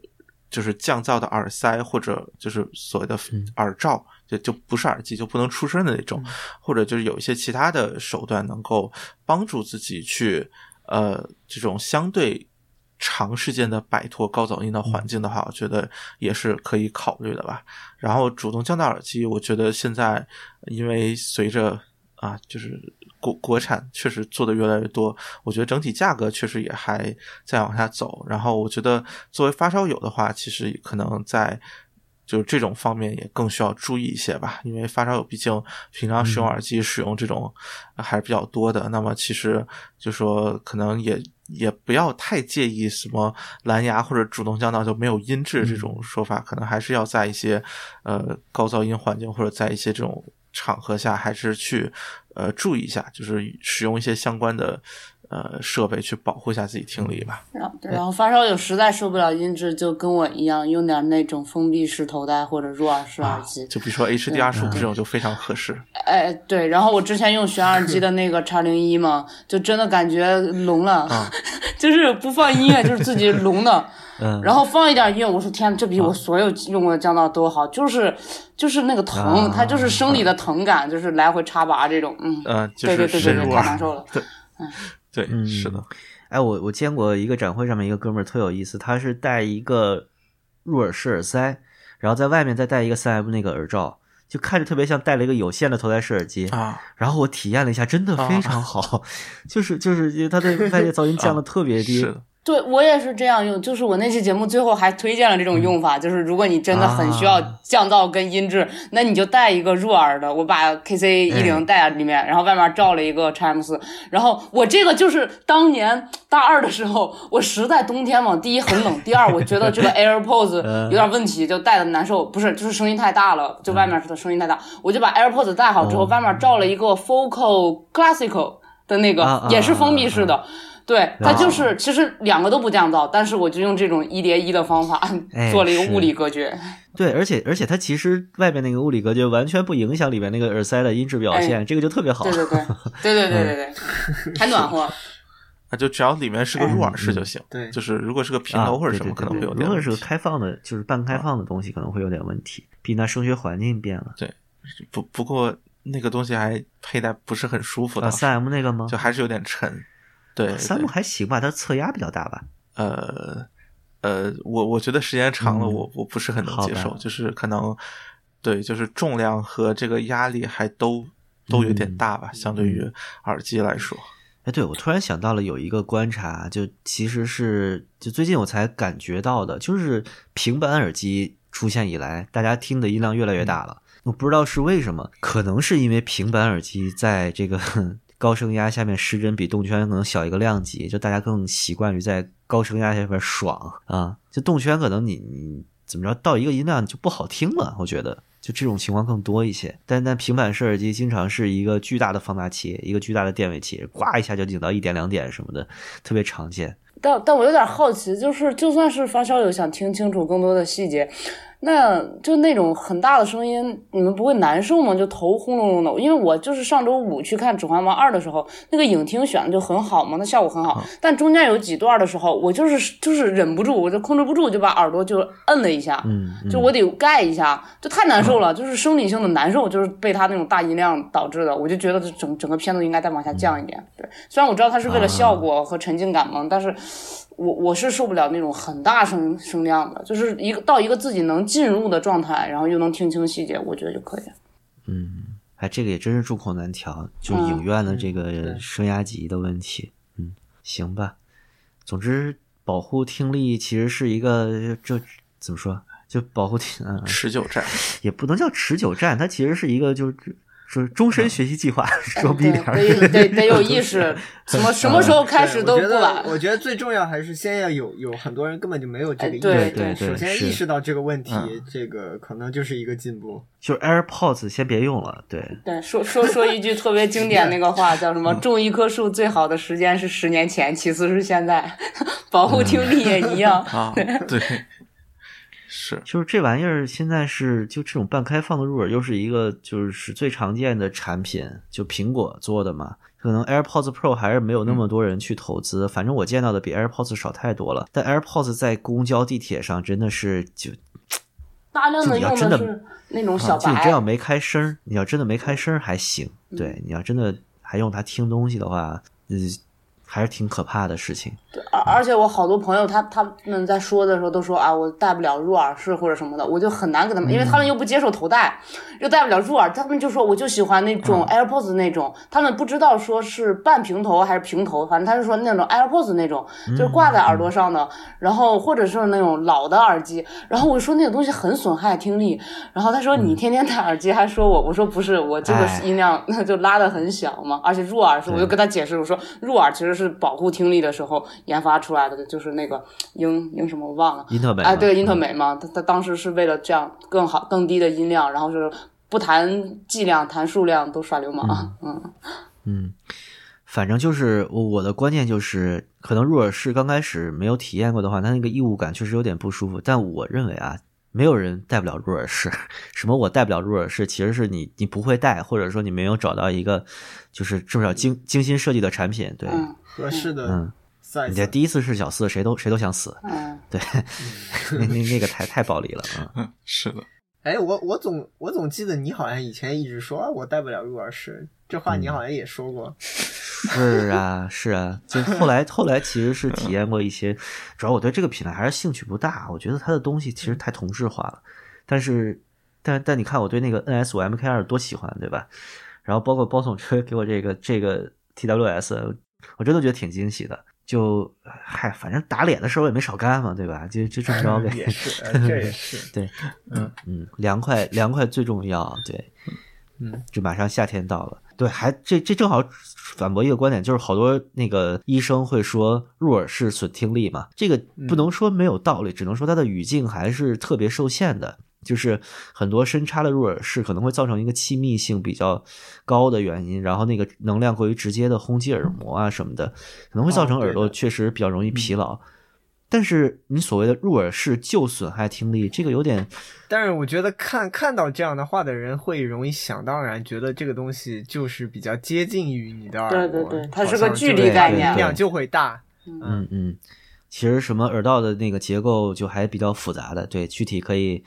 就是降噪的耳塞或者就是所谓的耳罩，就就不是耳机就不能出声的那种，或者就是有一些其他的手段能够帮助自己去呃这种相对。长时间的摆脱高噪音的环境的话，我觉得也是可以考虑的吧。然后主动降噪耳机，我觉得现在因为随着啊，就是国国产确实做的越来越多，我觉得整体价格确实也还在往下走。然后我觉得作为发烧友的话，其实可能在就是这种方面也更需要注意一些吧。因为发烧友毕竟平常使用耳机使用这种还是比较多的，那么其实就说可能也。也不要太介意什么蓝牙或者主动降噪就没有音质这种说法，可能还是要在一些呃高噪音环境或者在一些这种场合下，还是去呃注意一下，就是使用一些相关的呃设备去保护一下自己听力吧。然后，然后发烧友实在受不了音质，就跟我一样，用点那种封闭式头戴或者入耳式耳机。就比如说 HDR 十五这种就非常合适。哎，对，然后我之前用旋耳机的那个叉零一嘛，就真的感觉聋了，<laughs> 就是不放音乐就是自己聋的。<laughs> 嗯，然后放一点音乐，我说天，这比我所有用过的降噪都好，就是就是那个疼，它就是生理的疼感，就是来回插拔这种，嗯，呃，对对对对对，太难受了。对，对，是的。哎，我我见过一个展会上面一个哥们儿特有意思，他是戴一个入耳式耳塞，然后在外面再戴一个三 M 那个耳罩，就看着特别像戴了一个有线的头戴式耳机啊。然后我体验了一下，真的非常好，就是就是因为它的外界噪音降的特别低。对我也是这样用，就是我那期节目最后还推荐了这种用法，就是如果你真的很需要降噪跟音质，那你就带一个入耳的，我把 KC 一零带在里面，然后外面罩了一个 x M 四，然后我这个就是当年大二的时候，我实在冬天嘛，第一很冷，第二我觉得这个 AirPods <laughs> 有点问题，就戴的难受，不是就是声音太大了，就外面的声音太大，我就把 AirPods 戴好之后，外面罩了一个 Focal Classical 的那个，也是封闭式的。对，它就是其实两个都不降噪，但是我就用这种一叠一的方法哎做了一个物理隔绝。对，而且而且它其实外面那个物理隔绝完全不影响里面那个耳塞的音质表现，这个就特别好。<laughs> 对对对对对对对对，还暖和。啊，就只要里面是个入耳式就行。对就是如果是个平啊，头或者什么，可能会有点问题。如果是个开放的，就是半开放的东西，可能会有点问题。毕竟它声学环境变了。对不不过那个东西还佩戴不是很舒服啊，的，三 M 那个吗？就还是有点沉。对，三木还行吧，它侧压比较大吧。呃呃，我我觉得时间长了，嗯我我不是很能接受，就是可能对，就是重量和这个压力还都都有点嗯大吧，相对于耳机来说。哎，对，我突然想到了有一个观察，就其实是就最近我才感觉到的，就是平板耳机出现以来，大家听的音量越来越大了。我不知道是为什么，可能是因为平板耳机在这个高声压下面失真比动圈可能小一个量级，就大家更习惯于在高声压下面爽啊。就动圈可能你你怎么着到一个音量就不好听了，我觉得。就这种情况更多一些，但但平板式耳机经常是一个巨大的放大器，一个巨大的电位器，呱一下就顶到一点两点什么的，特别常见。但但我有点好奇，就是就算是发烧友想听清楚更多的细节，那就那种很大的声音，你们不会难受吗？就头轰隆隆的。因为我就是上周五去看《指环王二》的时候，那个影厅选的就很好嘛，那效果很好。但中间有几段的时候，我就是就是忍不住，我就控制不住，就把耳朵就摁了一下，嗯，嗯就我得盖一下，就太难受了，就是生理性的难受，就是被他那种大音量导致的。我就觉得这整整个片子应该再往下降一点。对，虽然我知道他是为了效果和沉浸感嘛，但是我我是受不了那种很大声声量的，就是一个到一个自己能进入的状态，然后又能听清细节，我觉得就可以嗯。哎，这个也真是众口难调，就嗯影院的这个声压级的问题。嗯，行吧。总之，保护听力其实是一个这怎么说？就保护听，嗯，持久战，也不能叫持久战，它其实是一个就是就是终身学习计划，说逼对点儿。得 <laughs> 得得有意识，<laughs> 什么什么时候开始都不晚。我觉得最重要还是先要有有很多人根本就没有这个意识，哎对对对首先是意识到这个问题嗯，这个可能就是一个进步。就是 AirPods 先别用了，对，对，说说说一句特别经典那个话，叫什么？种一棵树最好的时间是十年前，其次是现在。保护听力也一样。<laughs> 啊，对，是就是这玩意儿现在是就这种半开放的入耳，又是一个就是最常见的产品，就苹果做的嘛。可能 AirPods Pro 还是没有那么多人去投资，反正我见到的比 AirPods 少太多了。但 AirPods 在公交、地铁上真的是就 <tsk> 大量的要真的是那种小白就你真，要没开声，你要真的没开声还行，对，你要真的还用它听东西的话，嗯，还是挺可怕的事情。对而而且我好多朋友他他们在说的时候都说啊，我戴不了入耳式或者什么的，我就很难给他们，因为他们又不接受头戴，又戴不了入耳，他们就说我就喜欢那种 AirPods 那种，他们不知道说是半平头还是平头，反正他是说那种 AirPods 那种，就是挂在耳朵上的，然后或者是那种老的耳机，然后我说那个东西很损害听力，然后他说你天天戴耳机还说我，我说不是，我这个哎。音量那 <laughs> 就拉的很小嘛，而且入耳式，我就跟他解释我说入耳其实是保护听力的时候研发出来的，就是那个英英什么我忘了。英特美哎，对，嘛英特美嘛，他他当时是为了这样更好、更低的音量，然后是不谈剂量、谈数量都耍流氓。嗯嗯，反正就是我我的观念就是，可能入耳式刚开始没有体验过的话，它那个异物感确实有点不舒服。但我认为啊，没有人带不了入耳式。什么我带不了入耳式，其实是你你不会带，或者说你没有找到一个就是至少精精心设计的产品。对，嗯合适的嗯，你这第一次是小四，谁都谁都想死。嗯，对，<laughs> 那那那个太太暴力了啊。嗯是的，哎，我我总我总记得你好像以前一直说啊我带不了入耳式，这话你好像也说过。<laughs> 是啊，是啊，就后来后来其实是体验过一些，主要我对这个品牌还是兴趣不大，我觉得它的东西其实太同质化了。但是，但但你看我对那个 NS 五 MK 二多喜欢，对吧？然后包括包总车 <laughs> 给我这个这个 TWS，我真的觉得挺惊喜的。就嗨，反正打脸的事儿我也没少干嘛，对吧？就就这么着呗。也是，呃这也是。对，嗯嗯，凉快凉快最重要，对，嗯，就马上夏天到了，对，还这这正好反驳一个观点，就是好多那个医生会说入耳式损听力嘛，这个不能说没有道理，只能说它的语境还是特别受限的。就是很多深插的入耳式可能会造成一个气密性比较高的原因，然后那个能量过于直接的轰击耳膜啊什么的，可能会造成耳朵确实比较容易疲劳。但是你所谓的入耳式就损害听力，这个有点但是我觉得看看到这样的话的人会容易想当然觉得这个东西就是比较接近于你的耳对膜，对对它是个距离概念音量就会大。嗯嗯，其实什么耳道的那个结构就还比较复杂的，对，具体可以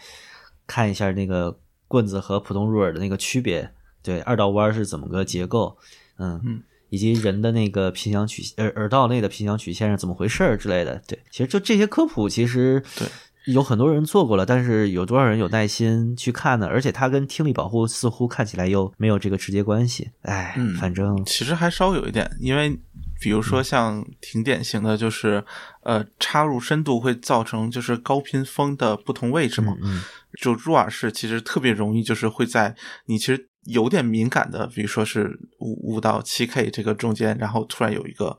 看一下那个棍子和普通入耳的那个区别，对，二道弯是怎么个结构，嗯嗯，以及人的那个频响曲耳耳道内的频响曲线是怎么回事儿之类的，对，其实就这些科普其实对。有很多人做过了，但是有多少人有耐心去看呢？而且它跟听力保护似乎看起来又没有这个直接关系。哎，嗯反正其实还稍有一点，因为比如说像挺典型的，就是呃插入深度会造成就是高频峰的不同位置嘛，嗯就入耳式其实特别容易，就是会在你其实有点敏感的，比如说是五五到七 K 这个中间，然后突然有一个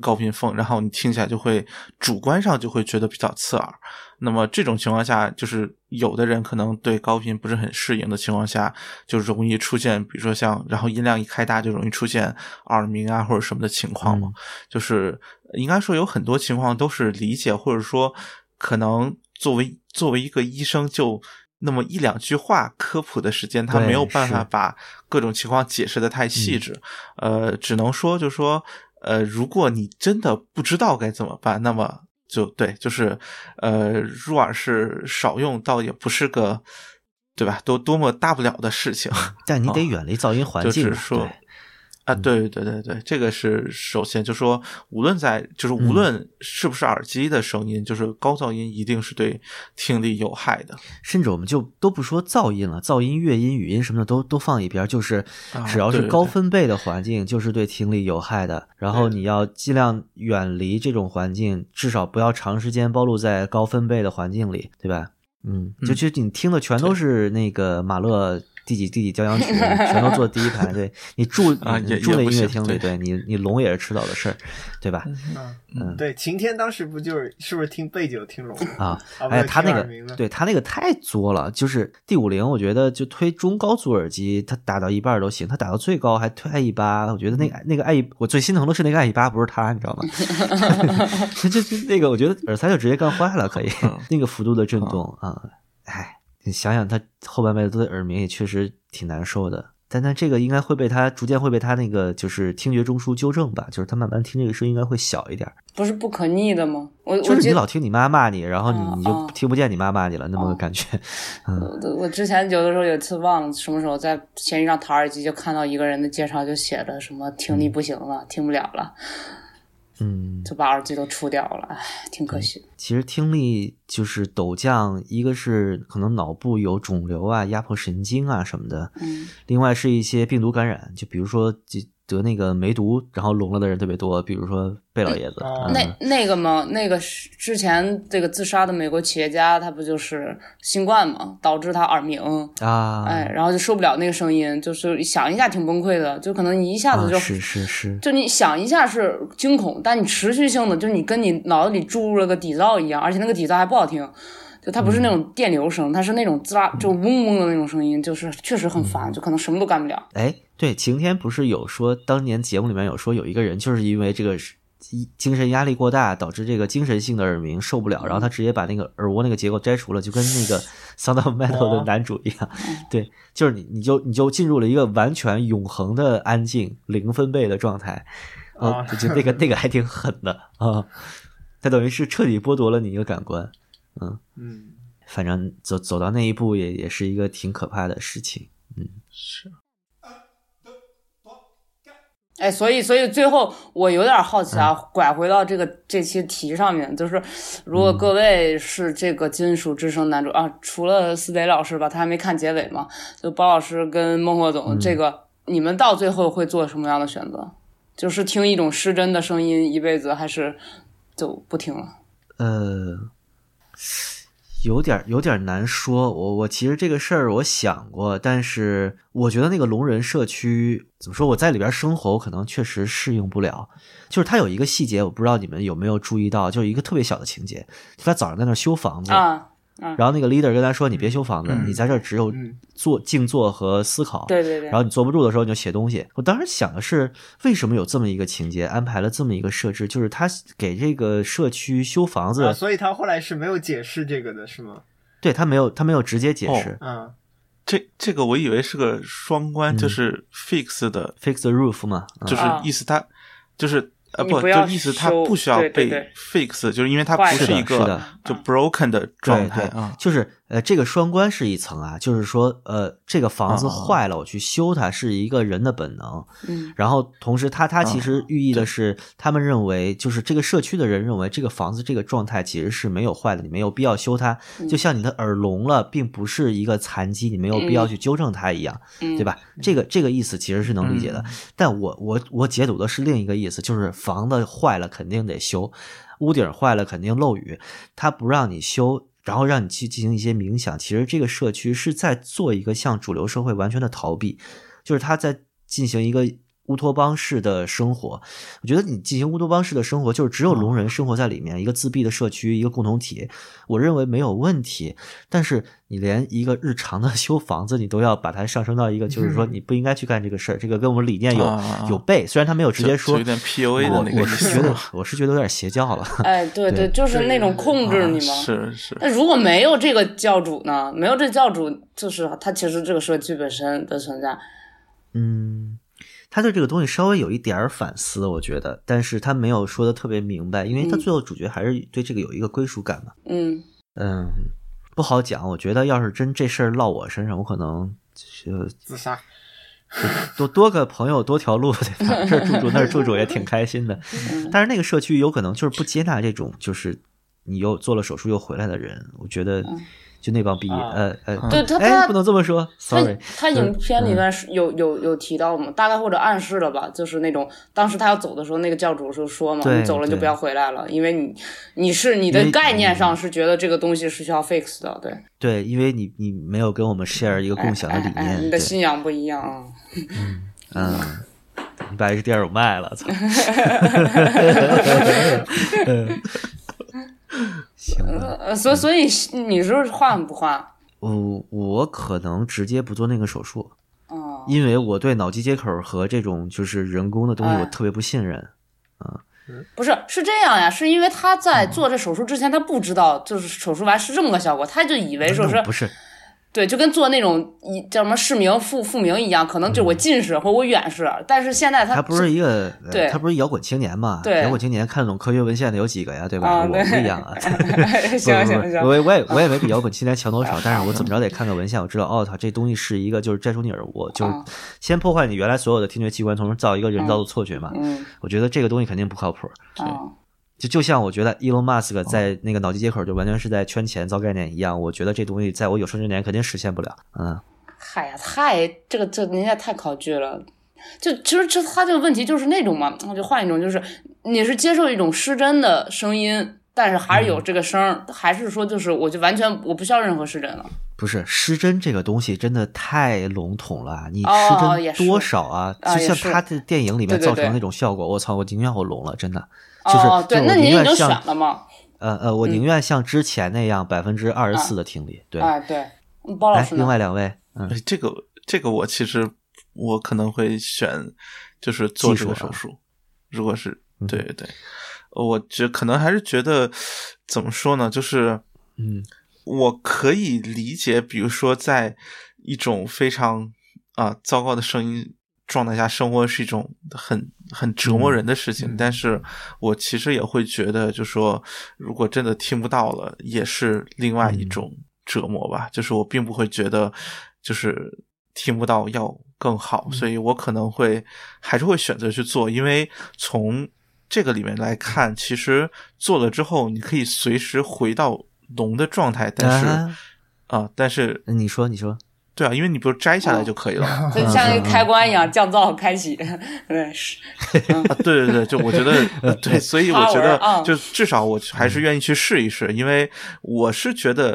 高频缝，然后你听起来就会主观上就会觉得比较刺耳。那么这种情况下，就是有的人可能对高频不是很适应的情况下，就容易出现，比如说像然后音量一开大就容易出现耳鸣啊或者什么的情况嘛。就是应该说有很多情况都是理解，或者说可能作为作为一个医生就。那么一两句话科普的时间，他没有办法把各种情况解释的太细致，呃，只能说就说，呃，如果你真的不知道该怎么办，那么就对，就是呃，入耳式少用，倒也不是个对吧？多多么大不了的事情。但你得哦远离噪音环就境就，是说对啊，对对对对，这个是首先就说，无论在就是无论是不是耳机的声音，就是高噪音一定是对听力有害的。甚至我们就都不说噪音了，噪音、乐音、语音什么的都都放一边，就是啊只要是高分贝的环境，就是对听力有害的。然后你要尽量远离这种环境，至少不要长时间暴露在高分贝的环境里，对吧？嗯，就嗯就你听的全都是那个马勒。第几第几交响曲，全都坐第一排。<laughs> 对你住啊你住在音乐厅里，对你你聋也是迟早的事儿，对吧？嗯，对，晴天当时不就是是不是听贝九听聋啊，啊哎，他那个对他那个太作了，就是第五零，我觉得就推中高阻耳机，他打到一半都行，他打到最高还推 i 一八，我觉得那个那个 i 我最心疼的是那个 i 一八不是他，你知道吗？<laughs> 就就就那个，我觉得耳塞就直接干坏了，可以嗯 <laughs> 那个幅度的震动啊，哎，你想想他后半辈子都在耳鸣，也确实挺难受的。但但这个应该会被他逐渐会被他那个就是听觉中枢纠正吧，就是他慢慢听这个声音应该会小一点。不是不可逆的吗？我就是你老听你妈骂你，然后你嗯你就嗯听不见你妈骂你了，那么个感觉。嗯，我我之前有的时候有一次忘了什么时候在闲鱼上淘耳机，就看到一个人的介绍就写着什么听力不行了，听不了了，嗯，就把耳机都出掉了，唉，挺可惜的。其实听力就是陡降，一个是可能脑部有肿瘤啊、压迫神经啊什么的，嗯，另外是一些病毒感染，就比如说就得那个梅毒，然后聋了的人特别多，比如说贝老爷子。那那个嘛，那个是之前这个自杀的美国企业家，他不就是新冠嘛，导致他耳鸣，啊，哎，然后就受不了那个声音，就是想一下挺崩溃的，就可能你一下子就、啊是是是，就你想一下是惊恐，但你持续性的，就你跟你脑子里注入了个底噪一样，而且那个底噪还不好听，就它不是那种电流声，它是那种滋啦就嗡嗡的那种声音，就是确实很烦，就可能什么都干不了。哎，对，晴天不是有说，当年节目里面有说有一个人就是因为这个一精神压力过大，导致这个精神性的耳鸣受不了，然后他直接把那个耳蜗那个结构摘除了，就跟那个 <laughs> Sound of Metal 的男主一样。<laughs> 对，就是你你就你就进入了一个完全永恒的安静零分贝的状态，呃啊，就那个那个还挺狠的啊，他等于是彻底剥夺了你一个感官。嗯，反正走走到那一步也也是一个挺可怕的事情。嗯是，哎，所以所以最后我有点好奇啊，拐回到这个这期题上面，就是如果各位是这个金属之声男主、啊，除了思雷老师吧，他还没看结尾嘛，就包老师跟孟获总，这个你们到最后会做什么样的选择？就是听一种失真的声音一辈子，还是就不听了？呃，有点儿有点儿难说。我我其实这个事儿我想过，但是我觉得那个聋人社区怎么说？我在里边生活，我可能确实适应不了。就是他有一个细节，我不知道你们有没有注意到，就是一个特别小的情节，他早上在那儿修房子，然后那个 leader 跟他说：“你别修房子，嗯你在这儿只有嗯坐静坐和思考。”对对对然后你坐不住的时候你就写东西。我当时想的是，为什么有这么一个情节，安排了这么一个设置，就是他给这个社区修房子，啊，所以他后来是没有解释这个的，是吗？对他没有他没有直接解释。嗯，这这个我以为是个双关，嗯就是 fix 的，fix the roof 嘛，嗯就是啊意思他就是呃不，不就意思它不需要被对对对 fix，就是因为它不是一个就 broken 的状态啊。就是呃，这个双关是一层啊，就是说呃，这个房子啊坏了，我去修它是一个人的本能。嗯然后同时它，它啊其实寓意的是，他们认为就是这个社区的人认为这个房子这个状态其实是没有坏的，你没有必要修它。嗯就像你的耳聋了，并不是一个残疾，你没有必要去纠正它一样，嗯，对吧？这个这个意思其实是能理解的。嗯但我我我解读的是另一个意思，就是房子坏了肯定得修，屋顶坏了肯定漏雨，他不让你修，然后让你去进行一些冥想。其实这个社区是在做一个向主流社会完全的逃避，就是他在进行一个。乌托邦式的生活，我觉得你进行乌托邦式的生活，就是只有聋人生活在里面，一个自闭的社区，一个共同体，我认为没有问题。但是你连一个日常的 <laughs> 修房子，你都要把它上升到一个，就是说你不应该去干这个事儿，这个跟我们理念有啊有悖。虽然他没有直接说，有点 PUA 的那个我是觉得我是觉得有点邪教了。哎，对对就是那种控制你啊嘛。是是，那如果没有这个教主呢？没有这教主，就是他其实这个社区本身的存在。嗯，他对这个东西稍微有一点儿反思，我觉得，但是他没有说的特别明白，因为他嗯最后主角还是对这个有一个归属感嘛。嗯嗯，不好讲。我觉得要是真这事儿落我身上，我可能就自杀。多多个朋友多条路，对吧？这儿住住那儿住住也挺开心的。嗯但是那个社区有可能就是不接纳这种，就是你又做了手术又回来的人。我觉得就那帮逼，啊呃呃，嗯对他不能这么说他，sorry。他影片里嗯面是有有有提到吗？大概或者暗示了吧？就是那种当时他要走的时候，那个教主就说嘛：“对对你走了就不要回来了，因为你你是你的概念上是觉得这个东西是需要 fix 的，对，对，因为你你没有跟我们 share 一个共享的理哎哎哎念，你的信仰不一样啊。嗯，你把 HDR 卖了，操。<laughs> <laughs> <laughs> <laughs> 行吧，呃，所所以你说换不换？我我可能直接不做那个手术，哦，因为我对脑机接口和这种就是人工的东西我哎特别不信任。不是，是这样呀，是因为他在做这手术之前，他不知道就是手术完是这么个效果，他就以为说是不是，对，就跟做那种一叫什么视明复复明一样，可能就是我近视或我远视，但是现在他他不是一个，他不是摇滚青年嘛？对摇滚青年看得懂科学文献的有几个呀？对吧？我啊对不一样啊。<laughs> 行行行，我也我也我也没比摇滚青年强多少，但是我怎么着得看看文献，我知道，哦他，这东西是一个就是摘除你耳蜗，就是啊先破坏你原来所有的听觉器官，同时造一个人造的错觉嘛。嗯我觉得这个东西肯定不靠谱。啊就就像我觉得 Elon Musk 在那个脑机接口就完全是在圈钱造概念一样，我觉得这东西在我有生之年肯定实现不了。嗯，嗨呀，太这个这人家太考据了。就其实这他这个问题就是那种嘛，我就换一种，就是你是接受一种失真的声音，但是还是有这个声儿，还是说就是我就完全我不需要任何失真了。不是失真这个东西真的太笼统了，你哦失真多少啊？就像他的电影里面造成的那种效果，我操，我宁愿我聋了，真的。就是哦，对，那你已经宁愿像选了吗？呃呃，我宁愿像之前那样百分之二十四的听力。对，哎，对，嗯包老来，师？另外两位，嗯哎，这个这个我其实我可能会选，就是做这个技术啊手术。如果是对对对，我觉可能还是觉得怎么说呢，就是嗯我可以理解，比如说在一种非常啊、糟糕的声音状态下生活是一种很很折磨人的事情，嗯。但是我其实也会觉得，就说如果真的听不到了，也是另外一种折磨吧。就是我并不会觉得就是听不到要更好，所以我可能会还是会选择去做，因为从这个里面来看，其实做了之后，你可以随时回到聋的状态，但是啊、啊但是你说你说，对啊，因为你不是摘下来就可以了。啊，<laughs> 就像一个开关一样，降噪开启，对，是，对对对，就我觉得呃 <laughs> 对，所以我觉得就至少我还是愿意去试一试，因为我是觉得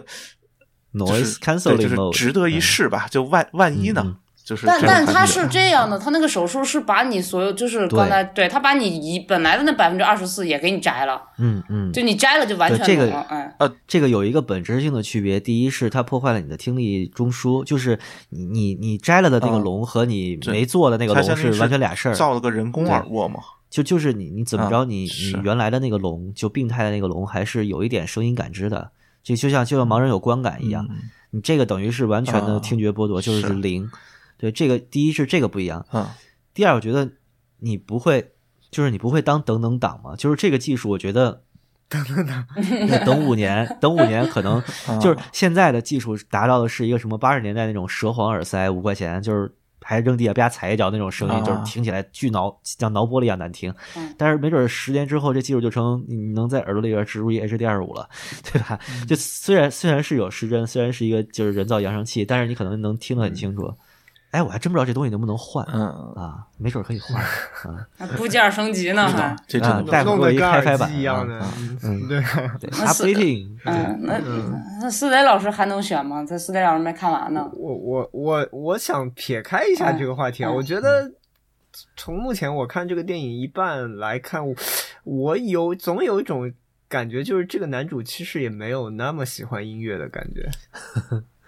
就 Noise 是 cancelling，就是值得一试吧。就万万一呢？就是但但他是这样的，他那个手术是把你所有，就是刚才对他把你一本来的那百分之二十四也给你摘了，嗯嗯，就你摘了就完全对这了，哎，这个有一个本质性的区别，第一是它破坏了你的听力中枢，就是你你你摘了的那个嗯聋和你没做的那个聋它相当于完全俩事儿。造了个人工耳蜗嘛。就就是你你怎么着，啊你是你原来的那个聋，就病态的那个聋，还是有一点声音感知的。就就像就像盲人有观感一样，嗯你这个等于是完全的啊听觉剥夺，就是是零。对，这个第一是这个不一样，嗯第二我觉得你不会，就是你不会当等等党嘛，就是这个技术，我觉得。<laughs> 等等党，等五年，等五年可能啊 <laughs> 就是现在的技术达到的是一个什么八十年代那种蛇簧耳塞，五块钱，就是还扔地下啪踩一脚那种声音，啊就是听起来巨挠，像挠玻璃一样难听。嗯但是没准十年之后，这技术就成你能在耳朵里边植入一 HDR 五了，对吧？就虽然虽然是有失真，虽然是一个就是人造扬声器，但是你可能能听得很清楚。哎，我还真不知道这东西能不能换嗯，啊，没准可以换啊。<laughs> 还部件升级呢，还。这真的弄得跟开开版耳机一样的啊，嗯，对，对那是，updating，嗯，那嗯那四雷老师还能选吗？这四雷老师没看完呢。我我我我想撇开一下这个话题我觉得从目前我看这个电影一半来看，我我有总有一种感觉，就是这个男主其实也没有那么喜欢音乐的感觉，<laughs>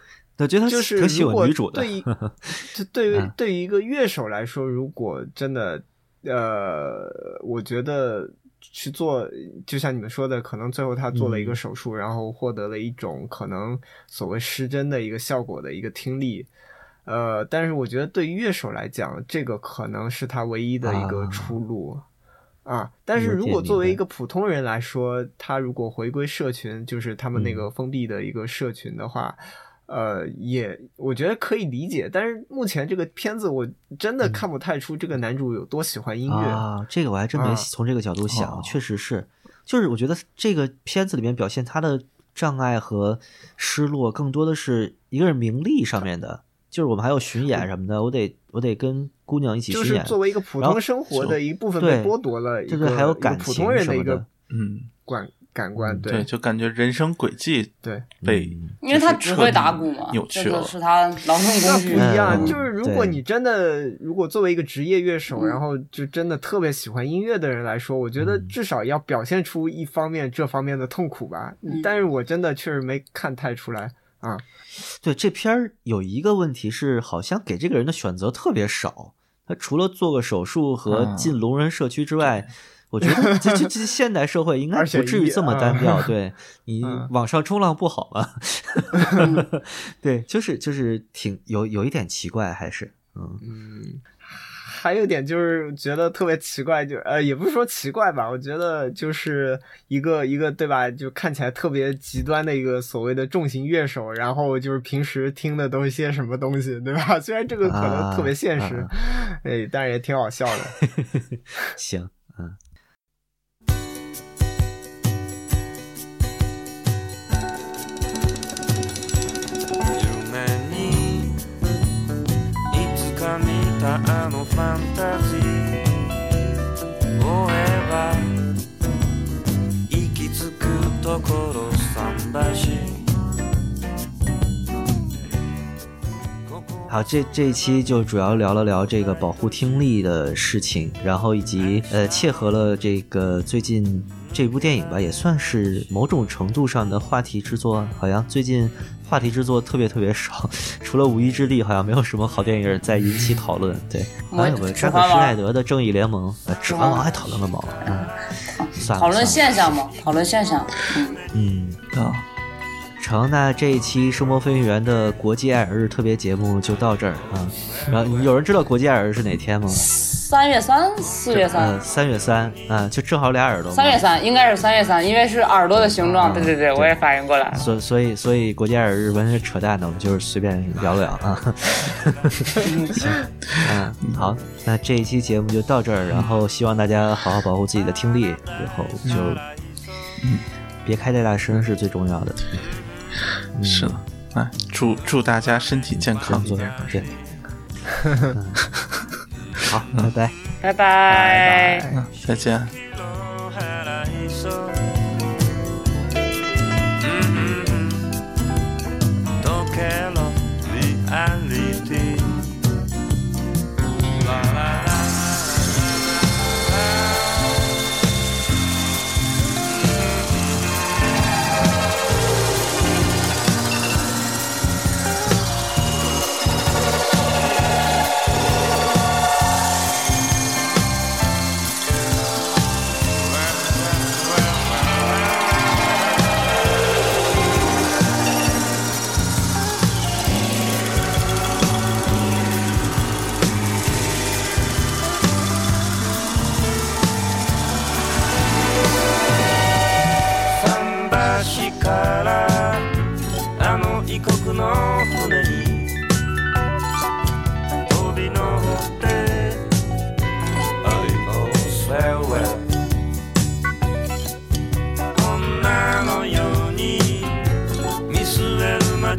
我觉得他就是挺喜如果欢女主的对。于 <laughs> 就对于嗯对于一个乐手来说，如果真的呃，我觉得去做，就像你们说的，可能最后他做了一个嗯手术，然后获得了一种可能所谓失真的一个效果的一个听力。呃，但是我觉得对于乐手来讲，这个可能是他唯一的一个啊出路。啊，但是如果作为一个普通人来说，他如果回归社群，就是他们那嗯个封闭的一个社群的话，呃，也我觉得可以理解。但是目前这个片子，我真的看不太出这个男主有多喜欢音乐。嗯啊，这个我还真没啊从这个角度想，哦确实是，就是我觉得这个片子里面表现他的障碍和失落，更多的是一个是名利上面的，就是我们还有巡演什么的，我得我得跟姑娘一起巡演，就是作为一个普通生活的一部分对被剥夺了一个，对对，还有感情普通人什么的的一个，嗯，感感官，嗯对，就感觉人生轨迹对。被嗯因为他只会打鼓嘛，扭曲了这个。是他劳动那不工具。一样，嗯就是如果你真的，如果作为一个职业乐手，嗯然后就真的特别喜欢音乐的人来说，我觉得嗯至少要表现出一方面这方面的痛苦吧。嗯但是我真的确实没看太出来啊。对这片儿有一个问题是，好像给这个人的选择特别少。他除了做个手术和嗯进聋人社区之外，我觉得这这这现代社会应该不至于这么单调。<laughs> 啊对你嗯网上冲浪不好吗？<laughs> <laughs> 对，就是就是挺有有一点奇怪，还是嗯嗯，还有一点就是觉得特别奇怪，就呃也不是说奇怪吧，我觉得就是一个一个对吧，就看起来特别极端的一个所谓的重型乐手，然后就是平时听的都是些什么东西，对吧？虽然这个可能特别现实，啊哎，但是也挺好笑的。行たあのファンタジー。追えば行き着くところ桟橋好，这这一期就主要聊了聊这个保护听力的事情，然后以及呃切合了这个最近这部电影吧，也算是某种程度上的话题制作。好像最近话题制作特别特别少，除了《无依之地》，好像没有什么好电影在引起讨论。对，我还有个扎克施耐德的《正义联盟》，呃，《指环王》还讨论个毛？嗯，算了，讨论现象嘛，讨论现象。嗯，嗯。啊，成，那这一期《声波飞行员》的国际爱尔日特别节目就到这儿啊。然后 <laughs> 有人知道国际爱尔日是哪天吗？三月三、四月三呃，、三月三啊，就正好俩耳朵。三月三应该是三月三，因为是耳朵的形状。啊对对对，我也反应过来了。所所以所以国际爱尔日完全是扯淡的，我们就是随便聊聊啊。行，<laughs> 嗯，好，那这一期节目就到这儿，然后希望大家好好保护自己的听力，然后就别开太大声是最重要的。嗯是的，哎，祝祝大家身体健康这。样做对。嗯 <laughs> 好，拜拜。拜拜。嗯，再见。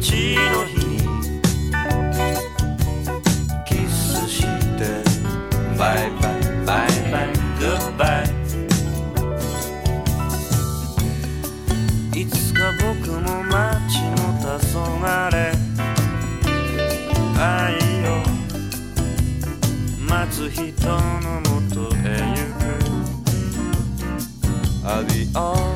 ちの日。にキスして。バイバイバイバイグッバイいつか僕も街の黄昏愛を。待つ人のもとへ行く。Adios